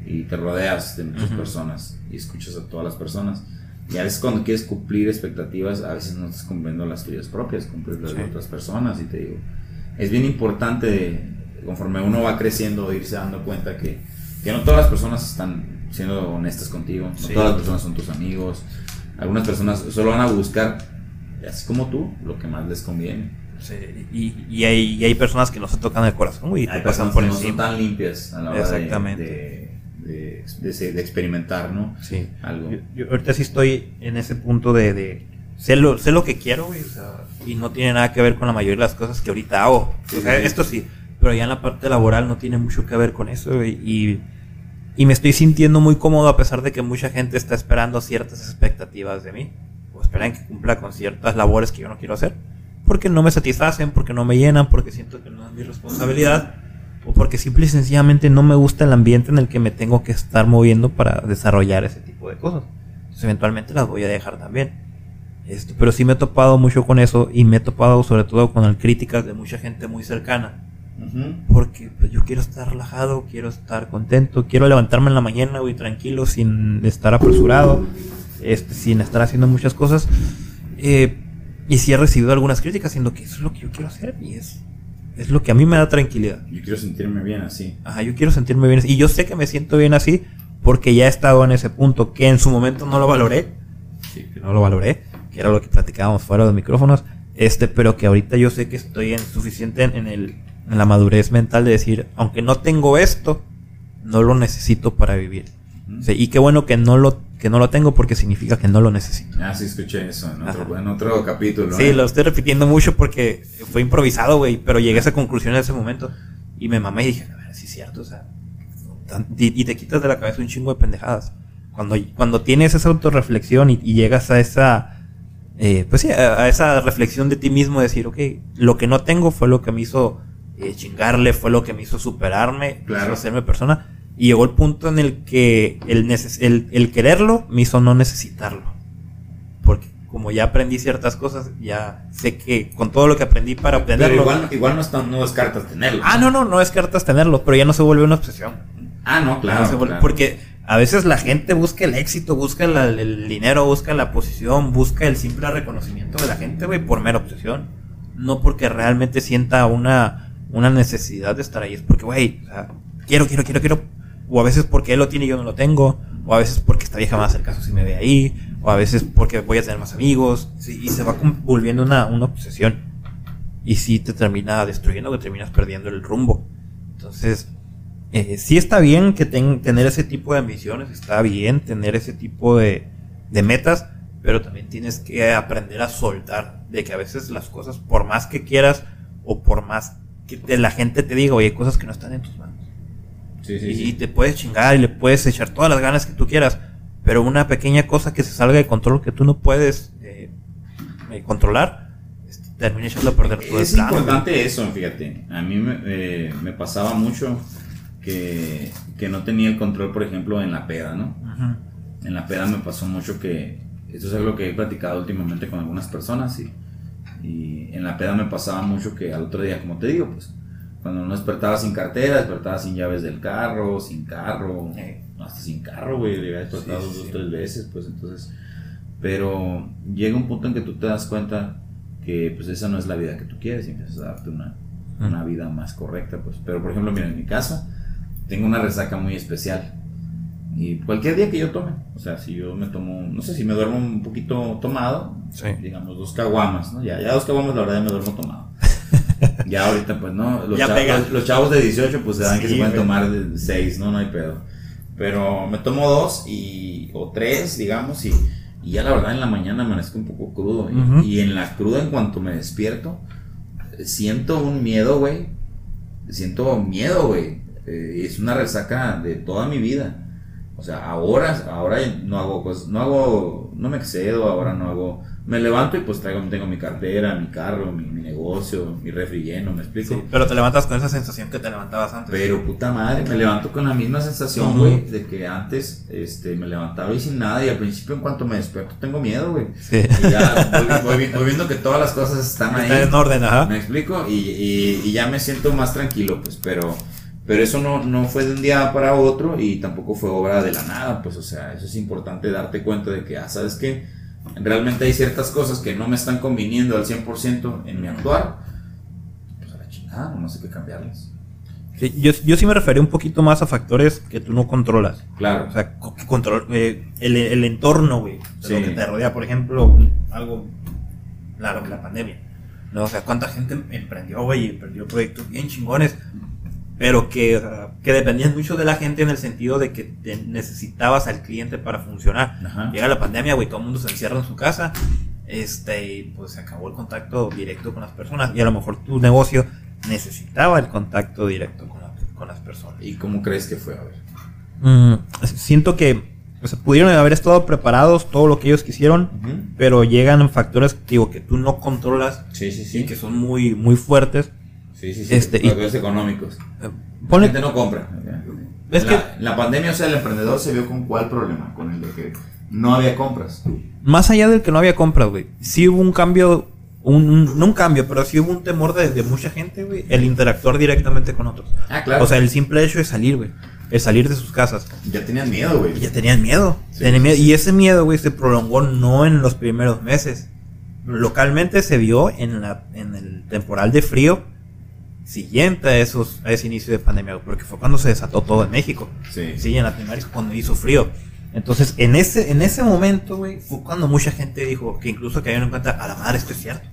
y te rodeas de muchas Ujú. personas y escuchas a todas las personas. Y a veces cuando quieres cumplir expectativas, a veces no estás cumpliendo las tuyas propias, cumplir las de Sí. otras personas. Y te digo, es bien importante, conforme uno va creciendo, irse dando cuenta que, que no todas las personas están siendo honestas contigo, no Sí. todas las personas son tus amigos. Algunas personas solo van a buscar, así como tú, lo que más les conviene. Sí, y, y hay, y hay personas que no se tocan el corazón, y te Hay pasan personas por que no son encima. tan limpias a la hora de- Exactamente. de, de, de- de experimentar, ¿no? Sí. Algo. Yo, yo ahorita sí estoy en ese punto de, de sé, lo, sé lo que quiero, güey, o sea, y no tiene nada que ver con la mayoría de las cosas que ahorita hago. O sea, Sí, sí. esto sí, pero ya en la parte laboral no tiene mucho que ver con eso, güey, y, y me estoy sintiendo muy cómodo a pesar de que mucha gente está esperando ciertas expectativas de mí, o esperan que cumpla con ciertas labores que yo no quiero hacer, porque no me satisfacen, porque no me llenan, porque siento que no es mi responsabilidad. O porque simple y sencillamente no me gusta el ambiente en el que me tengo que estar moviendo para desarrollar ese tipo de cosas. Entonces eventualmente las voy a dejar también. Esto, pero sí me he topado mucho con eso y me he topado sobre todo con el críticas de mucha gente muy cercana. Ujú. Porque pues, yo quiero estar relajado, quiero estar contento, quiero levantarme en la mañana, güey, tranquilo, sin estar apresurado, este, sin estar haciendo muchas cosas. Eh, y sí he recibido algunas críticas, siendo que eso es lo que yo quiero hacer y es, es lo que a mí me da tranquilidad. Yo quiero sentirme bien así. Ajá, yo quiero sentirme bien así. Y yo sé que me siento bien así porque ya he estado en ese punto que en su momento no lo valoré. Sí, que no lo valoré, que era lo que platicábamos fuera de los micrófonos. Este, pero que ahorita yo sé que estoy en suficiente en, el, en la madurez mental de decir, aunque no tengo esto, no lo necesito para vivir. Y qué bueno que no lo que no lo tengo porque significa que no lo necesito. Ah, sí, escuché eso en otro, en otro capítulo. Sí, ¿eh? lo estoy repitiendo mucho porque fue improvisado, güey, pero llegué a esa conclusión en ese momento y me mamé y dije, a ver, sí es cierto, o sea, y, te quitas de la cabeza un chingo de pendejadas. Cuando, cuando tienes esa autorreflexión y, y llegas a esa, eh, pues sí, a, a esa reflexión de ti mismo, decir, ok, lo que no tengo fue lo que me hizo eh, chingarle, fue lo que me hizo superarme, me Claro. hizo hacerme persona. Y llegó el punto en el que el, el, el quererlo me hizo no necesitarlo. Porque como ya aprendí ciertas cosas, ya sé que con todo lo que aprendí para Pero obtenerlo. igual, igual no, está, no descartas tenerlo. Ah, no, no, no es cartas tenerlo, pero ya no se vuelve una obsesión. Ah, no, claro. no vuelve- claro. Porque a veces la gente busca el éxito, busca la- el dinero, busca la posición, busca el simple reconocimiento de la gente, güey, por mera obsesión. No porque realmente sienta una, una necesidad de estar ahí. Es porque, güey, o sea, quiero, quiero, quiero, quiero. O a veces porque él lo tiene y yo no lo tengo. O a veces porque esta vieja me va caso si me ve ahí. O a veces porque voy a tener más amigos. Y se va volviendo una, una obsesión. Y sí te termina destruyendo, que terminas perdiendo el rumbo. Entonces, eh, sí está bien que ten- tener ese tipo de ambiciones, está bien tener ese tipo de, metas, pero también tienes que aprender a soltar, de que a veces las cosas, por más que quieras o por más que la gente te diga, oye, hay cosas que no están en tus manos. Sí, sí, y, sí. te puedes chingar y le puedes echar todas las ganas que tú quieras, pero una pequeña cosa que se salga de control que tú no puedes eh, eh, controlar, este, termina echando a perder todo Es el plan. importante eso, fíjate. A mí me, eh, me pasaba mucho que, que no tenía el control, por ejemplo, en la peda, ¿no? En la peda me pasó mucho que, esto es algo que he platicado últimamente con algunas personas y, y en la peda me pasaba mucho que al otro día, como te digo, pues cuando no despertaba sin cartera, despertaba sin llaves del carro, sin carro, Eh. hasta sin carro, güey, le había despertado Sí, dos o tres veces, pues entonces, pero llega un punto en que tú te das cuenta que pues esa no es la vida que tú quieres y empiezas a darte una, una vida más correcta, pues, pero por ejemplo, mira, en mi caso, tengo una resaca muy especial. Y cualquier día que yo tome, o sea, si yo me tomo, no sé, si me duermo un poquito tomado, Sí. digamos dos caguamas, ¿no? Ya, ya dos caguamas la verdad ya me duermo tomado. *laughs* ya ahorita pues no, los, Ya chavos, los, de 18 pues se dan que se pueden tomar de 6, no, no hay pedo. Pero me tomo dos y, o tres, digamos, y, y ya la verdad en la mañana amanezco un poco crudo. y, en la cruda en cuanto me despierto, siento un miedo, güey. Siento miedo, güey. Eh, es una resaca de toda mi vida. O sea, ahora, ahora no hago cosas, no hago, no me excedo, ahora no hago, me levanto y pues traigo, tengo mi cartera, mi carro, mi, mi negocio, mi refri lleno, ¿me explico? Sí, pero te levantas con esa sensación que te levantabas antes. Pero puta madre, me levanto con la misma sensación, güey, de que antes, este, me levantaba y sin nada y al principio en cuanto me despierto tengo miedo, güey. Sí. Y ya voy, voy viendo que todas las cosas están ahí. Está en orden, ajá. ¿Me explico? Y, y- y ya me siento más tranquilo, pues, pero, pero eso no, no fue de un día para otro y tampoco fue obra de la nada, pues, o sea, eso es importante darte cuenta de que, ah, ¿sabes qué? Realmente hay ciertas cosas que no me están conviniendo al 100% en mi actuar, pues a la chingada, no sé qué cambiarlas. Sí, yo, yo sí me refería un poquito más a factores que tú no controlas. Claro, O sea, co- que control, eh, el, el entorno, güey. Sí. Lo que te rodea, por ejemplo, algo, claro, la pandemia. ¿no? O sea, cuánta gente emprendió, güey, y emprendió proyectos bien chingones, pero que o sea, que dependían mucho de la gente en el sentido de que necesitabas al cliente para funcionar. Ajá. Llega la pandemia, güey, todo el mundo se encierra en su casa, este, pues se acabó el contacto directo con las personas. Y a lo mejor tu negocio necesitaba el contacto directo con, la- con las personas. ¿Y cómo crees que fue? A ver. Mm, siento que o sea, pudieron haber estado preparados todo lo que ellos quisieron, pero llegan factores digo, que tú no controlas Sí, sí, y que son muy, muy fuertes. Sí, sí, sí. Este, y- económicos. Eh, La Ponle, gente no compra. Es la, que- la pandemia, o sea, el emprendedor se vio con cuál problema, con el de que no había compras. más allá del que no había compras, güey, sí hubo un cambio, un, no un cambio, pero sí hubo un temor de, de mucha gente, güey, el interactuar directamente con otros. Ah, claro. O sea, el simple hecho de salir, güey, el salir de sus casas. ya tenían miedo, güey. Ya tenían miedo. Sí, tenían miedo. Y ese miedo, güey, se prolongó no en los primeros meses. Localmente se vio en, la, en el temporal de frío siguiente a, esos, a ese inicio de pandemia, porque fue cuando se desató todo en México. Sí. Sí, en Latinoamérica cuando hizo frío. Entonces, en ese, en ese momento, güey, fue cuando mucha gente dijo que incluso cayeron en cuenta, a la madre, esto es cierto.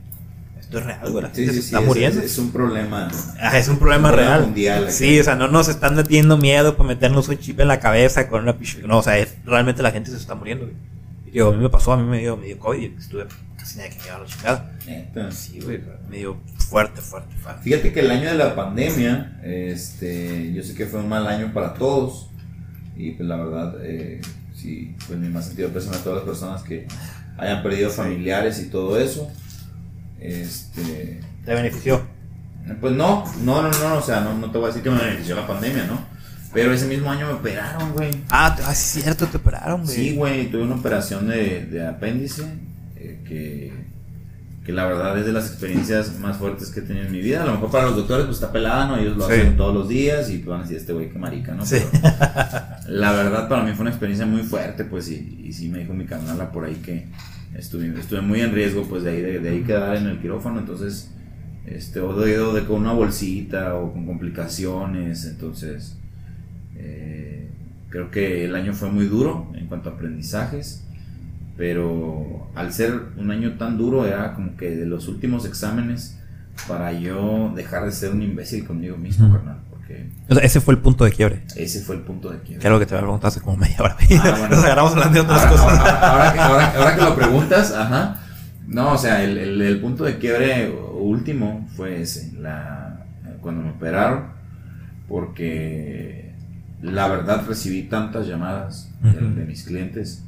Esto es real, güey, la gente sí, se sí, está es- muriendo. Es, es un problema. Ah, es un problema un real. mundial, sí, o sea, no nos están metiendo miedo para meternos un chip en la cabeza con una pichu- No, o sea, es- realmente la gente se está muriendo, güey. Digo, a mí me pasó, a mí me dio, me dio COVID y estuve casi nadie que me llevaba la chingada. Neta. Sí, güey, me dio fuerte, fuerte, fuerte. Fíjate que el año de la pandemia, este, yo sé que fue un mal año para todos y pues la verdad, eh, sí, pues mi más sentido pésame a todas las personas que hayan perdido familiares y todo eso. Este, ¿Te benefició? pues no, no, no, no, o sea, no, no te voy a decir que me benefició la pandemia, ¿no? Pero ese mismo año me operaron, güey. Ah, te- ah, es cierto, te operaron, güey. Sí, güey, tuve una operación de, de apéndice que, que la verdad es de las experiencias más fuertes que he tenido en mi vida. A lo mejor para los doctores pues está pelada, ¿no? Ellos lo Sí. hacen todos los días y pues, van a decir, este güey qué marica, ¿no? Sí. Pero la verdad para mí fue una experiencia muy fuerte, pues, y, y sí me dijo mi canala por ahí que estuve, estuve muy en riesgo, pues, de ahí, de, de ahí quedar en el quirófano, entonces, este, o de, de con una bolsita o con complicaciones, entonces... Eh, creo que el año fue muy duro en cuanto a aprendizajes, pero al ser un año tan duro era como que de los últimos exámenes para yo dejar de ser un imbécil conmigo mismo, Ujú. carnal, porque O sea, ese fue el punto de quiebre. ese fue el punto de quiebre. lo que te había preguntado hace como media hora. Ah, bueno. *laughs* Nos agarramos hablando de otras Ahora, cosas. ahora- ahora que, ahora- que lo preguntas, ajá. No, o sea, el, el- el punto de quiebre último fue ese, la, cuando me operaron, porque la verdad recibí tantas llamadas de, Ujú. de mis clientes,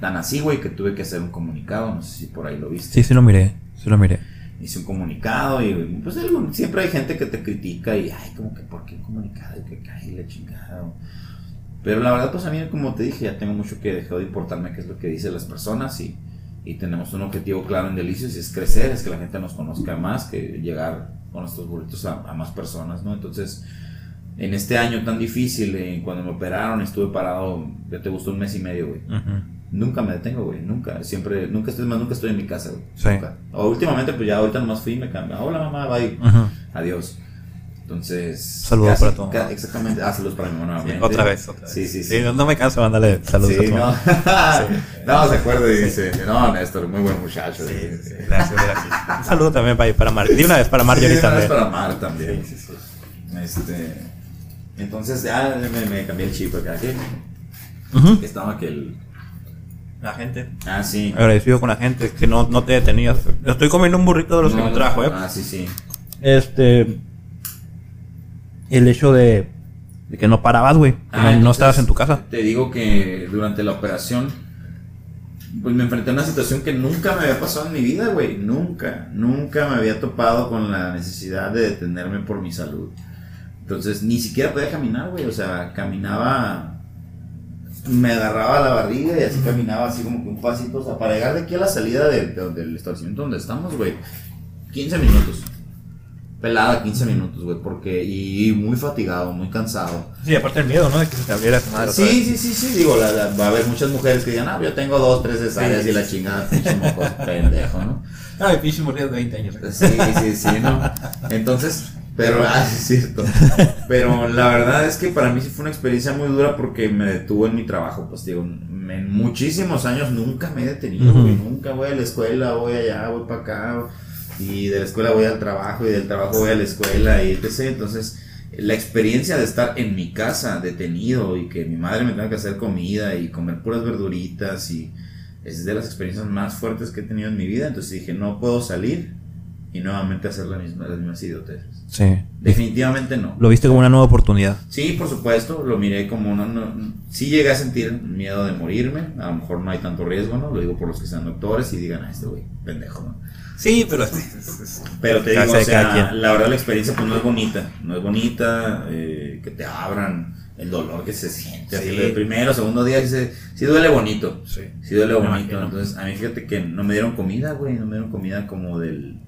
tan así, güey, que tuve que hacer un comunicado, no sé si por ahí lo viste. Sí, sí lo miré, sí lo miré. Hice un comunicado y pues siempre hay gente que te critica y, ay, como que, ¿por qué un comunicado? Y que cae la chingada. Pero la verdad, pues a mí, como te dije, ya tengo mucho que dejó de importarme qué es lo que dicen las personas y, y tenemos un objetivo claro en Delicios y es crecer, es que la gente nos conozca más, que llegar con estos burritos a, a más personas, ¿no? Entonces, en este año tan difícil, eh, cuando me operaron, estuve parado, ya te gustó un mes y medio, güey. Ujú. Nunca me detengo, güey, nunca, siempre, nunca estoy más, nunca estoy en mi casa, güey. Sí. Nunca. O últimamente, pues ya ahorita nomás fui y me cambié. Hola mamá, bye. Ujú. Adiós. Entonces. Saludos para tu mamá. ca- Exactamente. Ah, saludos para mi mamá. Sí, otra vez, otra vez. Sí, sí, sí. no, no me canso de mandarle saludos Sí, a tu no. mamá. *laughs* no, se acuerda y dice, no, Néstor, muy buen muchacho. Sí, sí, sí. gracias, gracias. Un saludo también para, para Mar. De una vez para Sí, Marjorie de una vez para Mar también. Sí, sí, sí. Este, entonces ya me, me cambié el chip acá. ¿qué? Ujú. Que estaba que el. La gente. Ah, sí. Agradecido con la gente que no, no te detenías. Estoy comiendo un burrito de los que me trajo, eh. Ah, sí, sí. Este. El hecho de, de que no parabas, güey. Ah, no, estabas en tu casa. Te digo que durante la operación, pues me enfrenté a una situación que nunca me había pasado en mi vida, güey. Nunca, nunca me había topado con la necesidad de detenerme por mi salud. Entonces, ni siquiera podía caminar, güey. O sea, caminaba. Me agarraba la barriga y así caminaba, así como que un pasito. O sea, para llegar de aquí a la salida de- de- del establecimiento donde estamos, güey. 15 minutos. Pelada 15 minutos, güey. Porque. Y muy fatigado, muy cansado. Sí, aparte el miedo, ¿no? De que se te abriera esa madre. otra Sí, vez. sí, sí, sí, digo, la- la- va a haber muchas mujeres que digan, ah, yo tengo dos, tres cesáreas Sí. y la chingada, pinche *laughs* pendejo, ¿no? Ay, pinche murió de 20 años. Sí, sí, sí, ¿no? Entonces, pero, ah, sí, es cierto. *laughs* Pero la verdad es que para mí sí fue una experiencia muy dura porque me detuvo en mi trabajo, pues digo, en muchísimos años nunca me he detenido, güey, nunca voy a la escuela, voy allá, voy para acá, y de la escuela voy al trabajo, y del trabajo voy a la escuela, y etc. Entonces, la experiencia de estar en mi casa detenido y que mi madre me tenga que hacer comida y comer puras verduritas y es de las experiencias más fuertes que he tenido en mi vida. Entonces dije, no puedo salir y nuevamente hacer la misma, las mismas idioteces. Sí. Definitivamente no. Lo viste como una nueva oportunidad. Sí, por supuesto, lo miré como una... No, sí llegué a sentir miedo de morirme, a lo mejor no hay tanto riesgo, ¿no? Lo digo por los que sean doctores y digan, a este güey, pendejo, ¿no? Sí, pero... *laughs* Pero te digo, o sea la verdad la experiencia pues no es bonita, no es bonita, eh, que te abran, el dolor que se siente, así, Sí. el primero, segundo día, sí, se- sí duele bonito, Sí. sí duele bonito, entonces a mí fíjate que no me dieron comida, güey, no me dieron comida como del,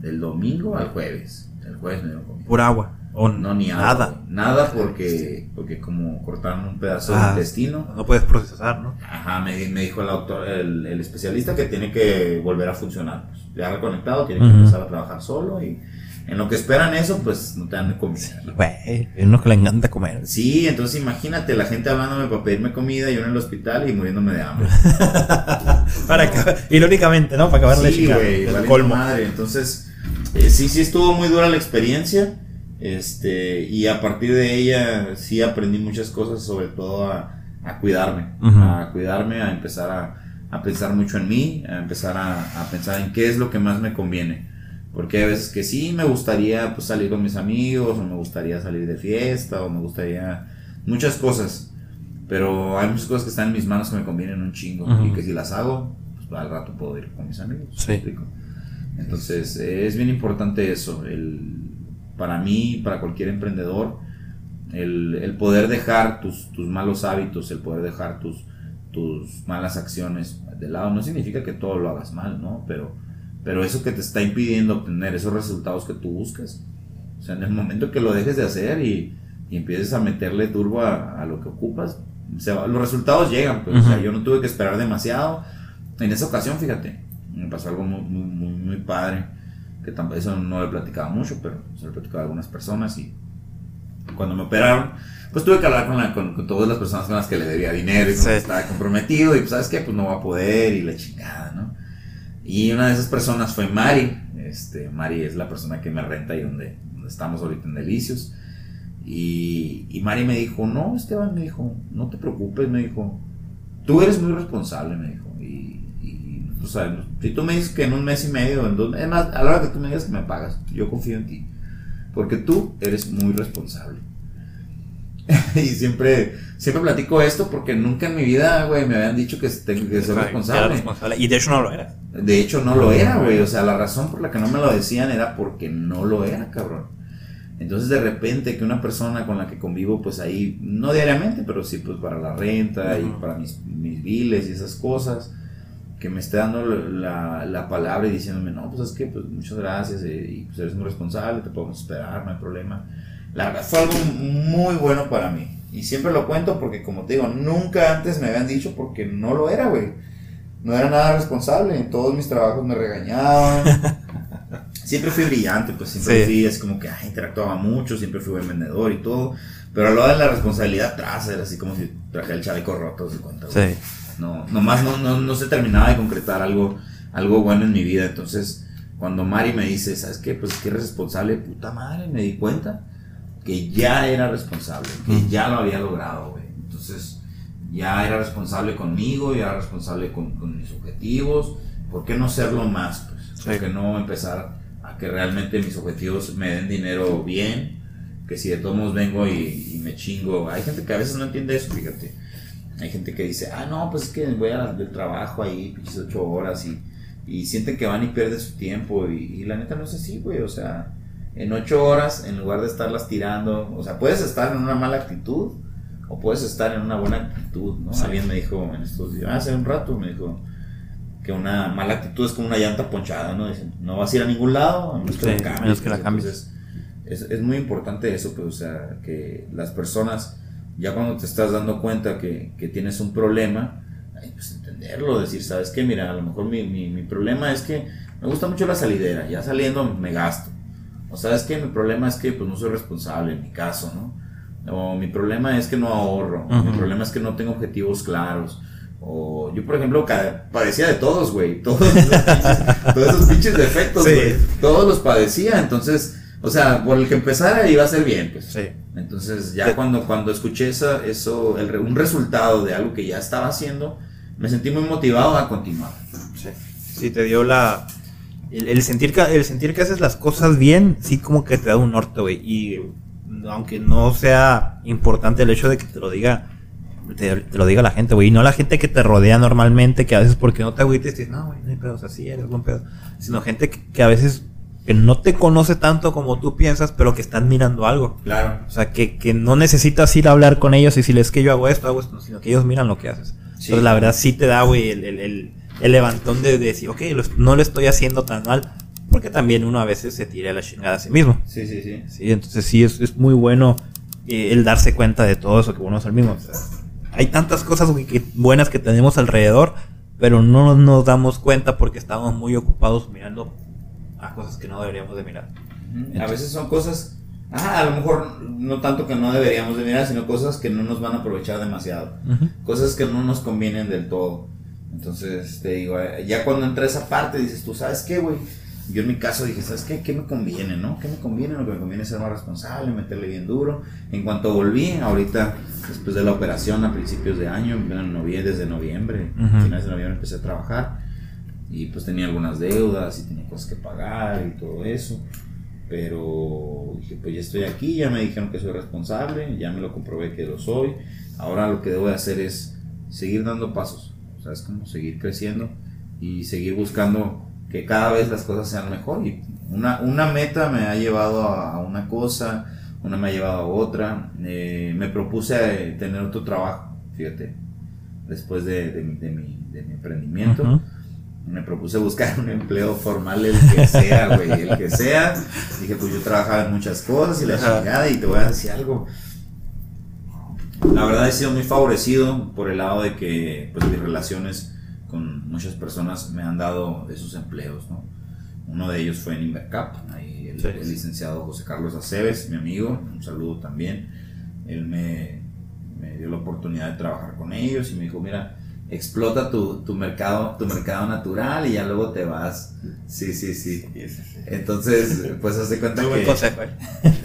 del domingo al jueves, el jueves me dieron comida. Por agua. O No, ni agua, nada. Nada porque, porque como cortaron un pedazo Ah. del intestino. No puedes procesar, ¿no? Ajá, me, me dijo el doctor, el, el especialista que tiene que volver a funcionar. Pues, ya reconectado, tiene que empezar a trabajar solo y en lo que esperan eso, pues no te dan de comida. ¿no? Güey, hay unos que le encanta comer. Sí, entonces imagínate la gente hablándome para pedirme comida, yo en el hospital y muriéndome de hambre. *laughs* Para acabar, irónicamente, ¿no? Para acabar la sí, chica. güey, el valiendo colmo. madre. Entonces, eh, sí, sí estuvo muy dura la experiencia. Este, y a partir de ella sí aprendí muchas cosas, sobre todo a, a cuidarme, a cuidarme, a empezar a, a pensar mucho en mí, a empezar a, a pensar en qué es lo que más me conviene. Porque hay veces que sí me gustaría pues, salir con mis amigos, o me gustaría salir de fiesta, o me gustaría muchas cosas. Pero hay muchas cosas que están en mis manos que me convienen un chingo. Y que si las hago, pues al rato puedo ir con mis amigos. Sí. Entonces, es bien importante eso. El, para mí, para cualquier emprendedor, el, el poder dejar tus, tus malos hábitos, el poder dejar tus, tus malas acciones de lado, no significa que todo lo hagas mal, ¿no? Pero, pero eso que te está impidiendo obtener esos resultados que tú buscas. O sea, en el momento que lo dejes de hacer y, y empieces a meterle turbo a, a lo que ocupas, se va- los resultados llegan. Pues, o sea, Ujú. yo no tuve que esperar demasiado. En esa ocasión, fíjate, me pasó algo muy, muy, padre, que tampoco, eso no lo he platicado mucho, pero se lo he platicado a algunas personas y cuando me operaron, pues tuve que hablar con, la- con, con todas las personas con las que le debía dinero y con Sí. estaba comprometido y pues sabes qué, pues no va a poder y la chingada, ¿no? Y una de esas personas fue Mari, este, Mari es la persona que me renta ahí donde, donde estamos ahorita en Delicios. Y, y Mari me dijo, no, Esteban, me dijo, no te preocupes, me dijo, tú eres muy responsable, me dijo. O sea, si tú me dices que en un mes y medio, en dos, es más, a la hora que tú me digas que me pagas, yo confío en ti. Porque tú eres muy responsable. *laughs* y siempre, siempre platico esto porque nunca en mi vida, güey, me habían dicho que tengo que ser responsable. responsable. Y de hecho no lo era. De hecho, no lo era, güey. O sea, la razón por la que no me lo decían era porque no lo era, cabrón. Entonces, de repente, que una persona con la que convivo, pues ahí, no diariamente, pero sí, pues para la renta y para mis, mis biles y esas cosas, que me esté dando la, la palabra y diciéndome, no, pues es que, pues muchas gracias eh, y pues eres muy responsable, te podemos esperar, no hay problema. La verdad, fue algo muy bueno para mí. Y siempre lo cuento porque, como te digo, nunca antes me habían dicho porque no lo era, güey. No era nada responsable. En todos mis trabajos me regañaban. *laughs* siempre fui brillante, pues siempre Sí. fui, es como que ay, interactuaba mucho, siempre fui buen vendedor y todo. Pero a lo de la responsabilidad atrás era así como si traje el chaleco roto, ¿se cuenta? güey? Sí. No, nomás no, no, no se terminaba de concretar algo, algo bueno en mi vida. Entonces, cuando Mari me dice, ¿sabes qué? Pues que eres responsable, puta madre, me di cuenta que ya era responsable, que ya lo había logrado, güey. Entonces, ya era responsable conmigo, ya era responsable con, con mis objetivos. ¿Por qué no serlo más? Pues? ¿Por qué no empezar a que realmente mis objetivos me den dinero bien? Que si de todos modos vengo y, y me chingo. Hay gente que a veces no entiende eso, fíjate. Hay gente que dice, ah, no, pues es que voy a del trabajo ahí, pinches ocho horas y, y sienten que van y pierden su tiempo. Y, y la neta no es así, güey. O sea, en ocho horas, en lugar de estarlas tirando, o sea, puedes estar en una mala actitud o puedes estar en una buena actitud, ¿no? Sí. Alguien me dijo en estos días, hace un rato me dijo que una mala actitud es como una llanta ponchada, ¿no? Dicen, no vas a ir a ningún lado, a menos que la cambies. menos que la cambies. entonces, es, es muy importante eso, pues, o sea, que las personas, ya cuando te estás dando cuenta que, que tienes un problema, pues entenderlo, decir, ¿sabes qué? Mira, a lo mejor mi, mi, mi problema es que me gusta mucho la salidera, ya saliendo me gasto. O sabes que mi problema es que pues no soy responsable en mi caso, ¿no? O mi problema es que no ahorro, mi problema es que no tengo objetivos claros. O yo, por ejemplo, padecía de todos, güey. Todos, todos esos pinches defectos, Sí. güey. Todos los padecía. Entonces, O sea, por el que empezara iba a ser bien, pues. Sí. Entonces, ya Te- cuando, cuando escuché esa, eso, el un resultado de algo que ya estaba haciendo, me sentí muy motivado a continuar. Sí, sí, te dio la. El, el sentir que, el sentir que haces las cosas bien, sí, como que te da un norte, güey. Y aunque no sea importante el hecho de que te lo diga, te, te lo diga la gente, güey. Y no la gente que te rodea normalmente, que a veces porque no te agüites, dices, no, güey, no hay pedos así, eres buen pedo. Sino gente que, que a veces que no te conoce tanto como tú piensas, pero que están mirando algo. Claro. O sea, que, que no necesitas ir a hablar con ellos y decirles que yo hago esto, hago esto, sino que ellos miran lo que haces. Sí. Entonces, la verdad, sí te da, güey, el, el, el, el levantón de decir, ok, lo no lo estoy haciendo tan mal, porque también uno a veces se tira la chingada a sí mismo. Sí, sí, sí. Sí, entonces sí, es, es muy bueno eh, el darse cuenta de todo eso que uno es el mismo. O sea, hay tantas cosas güey, que- buenas que tenemos alrededor, pero no nos damos cuenta porque estamos muy ocupados mirando a cosas que no deberíamos de mirar. Ujú. A veces son cosas, ah, a lo mejor no tanto que no deberíamos de mirar, sino cosas que no nos van a aprovechar demasiado. Cosas que no nos convienen del todo. Entonces, te digo, eh, ya cuando entra esa parte, dices, tú sabes qué, güey. Yo en mi caso dije, ¿sabes qué? ¿Qué me conviene, no? ¿Qué me conviene? Lo que me conviene es ser más responsable, meterle bien duro. En cuanto volví, ahorita, después de la operación a principios de año, en noviembre, desde noviembre, Ujú. finales de noviembre empecé a trabajar. Y pues tenía algunas deudas y tenía cosas que pagar y todo eso. Pero dije, pues ya estoy aquí, ya me dijeron que soy responsable, ya me lo comprobé que lo soy. Ahora lo que debo de hacer es seguir dando pasos, o sea, es como seguir creciendo y seguir buscando que cada vez las cosas sean mejor. Y una, una meta me ha llevado a, una cosa, una me ha llevado a otra. Eh, me propuse eh, tener otro trabajo, fíjate, después de, de de mi- de mi emprendimiento. Ujú. Me propuse buscar un empleo formal, el que sea, güey, el que sea. Dije, pues yo trabajaba en muchas cosas y la chingada, y te voy a decir algo. La verdad he sido muy favorecido por el lado de que pues mis relaciones con muchas personas me han dado esos empleos, ¿no? Uno de ellos fue en Invercap, ahí el, Sí. el licenciado José Carlos Aceves, mi amigo, un saludo también. Él me, me dio la oportunidad de trabajar con ellos y me dijo, mira, explota tu, tu mercado, tu mercado natural y ya luego te vas. Sí, sí, sí. Entonces, pues haz de cuenta Muy buen que... consejo, eh.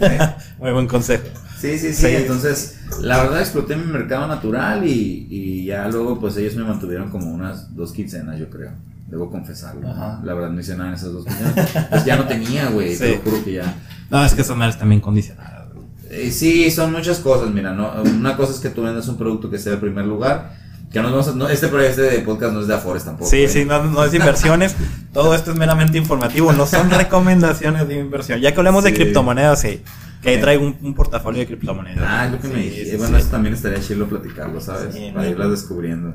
¿eh? *laughs* Muy buen consejo. Sí, sí, sí, Sí. Entonces, la verdad exploté mi mercado natural y, y ya luego, pues ellos me mantuvieron como unas dos quincenas, yo creo. Debo confesarlo. Ajá. La verdad no hice nada en esas dos quincenas. Pues ya no tenía, güey. Te Sí. lo juro que ya. No, es que son madres también condicionadas. Eh, sí, son muchas cosas. Mira, no, una cosa es que tú vendas un producto que sea de primer lugar. Que no, nos vamos a- no, este, este de podcast no es de Afores tampoco. Sí, ¿eh? sí, no, no es inversiones. *laughs* Todo esto es meramente informativo, no son *laughs* recomendaciones de inversión. Ya que hablamos de criptomonedas, sí. Que ahí traigo un, un portafolio de criptomonedas. Ah, lo que me dijiste. sí, bueno, eso también estaría chido platicarlo, ¿sabes? Para irlas descubriendo.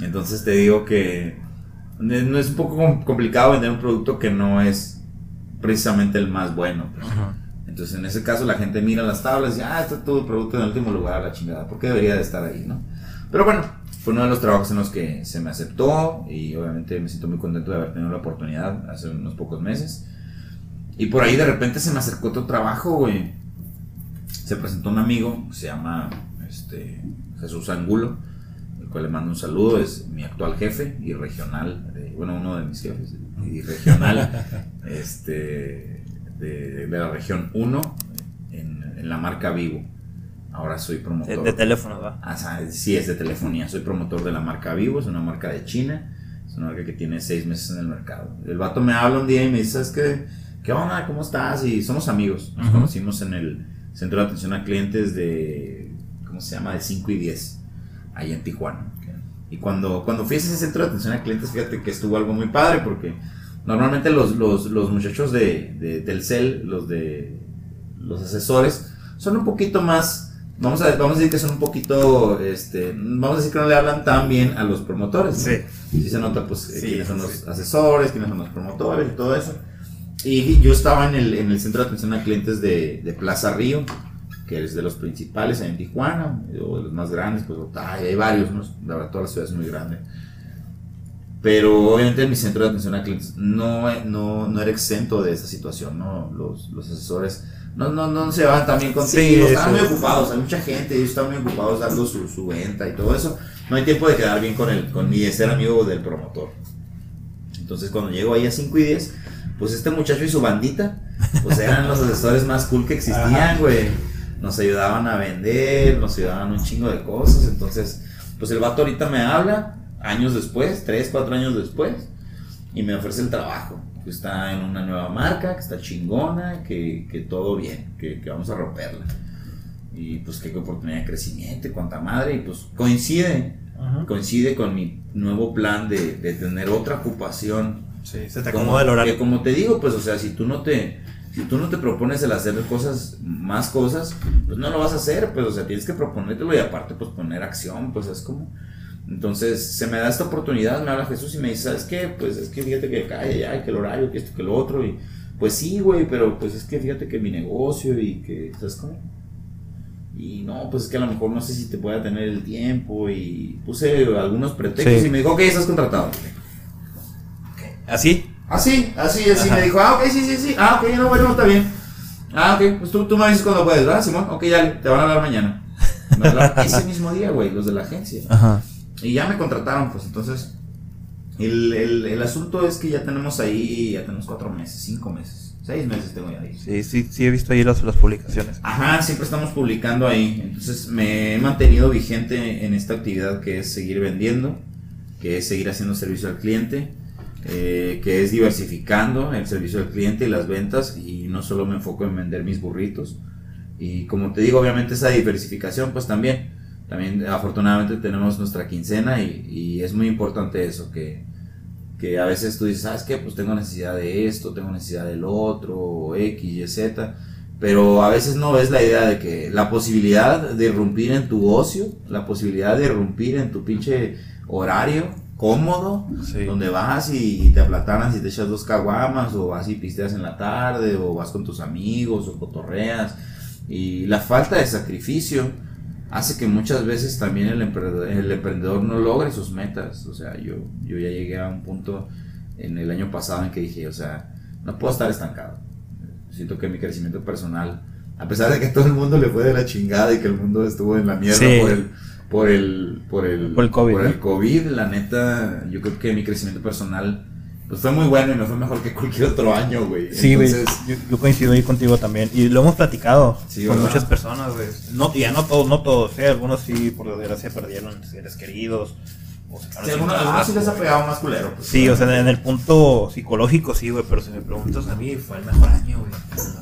Entonces te digo que no es un poco com- complicado vender un producto que no es precisamente el más bueno. pues. Entonces en ese caso la gente mira las tablas y dice, ah, está todo el producto en el último lugar, la chingada. ¿Por qué debería de estar ahí, no? Pero bueno, fue uno de los trabajos en los que se me aceptó y obviamente me siento muy contento de haber tenido la oportunidad hace unos pocos meses. Y por ahí de repente se me acercó otro trabajo, güey. Se presentó un amigo, se llama este, Jesús Angulo, el cual le mando un saludo, es mi actual jefe y regional, bueno, uno de mis jefes, y regional *laughs* este, de, la región 1 en, en la marca Vivo. Ahora soy De, promotor. de teléfono, ¿va? Ah, sí, es de telefonía. Soy promotor de la marca Vivo, es una marca de China. Es una marca que tiene seis meses en el mercado. El vato me habla un día y me dice, ¿sabes qué? ¿Qué onda? ¿Cómo estás? Y somos amigos. Nos conocimos en el centro de atención a clientes de, ¿cómo se llama? De 5 y 10, ahí en Tijuana. Y cuando, cuando fui a ese centro de atención a clientes, fíjate que estuvo algo muy padre porque normalmente los, los, los muchachos de, de Telcel, los de los asesores, son un poquito más, vamos a, vamos a decir que son un poquito, este, vamos a decir que no le hablan tan bien a los promotores. ¿no? Sí. Sí se nota pues eh, Sí, quiénes son sí. los asesores, quiénes son los promotores y todo eso. Y yo estaba en el, en el centro de atención a clientes de, de Plaza Río, que es de los principales en Tijuana, o de los más grandes, pues ay, hay varios, ¿no? la verdad toda la ciudad es muy grande. Pero obviamente mi centro de atención a clientes no, no, no era exento de esa situación, ¿no? Los, los asesores no, no, no se van también contigo, Sí, eso. muy ocupados, hay mucha gente, ellos están muy ocupados dando su, su venta y todo eso. No hay tiempo de quedar bien con el, con ni de ser amigo del promotor. Entonces cuando llego ahí a 5 y 10, pues este muchacho y su bandita, pues eran los asesores más cool que existían, güey. Nos ayudaban a vender, nos ayudaban un chingo de cosas. Entonces, pues el vato ahorita me habla, años después, tres, cuatro años después, y me ofrece el trabajo. Que está en una nueva marca, que está chingona, que, que todo bien, que, que vamos a romperla. Y pues qué oportunidad de crecimiento, cuánta madre, y pues coincide, Ajá. coincide con mi nuevo plan de, de tener otra ocupación Sí, se te como, acomoda el horario. que como te digo, pues, o sea, si tú no te, si tú no te propones el hacer cosas, más cosas, pues no lo vas a hacer, pues, o sea, tienes que proponértelo y aparte, pues, poner acción, pues, es como, entonces, se me da esta oportunidad, me habla Jesús y me dice, ¿sabes qué? Pues, es que fíjate que acá y allá, que el horario, que esto, que lo otro, y, pues, sí, güey, pero, pues, es que fíjate que mi negocio y que, ¿sabes cómo? Y no, pues es que a lo mejor no sé si te pueda tener el tiempo y puse algunos pretextos Sí. y me dijo, ok, estás contratado. Así. Así, así, así Ajá. me dijo, ah, ok, sí, sí, sí, ah, ok, no, bueno, está bien. Ah, ok, pues tú, tú me dices cuando puedes, ¿verdad, Simón? Ok, ya, te van a hablar mañana. *laughs* Me hablaron ese mismo día, güey, los de la agencia. Ajá. Y ya me contrataron, pues entonces, el, el, el asunto es que ya tenemos ahí, ya tenemos cuatro meses, cinco meses, seis meses tengo ya ahí. Sí, sí, sí he visto ahí las, las publicaciones. Ajá, siempre estamos publicando ahí. Entonces me he mantenido vigente en esta actividad que es seguir vendiendo, que es seguir haciendo servicio al cliente, eh, que es diversificando el servicio al cliente y las ventas y no solo me enfoco en vender mis burritos. Y como te digo, obviamente esa diversificación pues también, también afortunadamente tenemos nuestra quincena y, y es muy importante eso, que, que a veces tú dices, ¿sabes qué? Pues tengo necesidad de esto, tengo necesidad del otro, o X, Y, Z. Pero a veces no ves la idea de que la posibilidad de irrumpir en tu ocio, la posibilidad de irrumpir en tu pinche horario cómodo, Sí. donde vas y, y te aplatanas y te echas dos caguamas, o vas y pisteas en la tarde, o vas con tus amigos, o cotorreas. Y la falta de sacrificio hace que muchas veces también el emprendedor, el emprendedor no logre sus metas. O sea, yo, yo ya llegué a un punto en el año pasado en que dije, o sea, no puedo estar estancado. Siento que mi crecimiento personal, a pesar de que todo el mundo le fue de la chingada y que el mundo estuvo en la mierda Sí. por el por el por el Por el COVID, por el COVID, la neta, yo creo que mi crecimiento personal pues fue muy bueno y me fue mejor que cualquier otro año, güey. Sí, güey. Entonces, Yo, yo coincido ahí contigo también. Y lo hemos platicado Sí, con ¿verdad? muchas personas, güey. No, ya no todos, no todos, ¿eh? Algunos sí, por desgracia, perdieron seres queridos. O sí, algunos, algunos sí les ha pegado más culero. pues, Sí, o sea, en el punto psicológico sí, güey, pero si me preguntas a mí, fue el mejor año, güey.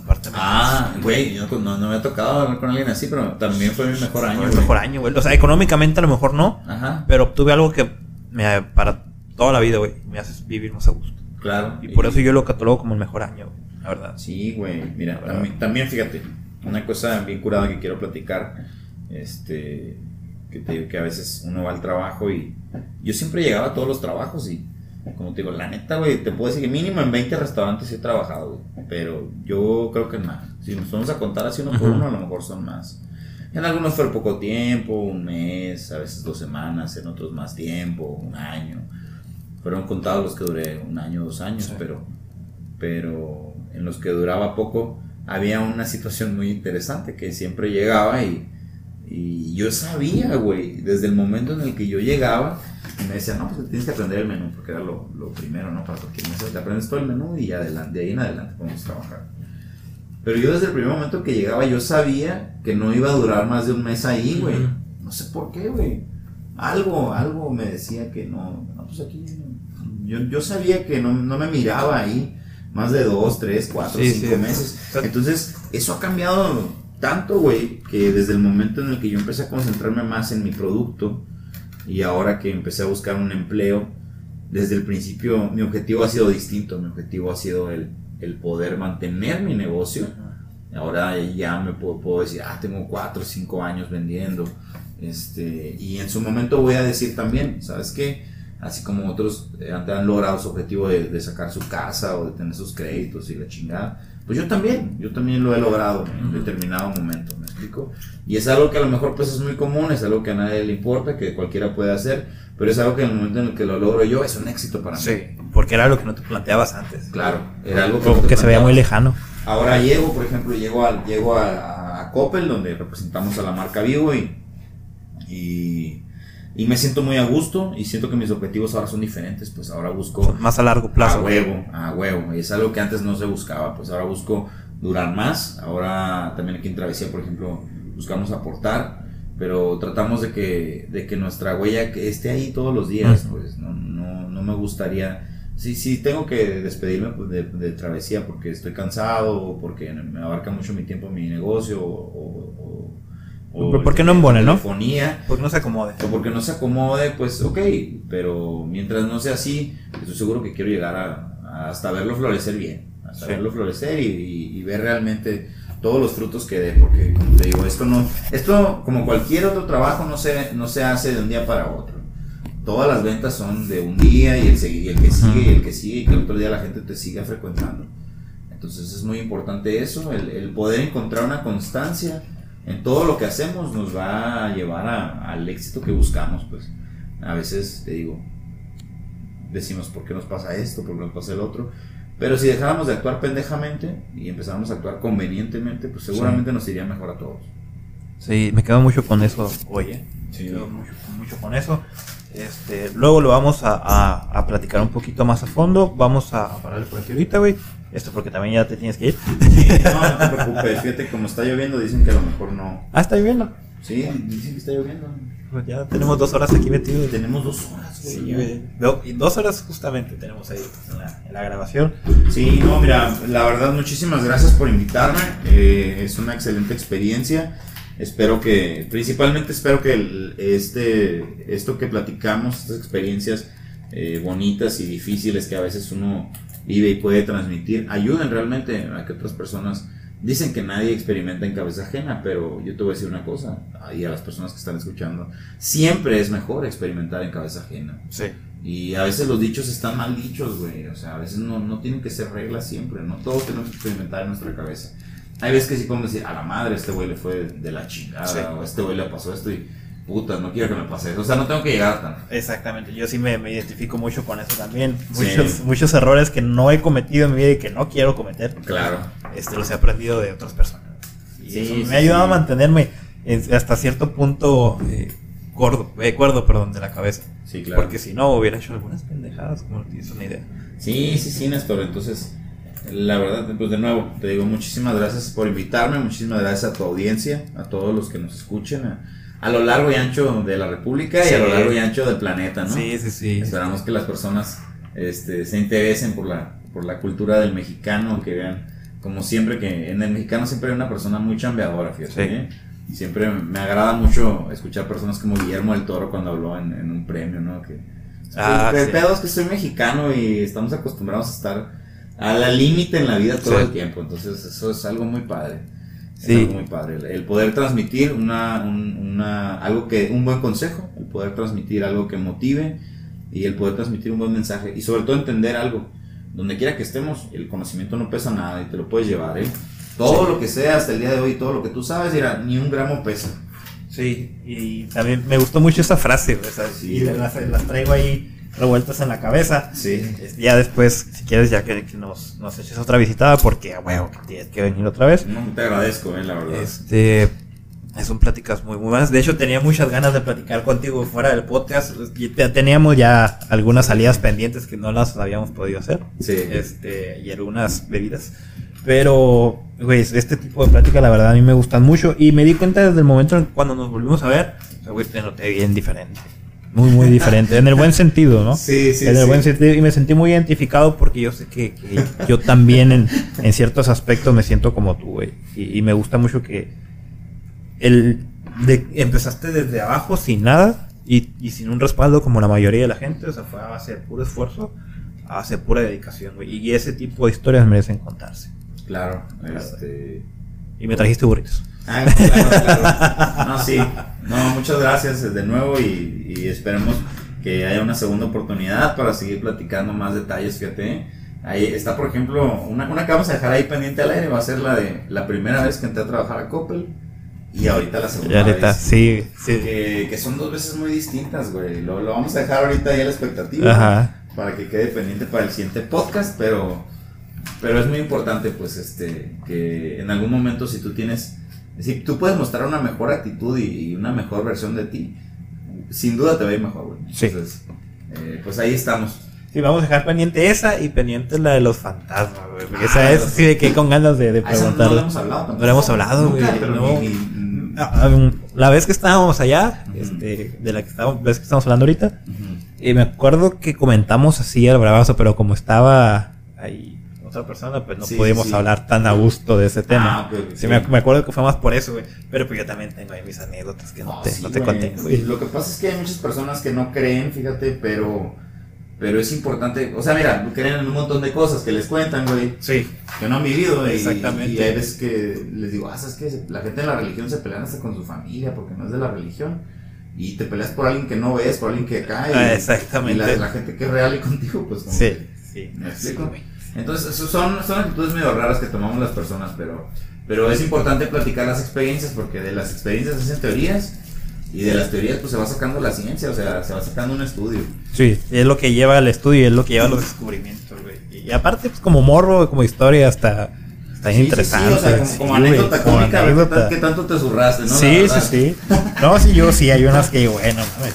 Aparte me- Ah, güey, yo no, no me ha tocado hablar con alguien así, pero también fue mi mejor año. fue el mejor año, güey. O sea, económicamente a lo mejor no, Ajá, pero obtuve algo que me para toda la vida, güey, me hace vivir más a gusto. claro. Y por eso yo lo catalogo como el mejor año, güey, la verdad. Sí, güey. Mira, también, también fíjate, una cosa bien curada que quiero platicar, este, que te digo que a veces uno va al trabajo y yo siempre llegaba a todos los trabajos y, como te digo, la neta, güey, te puedo decir que mínimo en 20 restaurantes he trabajado, güey, pero yo creo que más. Si nos vamos a contar así uno por uno, a lo mejor son más. En algunos fue poco tiempo, un mes, a veces dos semanas, en otros más tiempo, un año. Fueron contados los que duré un año, dos años, Sí. pero pero en los que duraba poco había una situación muy interesante que siempre llegaba y, y yo sabía, güey, desde el momento en el que yo llegaba, y me decían, no, pues tienes que aprender el menú, porque era lo, lo primero, ¿no? Para cualquier mesa, te aprendes todo el menú y adelante, de ahí en adelante podemos trabajar. Pero yo desde el primer momento que llegaba, yo sabía que no iba a durar más de un mes ahí, güey. No sé por qué, güey. Algo, algo me decía que no, no, pues aquí, yo, yo sabía que no, no me miraba ahí más de dos, tres, cuatro, Sí, cinco sí. meses. Entonces, eso ha cambiado tanto, güey, que desde el momento en el que yo empecé a concentrarme más en mi producto y ahora que empecé a buscar un empleo, desde el principio mi objetivo ha sido distinto, mi objetivo ha sido el, el poder mantener mi negocio. Ahora ya me puedo, puedo decir, ah, tengo cuatro o cinco años vendiendo. Este, y en su momento voy a decir también, ¿sabes qué? Así como otros eh, han, logrado su objetivo de, de sacar su casa o de tener sus créditos y la chingada, pues yo también, yo también lo he logrado en Ujú. determinado momento, ¿me explico? Y es algo que a lo mejor pues es muy común, es algo que a nadie le importa, que cualquiera puede hacer, pero es algo que en el momento en el que lo logro yo es un éxito para mí. Sí, porque era lo que no te planteabas antes. Claro, era algo que, no que se veía muy lejano. Ahora llego, por ejemplo, llego, al, llego a, a Coppel, donde representamos a la marca Vivo y, y Y me siento muy a gusto y siento que mis objetivos ahora son diferentes, pues ahora busco Más a largo plazo. a huevo, a huevo. Y es algo que antes no se buscaba, pues ahora busco durar más. Ahora también aquí en Travesía, por ejemplo, buscamos aportar, pero tratamos de que, de que nuestra huella que esté ahí todos los días, pues no, no, no me gustaría... Sí, sí, tengo que despedirme pues, de, de Travesía porque estoy cansado o porque me abarca mucho mi tiempo mi negocio o... o, o- ¿Por- por qué no embone, no? telefonía, Porque no se acomode. o porque no se acomode, pues ok, pero mientras no sea así, estoy seguro que quiero llegar a, a hasta verlo florecer bien, hasta Sí. verlo florecer y, y- y ver realmente todos los frutos que dé, porque como te digo, esto no, esto como cualquier otro trabajo no se, no se hace de un día para otro. Todas las ventas son de un día y el, y el que sigue y el que sigue y que el otro día la gente te siga frecuentando. Entonces es muy importante eso, el, el poder encontrar una constancia en todo lo que hacemos nos va a llevar a- al éxito que buscamos. Pues a veces te digo, decimos por qué nos pasa esto, por qué nos pasa el otro. Pero si dejáramos de actuar pendejamente y empezáramos a actuar convenientemente, pues seguramente nos iría mejor a todos. Sí, me quedo mucho con eso hoy, ¿eh? Sí. Me quedo mucho, mucho con eso. Este, luego lo vamos a, a- a platicar un poquito más a fondo. Vamos a pararle por aquí ahorita, güey. Esto porque también ya te tienes que ir. Sí, no, no te preocupes, fíjate, como está lloviendo, dicen que a lo mejor no. Ah, está lloviendo. Sí, dicen que está lloviendo. Pues ya tenemos dos horas aquí metidos. Tenemos dos horas, güey. Sí, güey. Y dos horas justamente tenemos ahí en la, en la grabación. Sí, no, mira, la verdad, muchísimas gracias por invitarme. Eh, es una excelente experiencia. Espero que, principalmente espero que el- este, esto que platicamos, estas experiencias eh, bonitas y difíciles que a veces uno vive y puede transmitir, ayuden realmente a que otras personas, dicen que nadie experimenta en cabeza ajena, pero yo te voy a decir una cosa, y a las personas que están escuchando, siempre es mejor experimentar en cabeza ajena. Sí. Y a veces los dichos están mal dichos, güey. O sea, a veces no, no tienen que ser reglas siempre, ¿no? Todos tenemos que experimentar en nuestra cabeza. Hay veces que sí podemos decir, a la madre, este güey le fue de la chingada, Sí. o este güey le pasó esto y puta, no quiero que me pase eso. O sea, no tengo que llegar tan. Exactamente, yo sí me, me identifico mucho con eso también. Sí. Muchos, muchos errores que no he cometido en mi vida y que no quiero cometer. Claro. Este, los he aprendido de otras personas. Y Sí, eso sí, me ha ayudado a mantenerme en- hasta cierto punto eh, gordo, eh, cuerdo, perdón, de la cabeza. Sí, claro. Porque si no, hubiera hecho algunas pendejadas, como no tienes una idea. Sí, sí, sí, Néstor. Entonces, la verdad, pues de nuevo, te digo muchísimas gracias por invitarme, muchísimas gracias a tu audiencia, a todos los que nos escuchen, a, a lo largo y ancho de la República y a lo largo y ancho del planeta, ¿no? Sí, sí, sí. Esperamos que las personas este, se interesen por la, por la cultura del mexicano, que vean, como siempre, que en el mexicano siempre hay una persona muy chambeadora, fíjate. Sí. ¿eh? Siempre me agrada mucho escuchar personas como Guillermo del Toro cuando habló en, en un premio, ¿no? Que, Ah, el sí. pedo es que soy mexicano y estamos acostumbrados a estar a la límite en la vida todo Sí. el tiempo, entonces eso es algo muy padre. Es Sí. algo muy padre. El- poder transmitir una, un, una, algo que, un buen consejo, el poder transmitir algo que motive y el poder transmitir un buen mensaje y sobre todo entender algo. Donde quiera que estemos, el conocimiento no pesa nada y te lo puedes llevar, ¿eh? Todo Sí. lo que sea hasta el día de hoy, todo lo que tú sabes, mira, ni un gramo pesa. Sí, y también me gustó mucho esa frase, güey, ¿sabes? Sí, y las, las traigo ahí revueltas en la cabeza. Sí. Este, Ya después, si quieres, ya que, que nos, nos eches otra visitada, porque, a huevo, que tienes que venir otra vez. No, te agradezco, eh, la verdad. Este, son pláticas muy, muy buenas. De hecho, tenía muchas ganas de platicar contigo fuera del podcast. Y te- teníamos ya algunas salidas pendientes que no las habíamos podido hacer. Sí. Este, y algunas bebidas. Pero, güey, este tipo de plática, la verdad, a mí me gustan mucho. Y me di cuenta desde el momento en cuando nos volvimos a ver, o sea, güey, te noté bien diferente. Muy, muy diferente. en el buen *laughs* sentido, ¿no? Sí, sí, en el sí. buen sentido. Y me sentí muy identificado porque yo sé que, que yo también en, en ciertos aspectos me siento como tú, güey. Y, y me gusta mucho que el de, empezaste desde abajo sin nada y, y sin un respaldo como la mayoría de la gente. O sea, fue a base de puro esfuerzo, a base de pura dedicación, güey. Y ese tipo de historias merecen contarse. Claro, este... Y me trajiste burritos. Ah, claro, claro. No, sí. No, muchas gracias de nuevo y, y esperemos que haya una segunda oportunidad para seguir platicando más detalles, fíjate. Ahí está, por ejemplo, una, una que vamos a dejar ahí pendiente al aire, va a ser la de la primera vez que entré a trabajar a Coppel y ahorita la segunda Ya ahorita, vez. sí, sí. Que, que son dos veces muy distintas, güey. Lo, lo vamos a dejar ahorita ahí a la expectativa Ajá. para que quede pendiente para el siguiente podcast, pero, pero es muy importante, pues, este, que en algún momento si tú tienes, si tú puedes mostrar una mejor actitud y, y una mejor versión de ti, sin duda te va a ir mejor, güey. Sí. Entonces, eh, pues ahí estamos. Sí, vamos a dejar pendiente esa y pendiente la de los fantasmas, güey. Porque Ah, esa es sí de que con ganas de, de esa no le hemos hablado tampoco. No hemos hablado, güey, no. ni- ni- Ah, ah, La vez que estábamos allá, este, de la que estábamos, ves que estamos hablando ahorita, y me acuerdo que comentamos así al bravazo, pero como estaba ahí otra persona, pues no Sí, pudimos sí. hablar tan a gusto de ese tema. Ah, sí. Me, me acuerdo que fue más por eso, güey. Pero pues yo también tengo ahí mis anécdotas que no, No, te, no te conté, güey. Lo que pasa es que hay muchas personas que no creen, fíjate, pero, pero es importante. O sea, mira, creen en un montón de cosas que les cuentan, güey, Sí, que no han vivido. y- Exactamente. Y hay veces que les digo, ah, ¿sabes qué? La gente de la religión se pelea hasta con su familia porque no es de la religión. Y te peleas por alguien que no ves, por alguien que cae. Ah, exactamente. Y la, la gente que es real y contigo, pues como sí, que- sí. ¿Me explico? Entonces, son, son actitudes medio raras que tomamos las personas, pero, pero es importante platicar las experiencias porque de las experiencias se hacen teorías y de las teorías pues se va sacando la ciencia, o sea, se va sacando un estudio. Sí, es lo que lleva al estudio es lo que lleva a los descubrimientos, güey. Y aparte, pues como morbo, como historia, hasta está Sí, sí, interesante. sí, o sea, como, sí, como anécdota cómica, anécdota. qué tanto te zurraste, ¿no? Sí, sí, sí. No, sí, yo sí, hay unas que bueno, mames.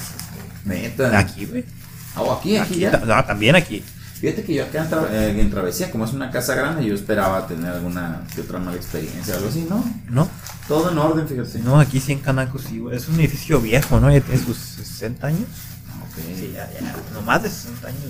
Neta. Aquí, güey. Ah, o aquí, aquí, Aquí, ya. no, también aquí. Fíjate que yo acá en, tra- eh, en Travesía, como es una casa grande, yo esperaba tener alguna que otra mala experiencia, algo así, ¿no? No, Todo en orden, fíjate. no, aquí sí en Canaco sí, güey. Es un edificio viejo, ¿no? Ya tiene sus 60 años. Ok. Sí, ya, ya, no más de 60 años.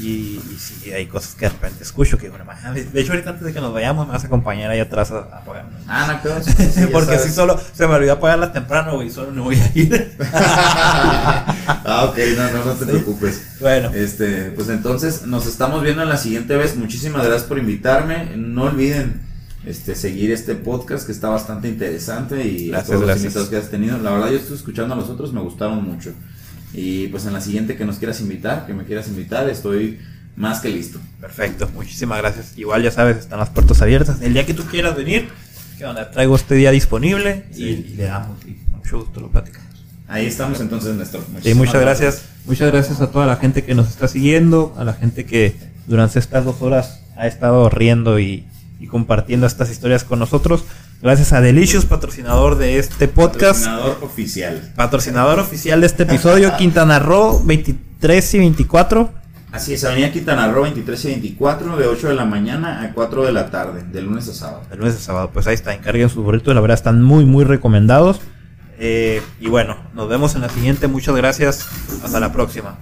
Y, y sí, hay cosas que de repente escucho que, bueno, mames. De hecho, ahorita antes de que nos vayamos, me vas a acompañar ahí atrás a, a apagar. Ah, no, creo, sí, *laughs* Porque si solo se me olvidó apagarlas temprano, güey, solo no voy a ir. *laughs* ah, ok, no, no, no te preocupes. bueno, Este, pues entonces nos estamos viendo en la siguiente vez. Muchísimas gracias por invitarme. No olviden este seguir este podcast que está bastante interesante y a todos los gracias. invitados que has tenido. La verdad yo estoy escuchando a los otros, me gustaron mucho. Y pues en la siguiente que nos quieras invitar, que me quieras invitar, estoy más que listo. perfecto, muchísimas gracias. Igual ya sabes, están las puertas abiertas. El día que tú quieras venir, que onda, traigo este día disponible y, Sí. y le damos y mucho gusto lo platicamos. Ahí estamos entonces, Néstor. Sí, muchas gracias. Muchas gracias a toda la gente que nos está siguiendo, a la gente que durante estas dos horas ha estado riendo y, y compartiendo estas historias con nosotros. Gracias a Delicious, patrocinador de este podcast, Patrocinador oficial. patrocinador oficial de este episodio, Quintana Roo 23 y 24. Así es, Avenida Quintana Roo 23 y 24, de 8 de la mañana a 4 de la tarde, de lunes a sábado. El lunes a sábado, pues ahí está, encarguen sus burritos, la verdad están muy, muy recomendados. Eh, y bueno, nos vemos en la siguiente, muchas gracias, hasta la próxima.